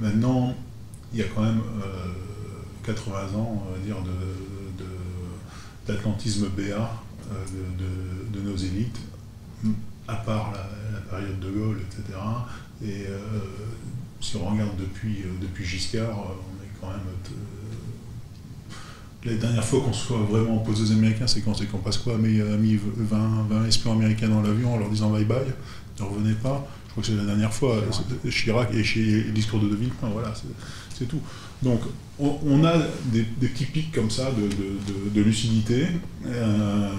maintenant, il y a quand même 80 ans, dire, d'atlantisme de, BA de, nos élites. à part la, période de Gaulle, etc. Et si on regarde depuis, depuis Giscard, on est quand même la dernière fois qu'on soit vraiment opposé aux Américains, c'est quand c'est qu'on passe quoi a mis 20, 20 espions américains dans l'avion en leur disant bye bye, ne revenez pas. Je crois que c'est la dernière fois, Chirac et chez le discours de De Villepin, voilà, c'est tout. Donc on, a des, petits pics comme ça de, lucidité. Euh,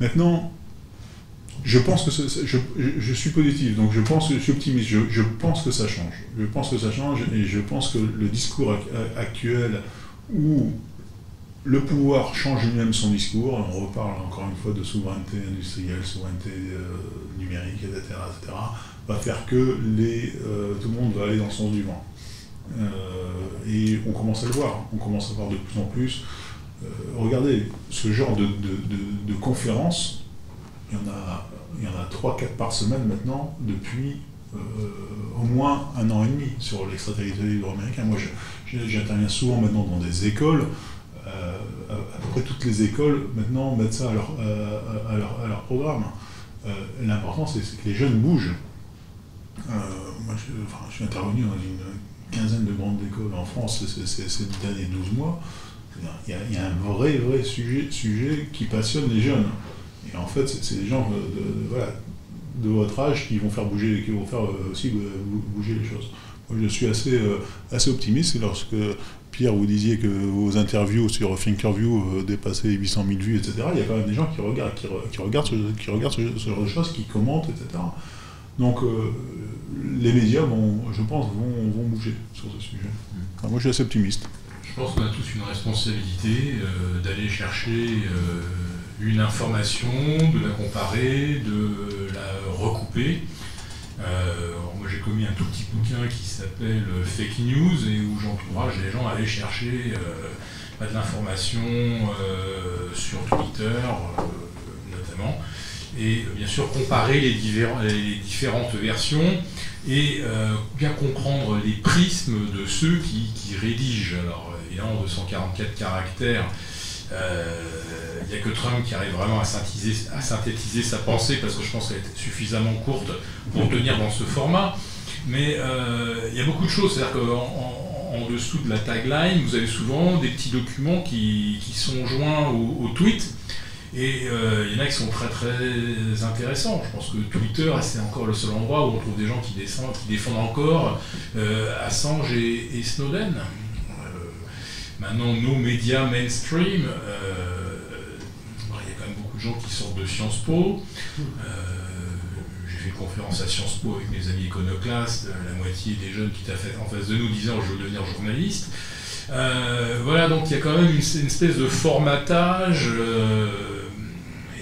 maintenant, je pense que je, suis positif, donc je pense que je suis optimiste. Je, pense que ça change. Je pense que ça change et je pense que le discours actuel où le pouvoir change lui-même son discours, on reparle encore une fois de souveraineté industrielle, souveraineté euh, numérique, etc., etc., va faire que euh, tout le monde va aller dans le sens du vent. Euh, et on commence à le voir, on commence à voir de plus en plus. regardez, ce genre de, conférences, il y en a, il y en a 3-4 par semaine maintenant depuis au moins un an et demi sur l'extraterritorial américain. Moi, j'interviens souvent maintenant dans des écoles à, peu près toutes les écoles maintenant mettent ça à leur, euh, à leur, programme. Euh, l'important, c'est que les jeunes bougent. moi, je, suis intervenu dans une quinzaine de grandes écoles en France ces derniers 12 mois. Il y, a, un vrai, vrai sujet, sujet qui passionne les jeunes. Et en fait, c'est des gens de, votre âge qui vont faire bouger, qui vont faire aussi bouger les choses. Moi, je suis assez, assez optimiste lorsque Pierre, vous disiez que vos interviews sur Thinkerview euh, dépassaient 800 000 vues, etc. Il y a quand même des gens qui regardent, qui, regardent, ce, qui regardent ce, genre de choses, qui commentent, etc. Donc euh, les médias, vont, je pense, vont, bouger sur ce sujet. moi, je suis assez optimiste. Je pense qu'on a tous une responsabilité euh, d'aller chercher une information, de la comparer, de la recouper. Euh, moi j'ai commis un tout petit bouquin qui s'appelle euh, Fake News et où j'encourage les gens à aller chercher euh, de l'information sur Twitter notamment et bien sûr comparer les, différentes versions et bien comprendre les prismes de ceux qui, qui rédigent. Alors évidemment 244 caractères il euh, n'y a que Trump qui arrive vraiment à synthétiser, sa pensée parce que je pense qu'elle est suffisamment courte pour tenir dans ce format. Mais euh, il y a beaucoup de choses. C'est-à-dire qu'en en, dessous de la tagline, vous avez souvent des petits documents qui, sont joints au, tweet. Et euh, il y en a qui sont très très intéressants. Je pense que Twitter, c'est encore le seul endroit où on trouve des gens qui, descendent, qui défendent encore Assange et Snowden. Maintenant, nos médias mainstream, qui sortent de Sciences Po. Euh, j'ai fait une conférence à Sciences Po avec mes amis iconoclastes, la moitié des jeunes qui étaient en face de nous disant je veux devenir journaliste. Euh, voilà, donc il y a quand même une, espèce de formatage.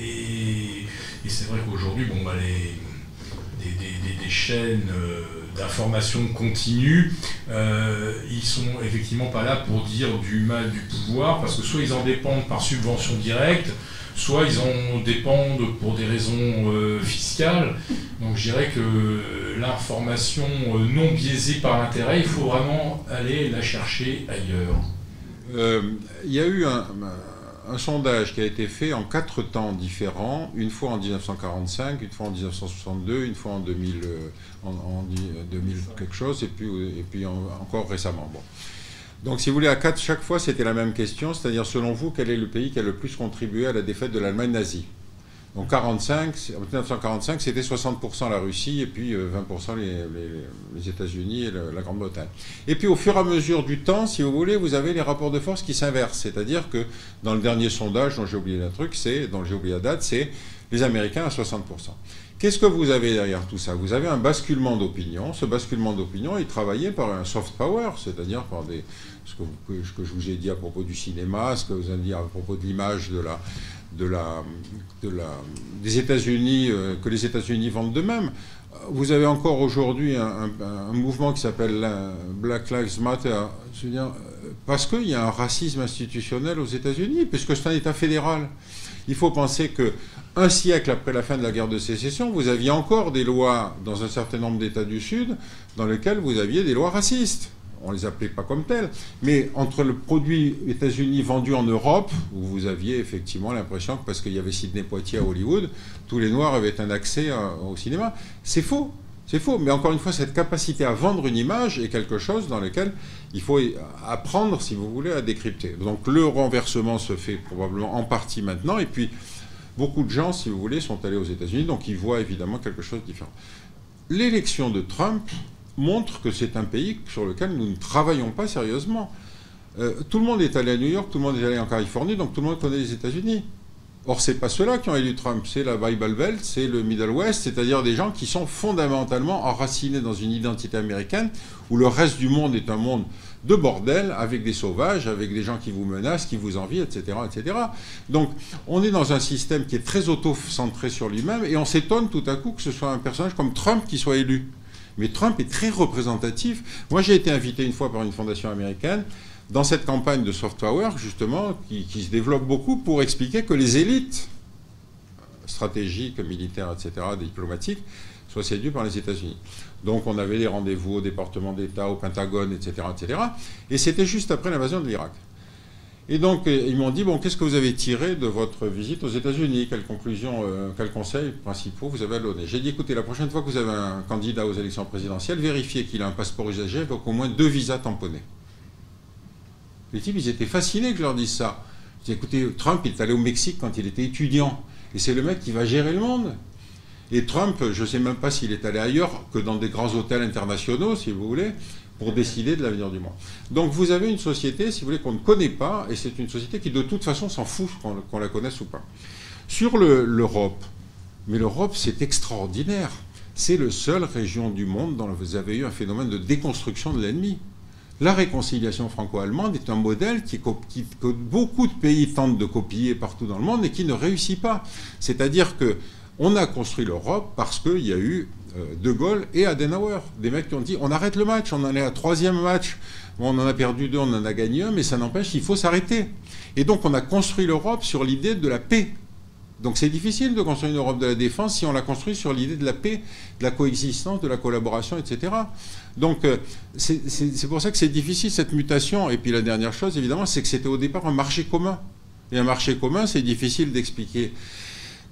et, c'est vrai qu'aujourd'hui, bon, bah, les, des, chaînes d'information continue, euh, ils sont effectivement pas là pour dire du mal du pouvoir, parce que soit ils en dépendent par subvention directe, soit ils en dépendent pour des raisons euh, fiscales. Donc je dirais que l'information euh, non biaisée par l'intérêt, il faut vraiment aller la chercher ailleurs. Il y a eu un, sondage qui a été fait en quatre temps différents, une fois en 1945, une fois en 1962, une fois en 2000, euh, en, 2000 quelque chose, et puis, encore récemment. Donc si vous voulez, à quatre, chaque fois, c'était la même question, c'est-à-dire selon vous, quel est le pays qui a le plus contribué à la défaite de l'Allemagne nazie? Donc 45, en 1945, c'était 60% la Russie et puis 20% euh, les, États-Unis et la Grande-Bretagne. Et puis au fur et à mesure du temps, si vous voulez, vous avez les rapports de force qui s'inversent. C'est-à-dire que dans le dernier sondage, dont j'ai oublié un truc, c'est, dont j'ai oublié la date, c'est les Américains à 60%. Qu'est-ce que vous avez derrière tout ça? Vous avez un basculement d'opinion. Ce basculement d'opinion est travaillé par un soft power, c'est-à-dire par ce que, je vous ai dit à propos du cinéma, ce que vous avez dit à propos de l'image des États-Unis, euh, que les États-Unis vendent d'eux-mêmes. Vous avez encore aujourd'hui un, mouvement qui s'appelle Black Lives Matter, dire, parce qu'il y a un racisme institutionnel aux États-Unis, puisque c'est un État fédéral. Il faut penser que un siècle après la fin de la guerre de sécession, vous aviez encore des lois dans un certain nombre d'États du Sud dans lesquelles vous aviez des lois racistes. on les appelait pas comme tels, mais entre le produit États-Unis vendu en Europe, où vous aviez effectivement l'impression que parce qu'il y avait Sidney Poitier à Hollywood, tous les Noirs avaient un accès au cinéma. C'est faux. C'est faux, mais encore une fois, cette capacité à vendre une image est quelque chose dans lequel il faut apprendre, si vous voulez, à décrypter. Donc le renversement se fait probablement en partie maintenant, et puis beaucoup de gens, si vous voulez, sont allés aux États-Unis, donc ils voient évidemment quelque chose de différent. L'élection de Trump montre que c'est un pays sur lequel nous ne travaillons pas sérieusement. Euh, tout le monde est allé à New York, tout le monde est allé en Californie, donc tout le monde connaît les États-Unis. Or, ce n'est pas ceux-là qui ont élu Trump, c'est la Bible Belt, c'est le Middle West, c'est-à-dire des gens qui sont fondamentalement enracinés dans une identité américaine, où le reste du monde est un monde de bordel, avec des sauvages, avec des gens qui vous menacent, qui vous envient, etc. etc. Donc, on est dans un système qui est très auto-centré sur lui-même, et on s'étonne tout à coup que ce soit un personnage comme Trump qui soit élu. Mais Trump est très représentatif. Moi, j'ai été invité une fois par une fondation américaine dans cette campagne de soft power, justement, qui, se développe beaucoup pour expliquer que les élites stratégiques, militaires, etc., diplomatiques, soient séduites par les États-Unis. Donc on avait des rendez-vous au département d'État, au Pentagone, etc., etc. Et c'était juste après l'invasion de l'Irak. Et donc, euh, ils m'ont dit, bon, qu'est-ce que vous avez tiré de votre visite aux États-Unis? Quelles conclusions, euh, quels conseils principaux vous avez à donner? J'ai dit, écoutez, la prochaine fois que vous avez un candidat aux élections présidentielles, vérifiez qu'il a un passeport usagé avec au moins deux visas tamponnés. Les types, ils étaient fascinés que je leur dise ça. J'ai dit, écoutez, Trump, il est allé au Mexique quand il était étudiant. Et c'est le mec qui va gérer le monde. Et Trump, je ne sais même pas s'il est allé ailleurs que dans des grands hôtels internationaux, si vous voulez pour décider de l'avenir du monde. Donc vous avez une société, si vous voulez, qu'on ne connaît pas, et c'est une société qui de toute façon s'en fout qu'on la connaisse ou pas. Sur l'Europe, mais l'Europe c'est extraordinaire. C'est la seule région du monde dont vous avez eu un phénomène de déconstruction de l'ennemi. La réconciliation franco-allemande est un modèle qui, que beaucoup de pays tentent de copier partout dans le monde et qui ne réussit pas. C'est-à-dire que on a construit l'Europe parce qu'il y a eu euh, de Gaulle et Adenauer. Des mecs qui ont dit on arrête le match, on en est à troisième match, on en a perdu deux, on en a gagné un, mais ça n'empêche qu'il faut s'arrêter. Et donc on a construit l'Europe sur l'idée de la paix. Donc c'est difficile de construire une Europe de la défense si on la construit sur l'idée de la paix, de la coexistence, de la collaboration, etc. Donc euh, c'est pour ça que c'est difficile cette mutation. Et puis la dernière chose, évidemment, c'est que c'était au départ un marché commun. Et un marché commun, c'est difficile d'expliquer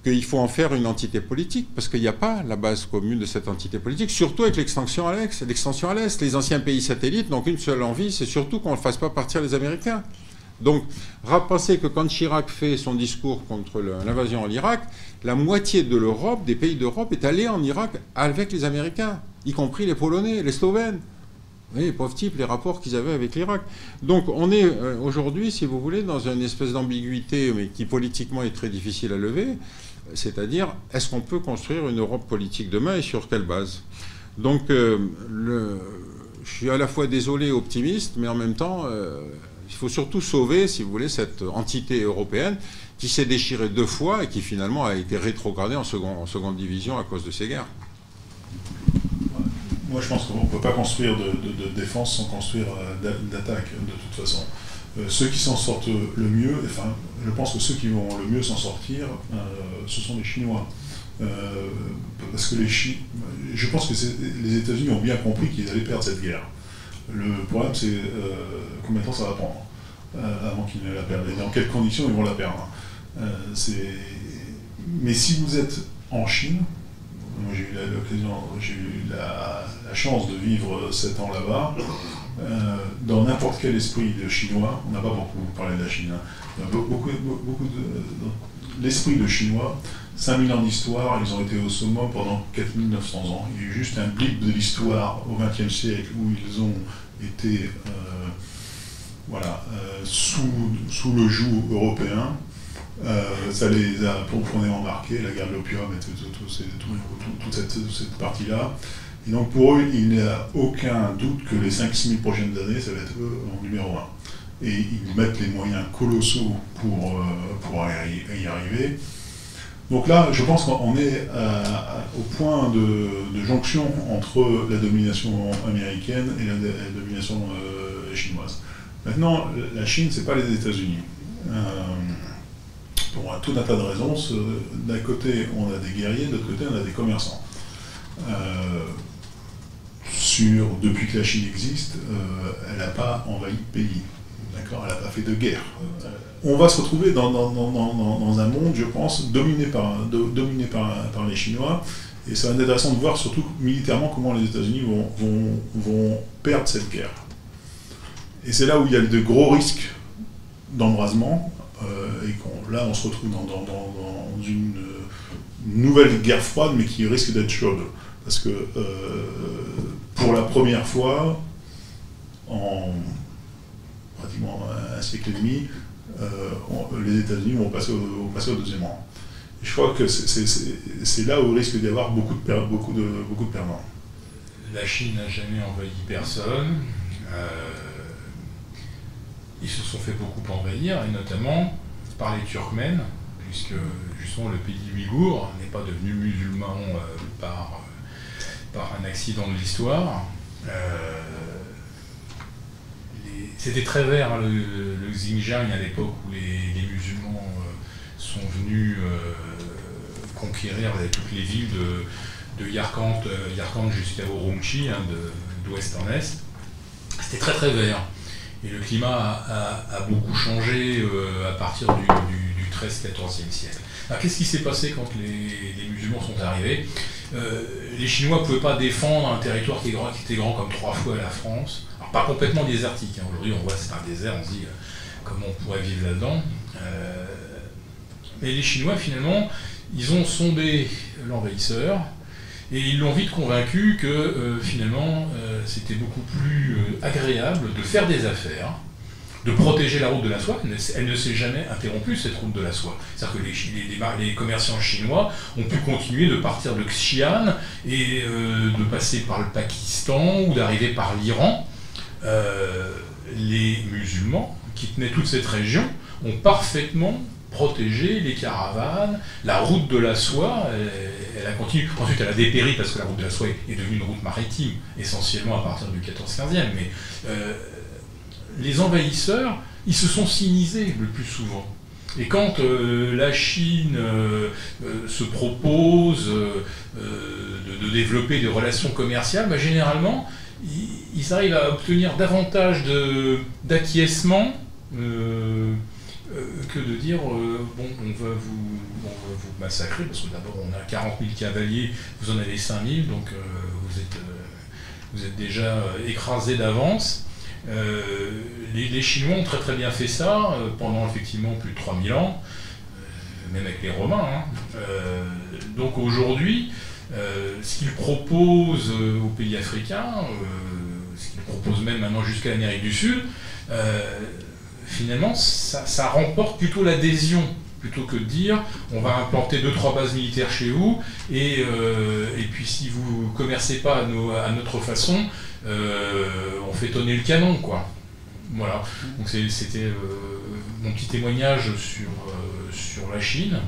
qu'il faut en faire une entité politique, parce qu'il n'y a pas la base commune de cette entité politique, surtout avec l'extension à l'Est. L'extension à l'Est, les anciens pays satellites n'ont qu'une seule envie, c'est surtout qu'on ne fasse pas partir les Américains. Donc, pensez que quand Chirac fait son discours contre l'invasion en Irak, la moitié de l'Europe, des pays d'Europe, est allée en Irak avec les Américains, y compris les Polonais, les Slovènes. Vous voyez, les pauvres types, les rapports qu'ils avaient avec l'Irak. Donc on est euh, aujourd'hui, si vous voulez, dans une espèce d'ambiguïté, mais qui politiquement est très difficile à lever. C'est-à-dire, est-ce qu'on peut construire une Europe politique demain et sur quelle base? Donc, euh, je suis à la fois désolé et optimiste, mais en même temps, euh, il faut surtout sauver, si vous voulez, cette entité européenne qui s'est déchirée deux fois et qui finalement a été rétrogradée en, seconde division à cause de ces guerres. Moi, je pense qu'on ne peut pas construire de, défense sans construire euh, d'attaque, de toute façon. Ceux qui s'en sortent le mieux, enfin, je pense que ceux qui vont le mieux s'en sortir, euh, ce sont les Chinois. Euh, parce que les Chi je pense que les États-Unis ont bien compris qu'ils allaient perdre cette guerre. Le problème, c'est combien de temps ça va prendre avant qu'ils ne la perdent et dans quelles conditions ils vont la perdre. mais si vous êtes en Chine, moi j'ai eu j'ai eu la, chance de vivre sept ans là-bas. Euh, dans n'importe quel esprit de chinois, on n'a pas beaucoup parlé de la Chine, hein. Beaucoup, beaucoup de, l'esprit de chinois, 5000 ans d'histoire, ils ont été au sommet pendant 4900 ans. Il y a eu juste un blip de l'histoire au XXe siècle où ils ont été euh, voilà, euh, sous, sous, le joug européen. ça les a profondément marqués, la guerre de l'opium et toute cette, cette partie-là. Et donc pour eux, il n'y a aucun doute que les 5-6 000 prochaines années, ça va être eux en numéro 1. Et ils mettent les moyens colossaux pour, euh, pour y arriver. Donc là, je pense qu'on est au point de, jonction entre la domination américaine et la, domination euh, chinoise. Maintenant, la Chine, ce n'est pas les États-Unis. Euh, pour un tout un tas de raisons. D'un côté, on a des guerriers, de l'autre côté, on a des commerçants depuis que la Chine existe, elle n'a pas envahi de pays. D'accord Elle n'a pas fait de guerre. on va se retrouver dans, un monde, je pense, dominé par, les Chinois. Et ça va être intéressant de voir, surtout militairement, comment les États-Unis vont, perdre cette guerre. Et c'est là où il y a de gros risques d'embrasement. Euh, et là, on se retrouve dans, une nouvelle guerre froide, mais qui risque d'être chaude. Parce que euh, pour la première fois, en siècle et demi, les États-Unis vont passer au, deuxième rang je crois que c'est là où il risque d'y avoir beaucoup de, beaucoup, de, perdants. La Chine n'a jamais envahi personne. Euh, ils se sont fait beaucoup envahir, et notamment par les Turkmènes, puisque justement le pays ouïghour n'est pas devenu musulman euh, par, par un accident de l'histoire. Euh, c'était très vert hein, le, Xinjiang à l'époque où les, musulmans sont venus conquérir toutes les villes de, de Yarkand, euh, jusqu'à Urumqi, hein, d'ouest en est. C'était très très vert. Et le climat a, beaucoup changé euh, à partir du, du, 13-14e siècle. Qu'est-ce qui s'est passé quand les, musulmans sont arrivés? Euh, Les Chinois ne pouvaient pas défendre un territoire qui, était grand comme trois fois la France. Pas complètement désertique. Hein. Aujourd'hui on voit c'est un désert, on se dit comment on pourrait vivre là-dedans. mais les Chinois finalement, ils ont sondé l'envahisseur et ils l'ont vite convaincu que euh, finalement euh, c'était beaucoup plus euh, agréable de faire des affaires, de protéger la route de la soie. Elle ne s'est jamais interrompue, cette route de la soie. C'est-à-dire que les, commerçants chinois ont pu continuer de partir de Xi'an et de passer par le Pakistan ou d'arriver par l'Iran. Les musulmans qui tenaient toute cette région ont parfaitement protéger les caravanes, la route de la soie, elle, a continué. Ensuite, elle a dépéri parce que la route de la soie est devenue une route maritime, essentiellement à partir du 14-15e. Mais euh, les envahisseurs, ils se sont sinisés le plus souvent. Et quand euh, la Chine euh, se propose de, développer des relations commerciales, bah, généralement, ils, ils, arrivent à obtenir davantage d'acquiescement euh, que de dire euh, bon, on va, vous, massacrer, parce que d'abord on a 40 000 cavaliers, vous en avez 5 000, donc euh, vous, êtes, vous êtes déjà écrasé d'avance. Les, Chinois ont très très bien fait ça pendant effectivement plus de 3000 ans, même avec les Romains. Hein. donc aujourd'hui, ce qu'ils proposent aux pays africains, proposent même maintenant jusqu'à l'Amérique du Sud, finalement, ça, remporte plutôt l'adhésion plutôt que de dire on va implanter deux trois bases militaires chez vous et, euh, et puis si vous commercez pas à, notre façon, euh, on fait tonner le canon quoi. Voilà. Donc c'était euh, mon petit témoignage sur, sur la Chine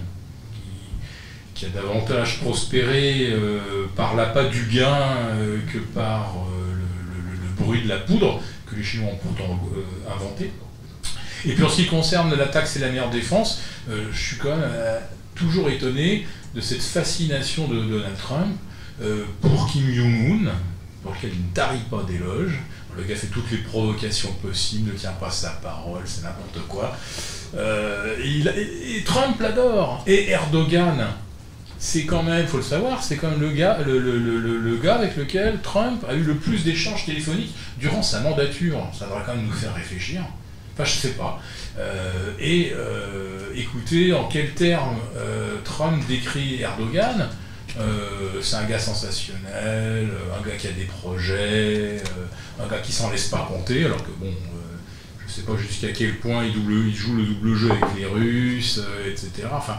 qui, a davantage prospéré par l'appât du gain que par bruit de la poudre que les Chinois ont pourtant inventé. Et puis en ce qui concerne l'attaque, c'est la meilleure défense, euh, je suis quand même euh, toujours étonné de cette fascination de Donald Trump euh, pour Kim Jong-un, pour lequel il ne tarit pas d'éloges. Le gars fait toutes les provocations possibles, ne tient pas sa parole, c'est n'importe quoi. et, Trump l'adore. Et Erdogan, c'est quand même, il faut le savoir, c'est quand même le gars, le, le, gars avec lequel Trump a eu le plus d'échanges téléphoniques durant sa mandature. Ça devrait quand même nous faire réfléchir. Enfin, je sais pas. Euh, et euh, écoutez, en quels termes euh, Trump décrit Erdogan? C'est un gars sensationnel, un gars qui a des projets, un gars qui s'en laisse pas compter, alors que bon, je sais pas jusqu'à quel point il, il, joue le double jeu avec les Russes, etc. Enfin,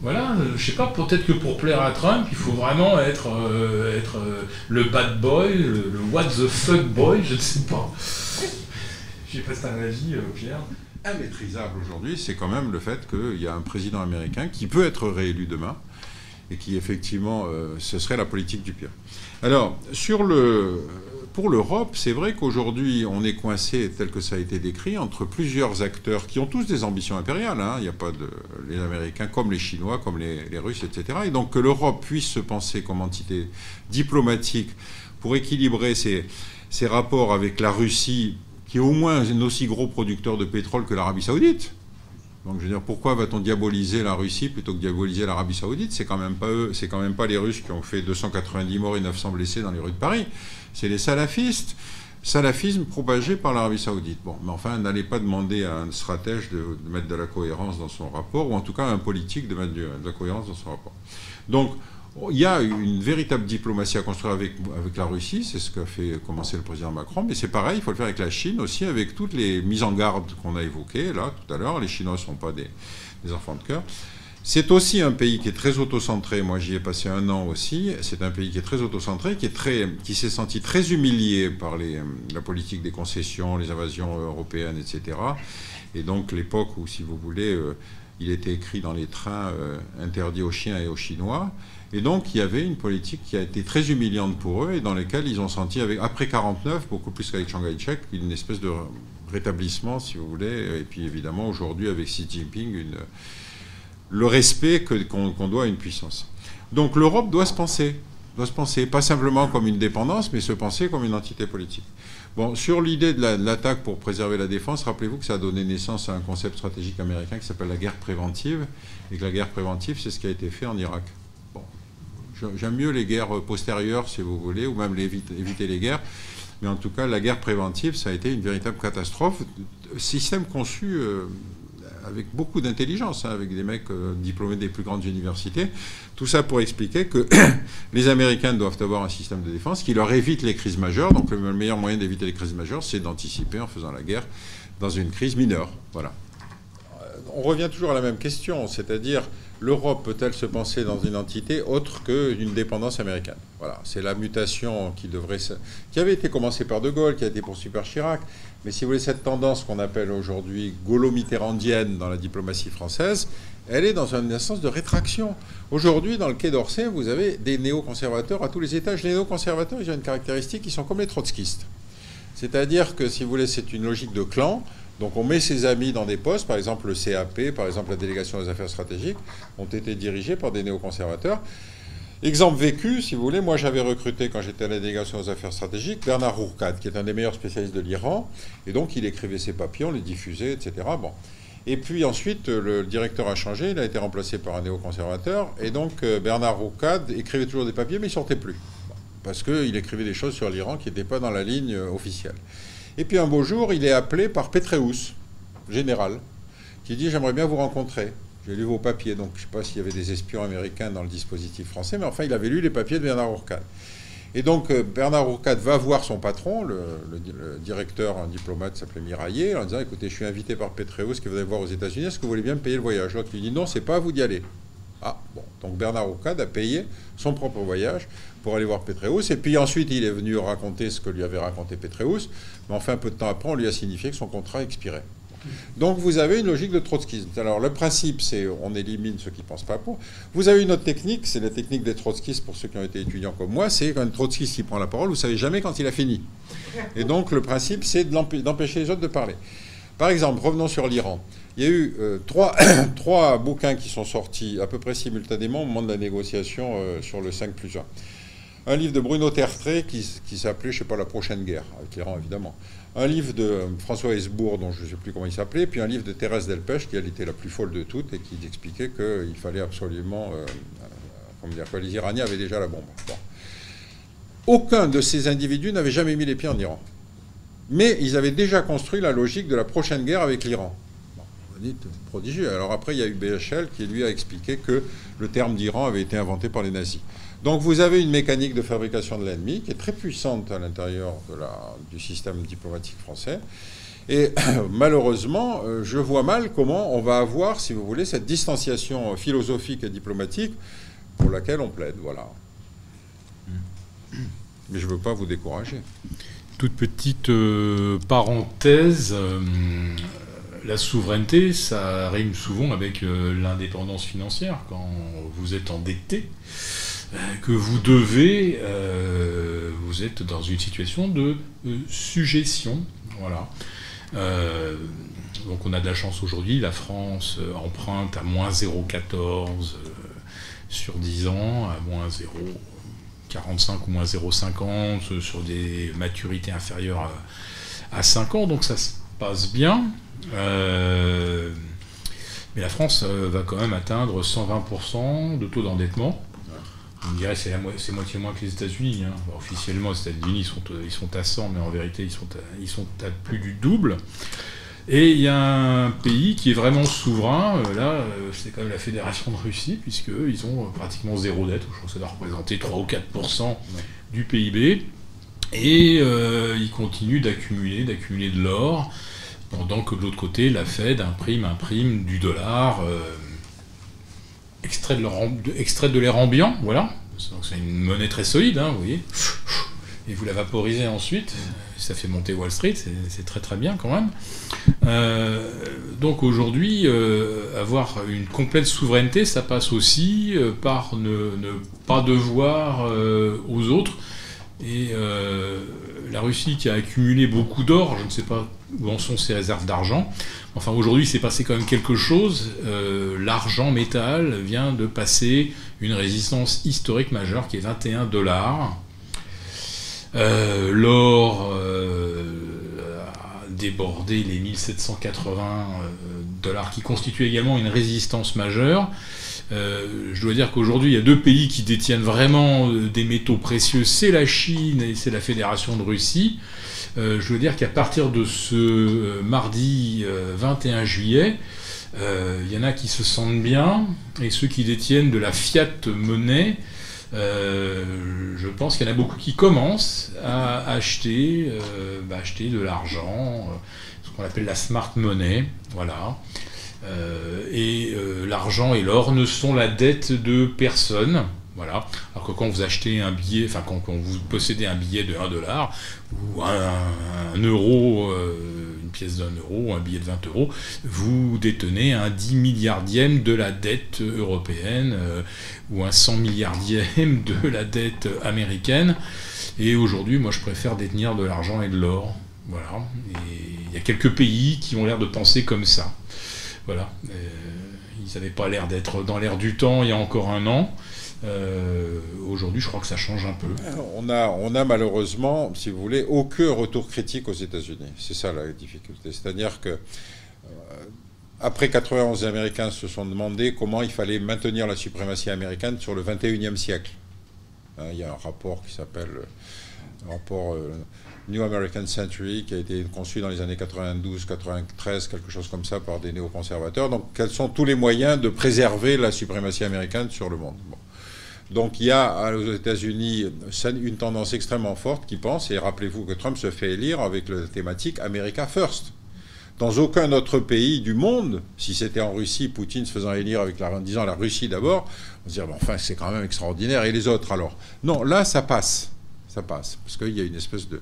voilà, je sais pas, peut-être que pour plaire à Trump, il faut vraiment être, être le bad boy, le, what the fuck boy, je ne sais pas. J'ai pas un avis, euh, Pierre. Immaîtrisable aujourd'hui, c'est quand même le fait qu'il y a un président américain qui peut être réélu demain et qui effectivement, euh, ce serait la politique du pire. Alors, sur le, pour l'Europe, c'est vrai qu'aujourd'hui, on est coincé, tel que ça a été décrit, entre plusieurs acteurs qui ont tous des ambitions impériales. Hein. Il n'y a pas. Les Américains, comme les Chinois, comme les, Russes, etc. Et donc que l'Europe puisse se penser comme entité diplomatique pour équilibrer ses, ses rapports avec la Russie, qui est au moins un aussi gros producteur de pétrole que l'Arabie Saoudite. Donc je veux dire, pourquoi va-t-on diaboliser la Russie plutôt que diaboliser l'Arabie Saoudite? C'est quand même pas eux, c'est quand même pas les Russes qui ont fait 290 morts et 900 blessés dans les rues de Paris. C'est les salafistes. Salafisme propagé par l'Arabie Saoudite. Bon, mais enfin, n'allez pas demander à un stratège de, mettre de la cohérence dans son rapport, ou en tout cas à un politique de mettre de, la cohérence dans son rapport. Donc, il y a une véritable diplomatie à construire avec, avec la Russie, c'est ce qu'a fait commencer le président Macron, mais c'est pareil, il faut le faire avec la Chine aussi, avec toutes les mises en garde qu'on a évoquées là tout à l'heure. Les Chinois ne sont pas des, enfants de cœur. C'est aussi un pays qui est très autocentré. Moi, j'y ai passé un an aussi. C'est un pays qui est très autocentré, qui est très, qui s'est senti très humilié par la politique des concessions, les invasions européennes, etc. Et donc l'époque où, si vous voulez, euh, il était écrit dans les trains euh, interdit aux chiens et aux Chinois. Et donc, il y avait une politique qui a été très humiliante pour eux et dans laquelle ils ont senti, avec, après 49, beaucoup plus qu'avec Shanghai Chek, une espèce de rétablissement, si vous voulez. Et puis, évidemment, aujourd'hui, avec Xi Jinping, le respect qu'on doit à une puissance. Donc, l'Europe doit se penser, doit se penser, pas simplement comme une dépendance, mais se penser comme une entité politique. Bon, sur l'idée de l'attaque pour préserver la défense, rappelez-vous que ça a donné naissance à un concept stratégique américain qui s'appelle la guerre préventive, et que la guerre préventive, c'est ce qui a été fait en Irak. J'aime mieux les guerres postérieures, si vous voulez, ou même éviter les guerres. Mais en tout cas, la guerre préventive, ça a été une véritable catastrophe. Système conçu euh, avec beaucoup d'intelligence, hein, avec des mecs euh, diplômés des plus grandes universités. Tout ça pour expliquer que *coughs* les Américains doivent avoir un système de défense qui leur évite les crises majeures. Donc le meilleur moyen d'éviter les crises majeures, c'est d'anticiper en faisant la guerre dans une crise mineure. Voilà. Euh, on revient toujours à la même question, c'est-à-dire l'Europe peut-elle se penser dans une entité autre qu'une dépendance américaine? Voilà, c'est la mutation qui devrait, qui avait été commencée par De Gaulle, qui a été poursuivie par Chirac, mais si vous voulez cette tendance qu'on appelle aujourd'hui gaulo-mitterrandienne dans la diplomatie française, elle est dans un instance de rétraction. Aujourd'hui, dans le Quai d'Orsay, vous avez des néoconservateurs à tous les étages. Les néoconservateurs, ils ont une caractéristique, ils sont comme les trotskistes. C'est-à-dire que, si vous voulez, c'est une logique de clan. Donc on met ses amis dans des postes, par exemple le CAP, par exemple la délégation des affaires stratégiques, ont été dirigés par des néoconservateurs. Exemple vécu, si vous voulez, moi j'avais recruté quand j'étais à la délégation aux affaires stratégiques Bernard Rourkad, qui est un des meilleurs spécialistes de l'Iran, et donc il écrivait ses papiers, on les diffusait, etc. Bon. Et puis ensuite, le directeur a changé, il a été remplacé par un néoconservateur, et donc euh, Bernard Rourkad écrivait toujours des papiers, mais il sortait plus, parce qu'il écrivait des choses sur l'Iran qui n'étaient pas dans la ligne euh, officielle. Et puis un beau jour, il est appelé par Petreus, général, qui dit J'aimerais bien vous rencontrer. J'ai lu vos papiers, donc je ne sais pas s'il y avait des espions américains dans le dispositif français, mais enfin, il avait lu les papiers de Bernard Ourcade. Et donc, euh, Bernard Ourcade va voir son patron, le, directeur, un diplomate s'appelait Miraillé, en disant Écoutez, je suis invité par Petreus qui va voir aux États-Unis, est-ce que vous voulez bien me payer le voyage? L'autre lui dit Non, c'est pas à vous d'y aller. Ah, bon. Donc Bernard Ourcade a payé son propre voyage pour aller voir Petreus. Et puis ensuite, il est venu raconter ce que lui avait raconté Petreus. Mais enfin, peu de temps après, on lui a signifié que son contrat expirait. Donc vous avez une logique de trotskisme. Alors le principe, c'est on élimine ceux qui ne pensent pas pour. Vous avez une autre technique, c'est la technique des trotskistes pour ceux qui ont été étudiants comme moi. C'est quand un trotskiste qui prend la parole, vous savez jamais quand il a fini. Et donc le principe, c'est d'empêcher les autres de parler. Par exemple, revenons sur l'Iran. Il y a eu euh, *coughs* trois, bouquins qui sont sortis à peu près simultanément au moment de la négociation euh, sur le 5 plus 1 un livre de Bruno Tertré qui, s'appelait, je ne sais pas, La prochaine guerre, avec l'Iran évidemment. Un livre de François Hesbourg, dont je ne sais plus comment il s'appelait, puis un livre de Thérèse Delpech, qui elle était la plus folle de toutes et qui expliquait qu'il fallait absolument. Euh, comment dire, que les Iraniens avaient déjà la bombe. Aucun de ces individus n'avait jamais mis les pieds en Iran. Mais ils avaient déjà construit la logique de la prochaine guerre avec l'Iran. Dites prodigieux. Alors après, il y a eu BHL qui lui a expliqué que le terme d'Iran avait été inventé par les nazis. Donc vous avez une mécanique de fabrication de l'ennemi qui est très puissante à l'intérieur du système diplomatique français. Et *clears throat* malheureusement, euh, je vois mal comment on va avoir, si vous voulez, cette distanciation philosophique et diplomatique pour laquelle on plaide. Voilà. *coughs* Mais je ne veux pas vous décourager. Toute petite euh, parenthèse, euh, la souveraineté, ça rime souvent avec l'indépendance financière quand vous êtes endetté. que vous devez, vous êtes dans une situation de suggestion. Voilà. donc on a de la chance aujourd'hui, la France emprunte à moins 0,14 sur 10 ans, à moins 0,45 ou moins 0,50 sur des maturités inférieures à, 5 ans, donc ça se passe bien. Euh, mais la France euh, va quand même atteindre 120% de taux d'endettement. On dirait que c'est moitié moins que les États-Unis. Hein. Officiellement, les États-Unis sont, ils sont à 100, mais en vérité, ils sont ils sont à plus du double. Et il y a un pays qui est vraiment souverain, euh, là, c'est quand même la Fédération de Russie, puisqu'ils ont pratiquement zéro dette, je crois que ça doit représenter 3 ou 4% du PIB, et ils continuent d'accumuler, d'accumuler de l'or, pendant que de l'autre côté, la Fed imprime, imprime du dollar, extrait, de l'air ambiant, voilà, c'est une monnaie très solide, hein, vous voyez, et vous la vaporisez ensuite, ça fait monter Wall Street, c'est très très bien quand même. Euh, donc aujourd'hui, euh, avoir une complète souveraineté, ça passe aussi euh, par ne, pas devoir aux autres. Et la Russie qui a accumulé beaucoup d'or, je ne sais pas où en sont ses réserves d'argent. Enfin aujourd'hui, c'est passé quand même quelque chose. L'argent métal vient de passer une résistance historique majeure qui est 21 dollars. L'or déborder les 1780 euh, dollars qui constituent également une résistance majeure. Euh, je dois dire qu'aujourd'hui, il y a deux pays qui détiennent vraiment euh, des métaux précieux, c'est la Chine et c'est la Fédération de Russie. je veux dire qu'à partir de ce mardi 21 juillet, il y en a qui se sentent bien, et ceux qui détiennent de la fiat monnaie euh, je pense qu'il y en a beaucoup qui commencent à acheter, euh, bah, acheter de l'argent, euh, ce qu'on appelle la smart money, voilà. Et l'argent et l'or ne sont la dette de personne. Voilà. Alors que quand vous achetez un billet, enfin quand, vous possédez un billet de 1 dollar ou un, euro, une pièce d'un euro, un billet de 20 euros, vous détenez un 10 milliardième de la dette européenne ou un 100 milliardième de la dette américaine. Et aujourd'hui, moi, je préfère détenir de l'argent et de l'or. Voilà. Il y a quelques pays qui ont l'air de penser comme ça. Voilà. Euh, ils n'avaient pas l'air d'être dans l'air du temps il y a encore un an. Euh, aujourd'hui, je crois que ça change un peu. On a, malheureusement, si vous voulez, aucun retour critique aux États-Unis. C'est ça la difficulté. C'est-à-dire que après 91, les Américains se sont demandé comment il fallait maintenir la suprématie américaine sur le 21e siècle. Hein, il y a un rapport qui s'appelle le rapport euh, New American Century qui a été conçu dans les années 92, 93, quelque chose comme ça par des néoconservateurs. Donc quels sont tous les moyens de préserver la suprématie américaine sur le monde? Donc il y a aux États-Unis une tendance extrêmement forte qui pense, et rappelez-vous que Trump se fait élire avec la thématique America First. Dans aucun autre pays du monde, si c'était en Russie, Poutine se faisant élire avec en disant la Russie d'abord, on se dirait, enfin, c'est quand même extraordinaire. Et les autres alors? Non, là, ça passe. Ça passe. Parce qu'il y a une espèce de,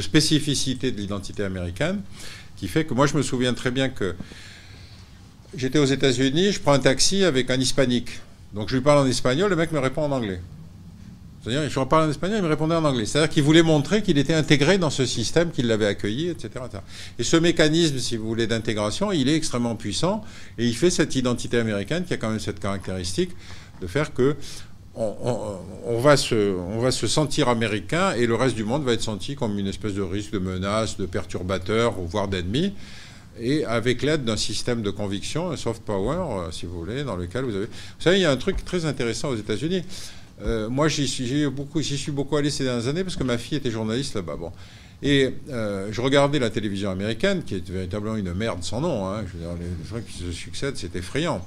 spécificité de l'identité américaine qui fait que moi, je me souviens très bien que j'étais aux États-Unis, je prends un taxi avec un hispanique. Donc je lui parle en espagnol, le mec me répond en anglais. C'est-à-dire, je reparle en espagnol, il me répondait en anglais. C'est-à-dire qu'il voulait montrer qu'il était intégré dans ce système, qu'il l'avait accueilli, etc., Et ce mécanisme, si vous voulez, d'intégration, il est extrêmement puissant et il fait cette identité américaine qui a quand même cette caractéristique de faire que on, va se, sentir américain et le reste du monde va être senti comme une espèce de risque, de menace, de perturbateur, voire d'ennemi. Et avec l'aide d'un système de conviction, un soft power, euh, si vous voulez, dans lequel vous avez. Vous savez, il y a un truc très intéressant aux États-Unis. Euh, moi, j'y suis, beaucoup, suis beaucoup allé ces dernières années parce que ma fille était journaliste là-bas. Bon. Et euh, je regardais la télévision américaine, qui est véritablement une merde sans nom. Hein. Je veux dire, les trucs qui se succèdent, c'est effrayant.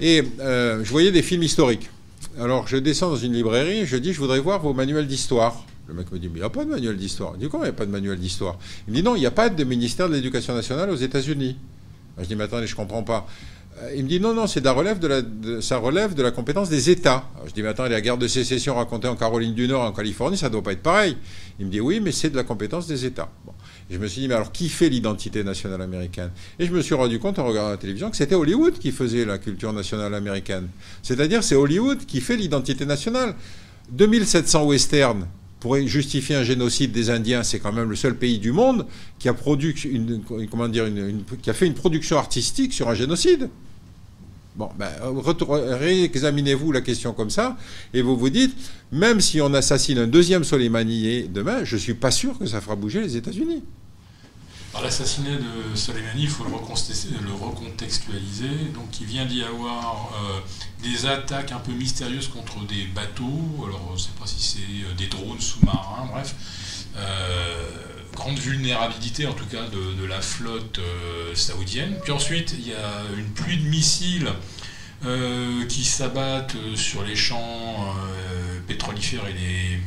Et je voyais des films historiques. Alors, je descends dans une librairie, je dis, je voudrais voir vos manuels d'histoire. Le mec me dit, mais il n'y a pas de manuel d'histoire. Je dis, comment il n'y a pas de manuel d'histoire? Il me dit, non, il n'y a pas de ministère de l'Éducation nationale aux États-Unis. Je dis, mais attendez, je comprends pas. Euh, il me dit non, non, c'est ça relève de la compétence des États. je dis mais attends, la guerre de sécession racontée en Caroline du Nord, en Californie, ça ne doit pas être pareil. Il me dit oui, mais c'est de la compétence des États. Je me suis dit, mais alors qui fait l'identité nationale américaine? Et je me suis rendu compte en regardant la télévision que c'était Hollywood qui faisait la culture nationale américaine. C'est-à-dire, c'est Hollywood qui fait l'identité nationale. 2700 westerns pour justifier un génocide des Indiens, c'est quand même le seul pays du monde qui a, produit comment dire, qui a fait une production artistique sur un génocide. Bon, ben, réexaminez-vous la question comme ça, et vous vous dites, même si on assassine un deuxième Soleimani demain, je ne suis pas sûr que ça fera bouger les États-Unis. L'assassinat de Soleimani, il faut le, recontextualiser. Donc, il vient d'y avoir euh, des attaques un peu mystérieuses contre des bateaux. Alors, je ne sais pas si c'est euh, des drones sous-marins, bref. Euh, grande vulnérabilité en tout cas de, la flotte euh, saoudienne. Puis ensuite, il y a une pluie de missiles euh, qui s'abattent sur les champs euh, pétrolifères et les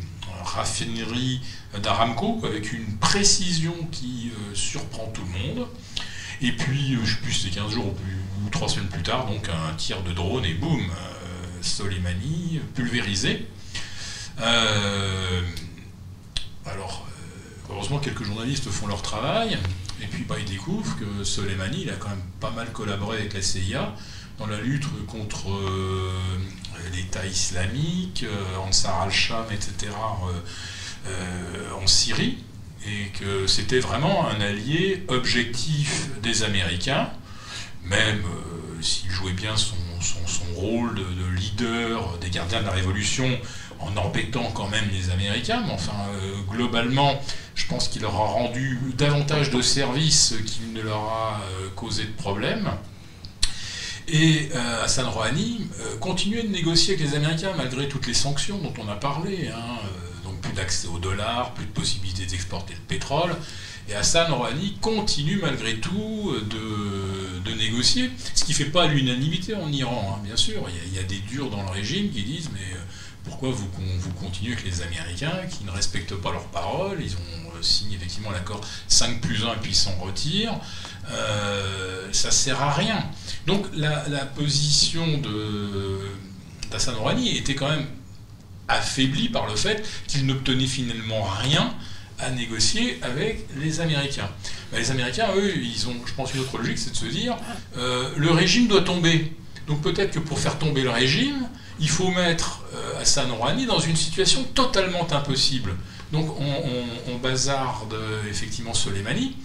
raffineries d'Aramco avec une précision qui surprend tout le monde. Et puis, je ne sais plus, c'était 15 jours ou, 3 semaines plus tard, donc un tir de drone et boum, Soleimani pulvérisé. alors, heureusement, quelques journalistes font leur travail, et puis bah, ils découvrent que Soleimani, il a quand même pas mal collaboré avec la CIA dans la lutte contre euh, l'État islamique, euh, Ansar al-Sham, etc., euh, en Syrie, et que c'était vraiment un allié objectif des Américains, même s'il jouait bien son, rôle de, leader des gardiens de la Révolution en embêtant quand même les Américains, mais enfin, globalement, je pense qu'il leur a rendu davantage de services qu'il ne leur a euh, causé de problèmes. Et euh, Hassan Rouhani euh, continuait de négocier avec les Américains malgré toutes les sanctions dont on a parlé. Hein, donc plus d'accès au dollar, plus de possibilité d'exporter le pétrole. Et Hassan Rouhani continue malgré tout de, négocier, ce qui ne fait pas l'unanimité en Iran, hein, bien sûr. Il y, il y, a, des durs dans le régime qui disent mais pourquoi vous, continuez avec les Américains qui ne respectent pas leurs paroles Ils ont euh, signé effectivement l'accord 5 plus 1 et puis ils s'en retirent. Euh, ça sert à rien. Donc la, position d'Hassan Rouhani était quand même affaiblie par le fait qu'il n'obtenait finalement rien à négocier avec les Américains. Les Américains, eux, ils ont, je pense, une autre logique, c'est de se dire, euh, le régime doit tomber. Donc peut-être que pour faire tomber le régime, il faut mettre euh, Hassan Rouhani dans une situation totalement impossible. Donc on, bazarde effectivement Soleimani,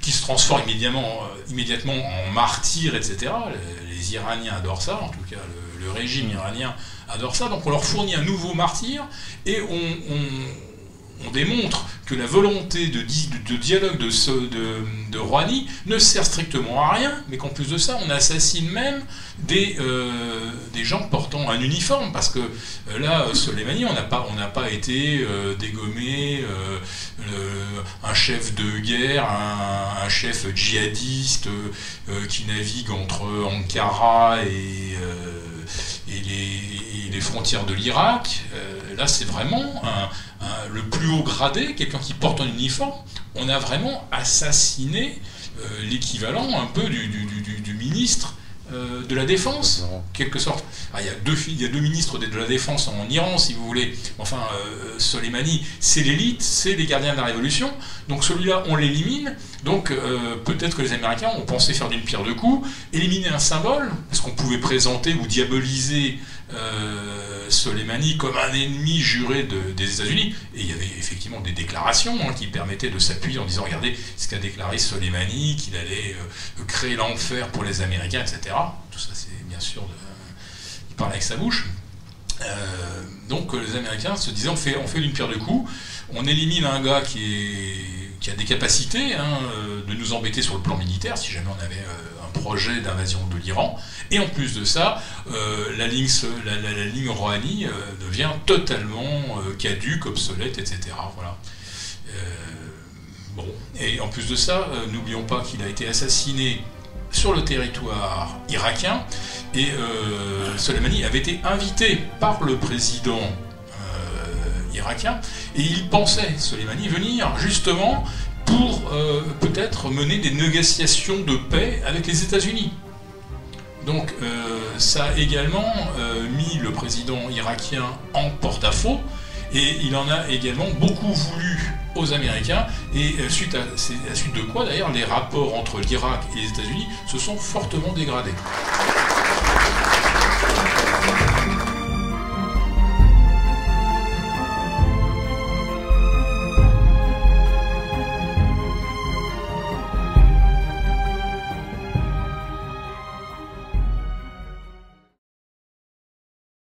qui se transforme immédiatement, euh, immédiatement en martyr, etc. Les, Iraniens adorent ça, en tout cas le, régime iranien adore ça. Donc on leur fournit un nouveau martyr et on, démontre que la volonté de, dialogue de, Rouhani ne sert strictement à rien, mais qu'en plus de ça, on assassine même des, euh, gens portant un uniforme, parce que euh, là, Soleimani, on n'a pas, on été euh, dégommé un chef de guerre, un, chef djihadiste qui navigue entre Ankara et, les, les, frontières de l'Irak. là, c'est vraiment le plus haut gradé, quelqu'un qui porte un uniforme. On a vraiment assassiné l'équivalent un peu du, du, du ministre euh, de la défense, quelque sorte. Ah, il, y a deux, il y a deux ministres de la défense en Iran, si vous voulez. Enfin, euh, Soleimani, c'est l'élite, c'est les gardiens de la révolution. Donc celui-là, on l'élimine. Donc euh, peut-être que les Américains ont pensé faire d'une pierre deux coups, éliminer un symbole, parce qu'on pouvait présenter ou diaboliser Soleimani comme un ennemi juré des États-Unis. Et il y avait effectivement des déclarations hein, qui permettaient de s'appuyer en disant regardez ce qu'a déclaré Soleimani, qu'il allait euh, créer l'enfer pour les Américains, etc. Tout ça, c'est bien sûr. Il parle avec sa bouche. Euh, donc les Américains se disaient on fait, on fait d'une pierre deux coups, on élimine un gars qui, a des capacités hein, euh, de nous embêter sur le plan militaire si jamais on avait projet d'invasion de l'Iran, et en plus de ça, euh, la, ligne, la, ligne Rouhani euh, devient totalement euh, caduque, obsolète, etc. Voilà. bon. Et en plus de ça, n'oublions pas qu'il a été assassiné sur le territoire irakien et Soleimani avait été invité par le président irakien et il pensait, Soleimani, venir justement pour peut-être mener des négociations de paix avec les États-Unis. Donc euh, ça a également euh, mis le président irakien en porte-à-faux et il en a également beaucoup voulu aux Américains, et euh, suite à, la suite de quoi d'ailleurs les rapports entre l'Irak et les États-Unis se sont fortement dégradés.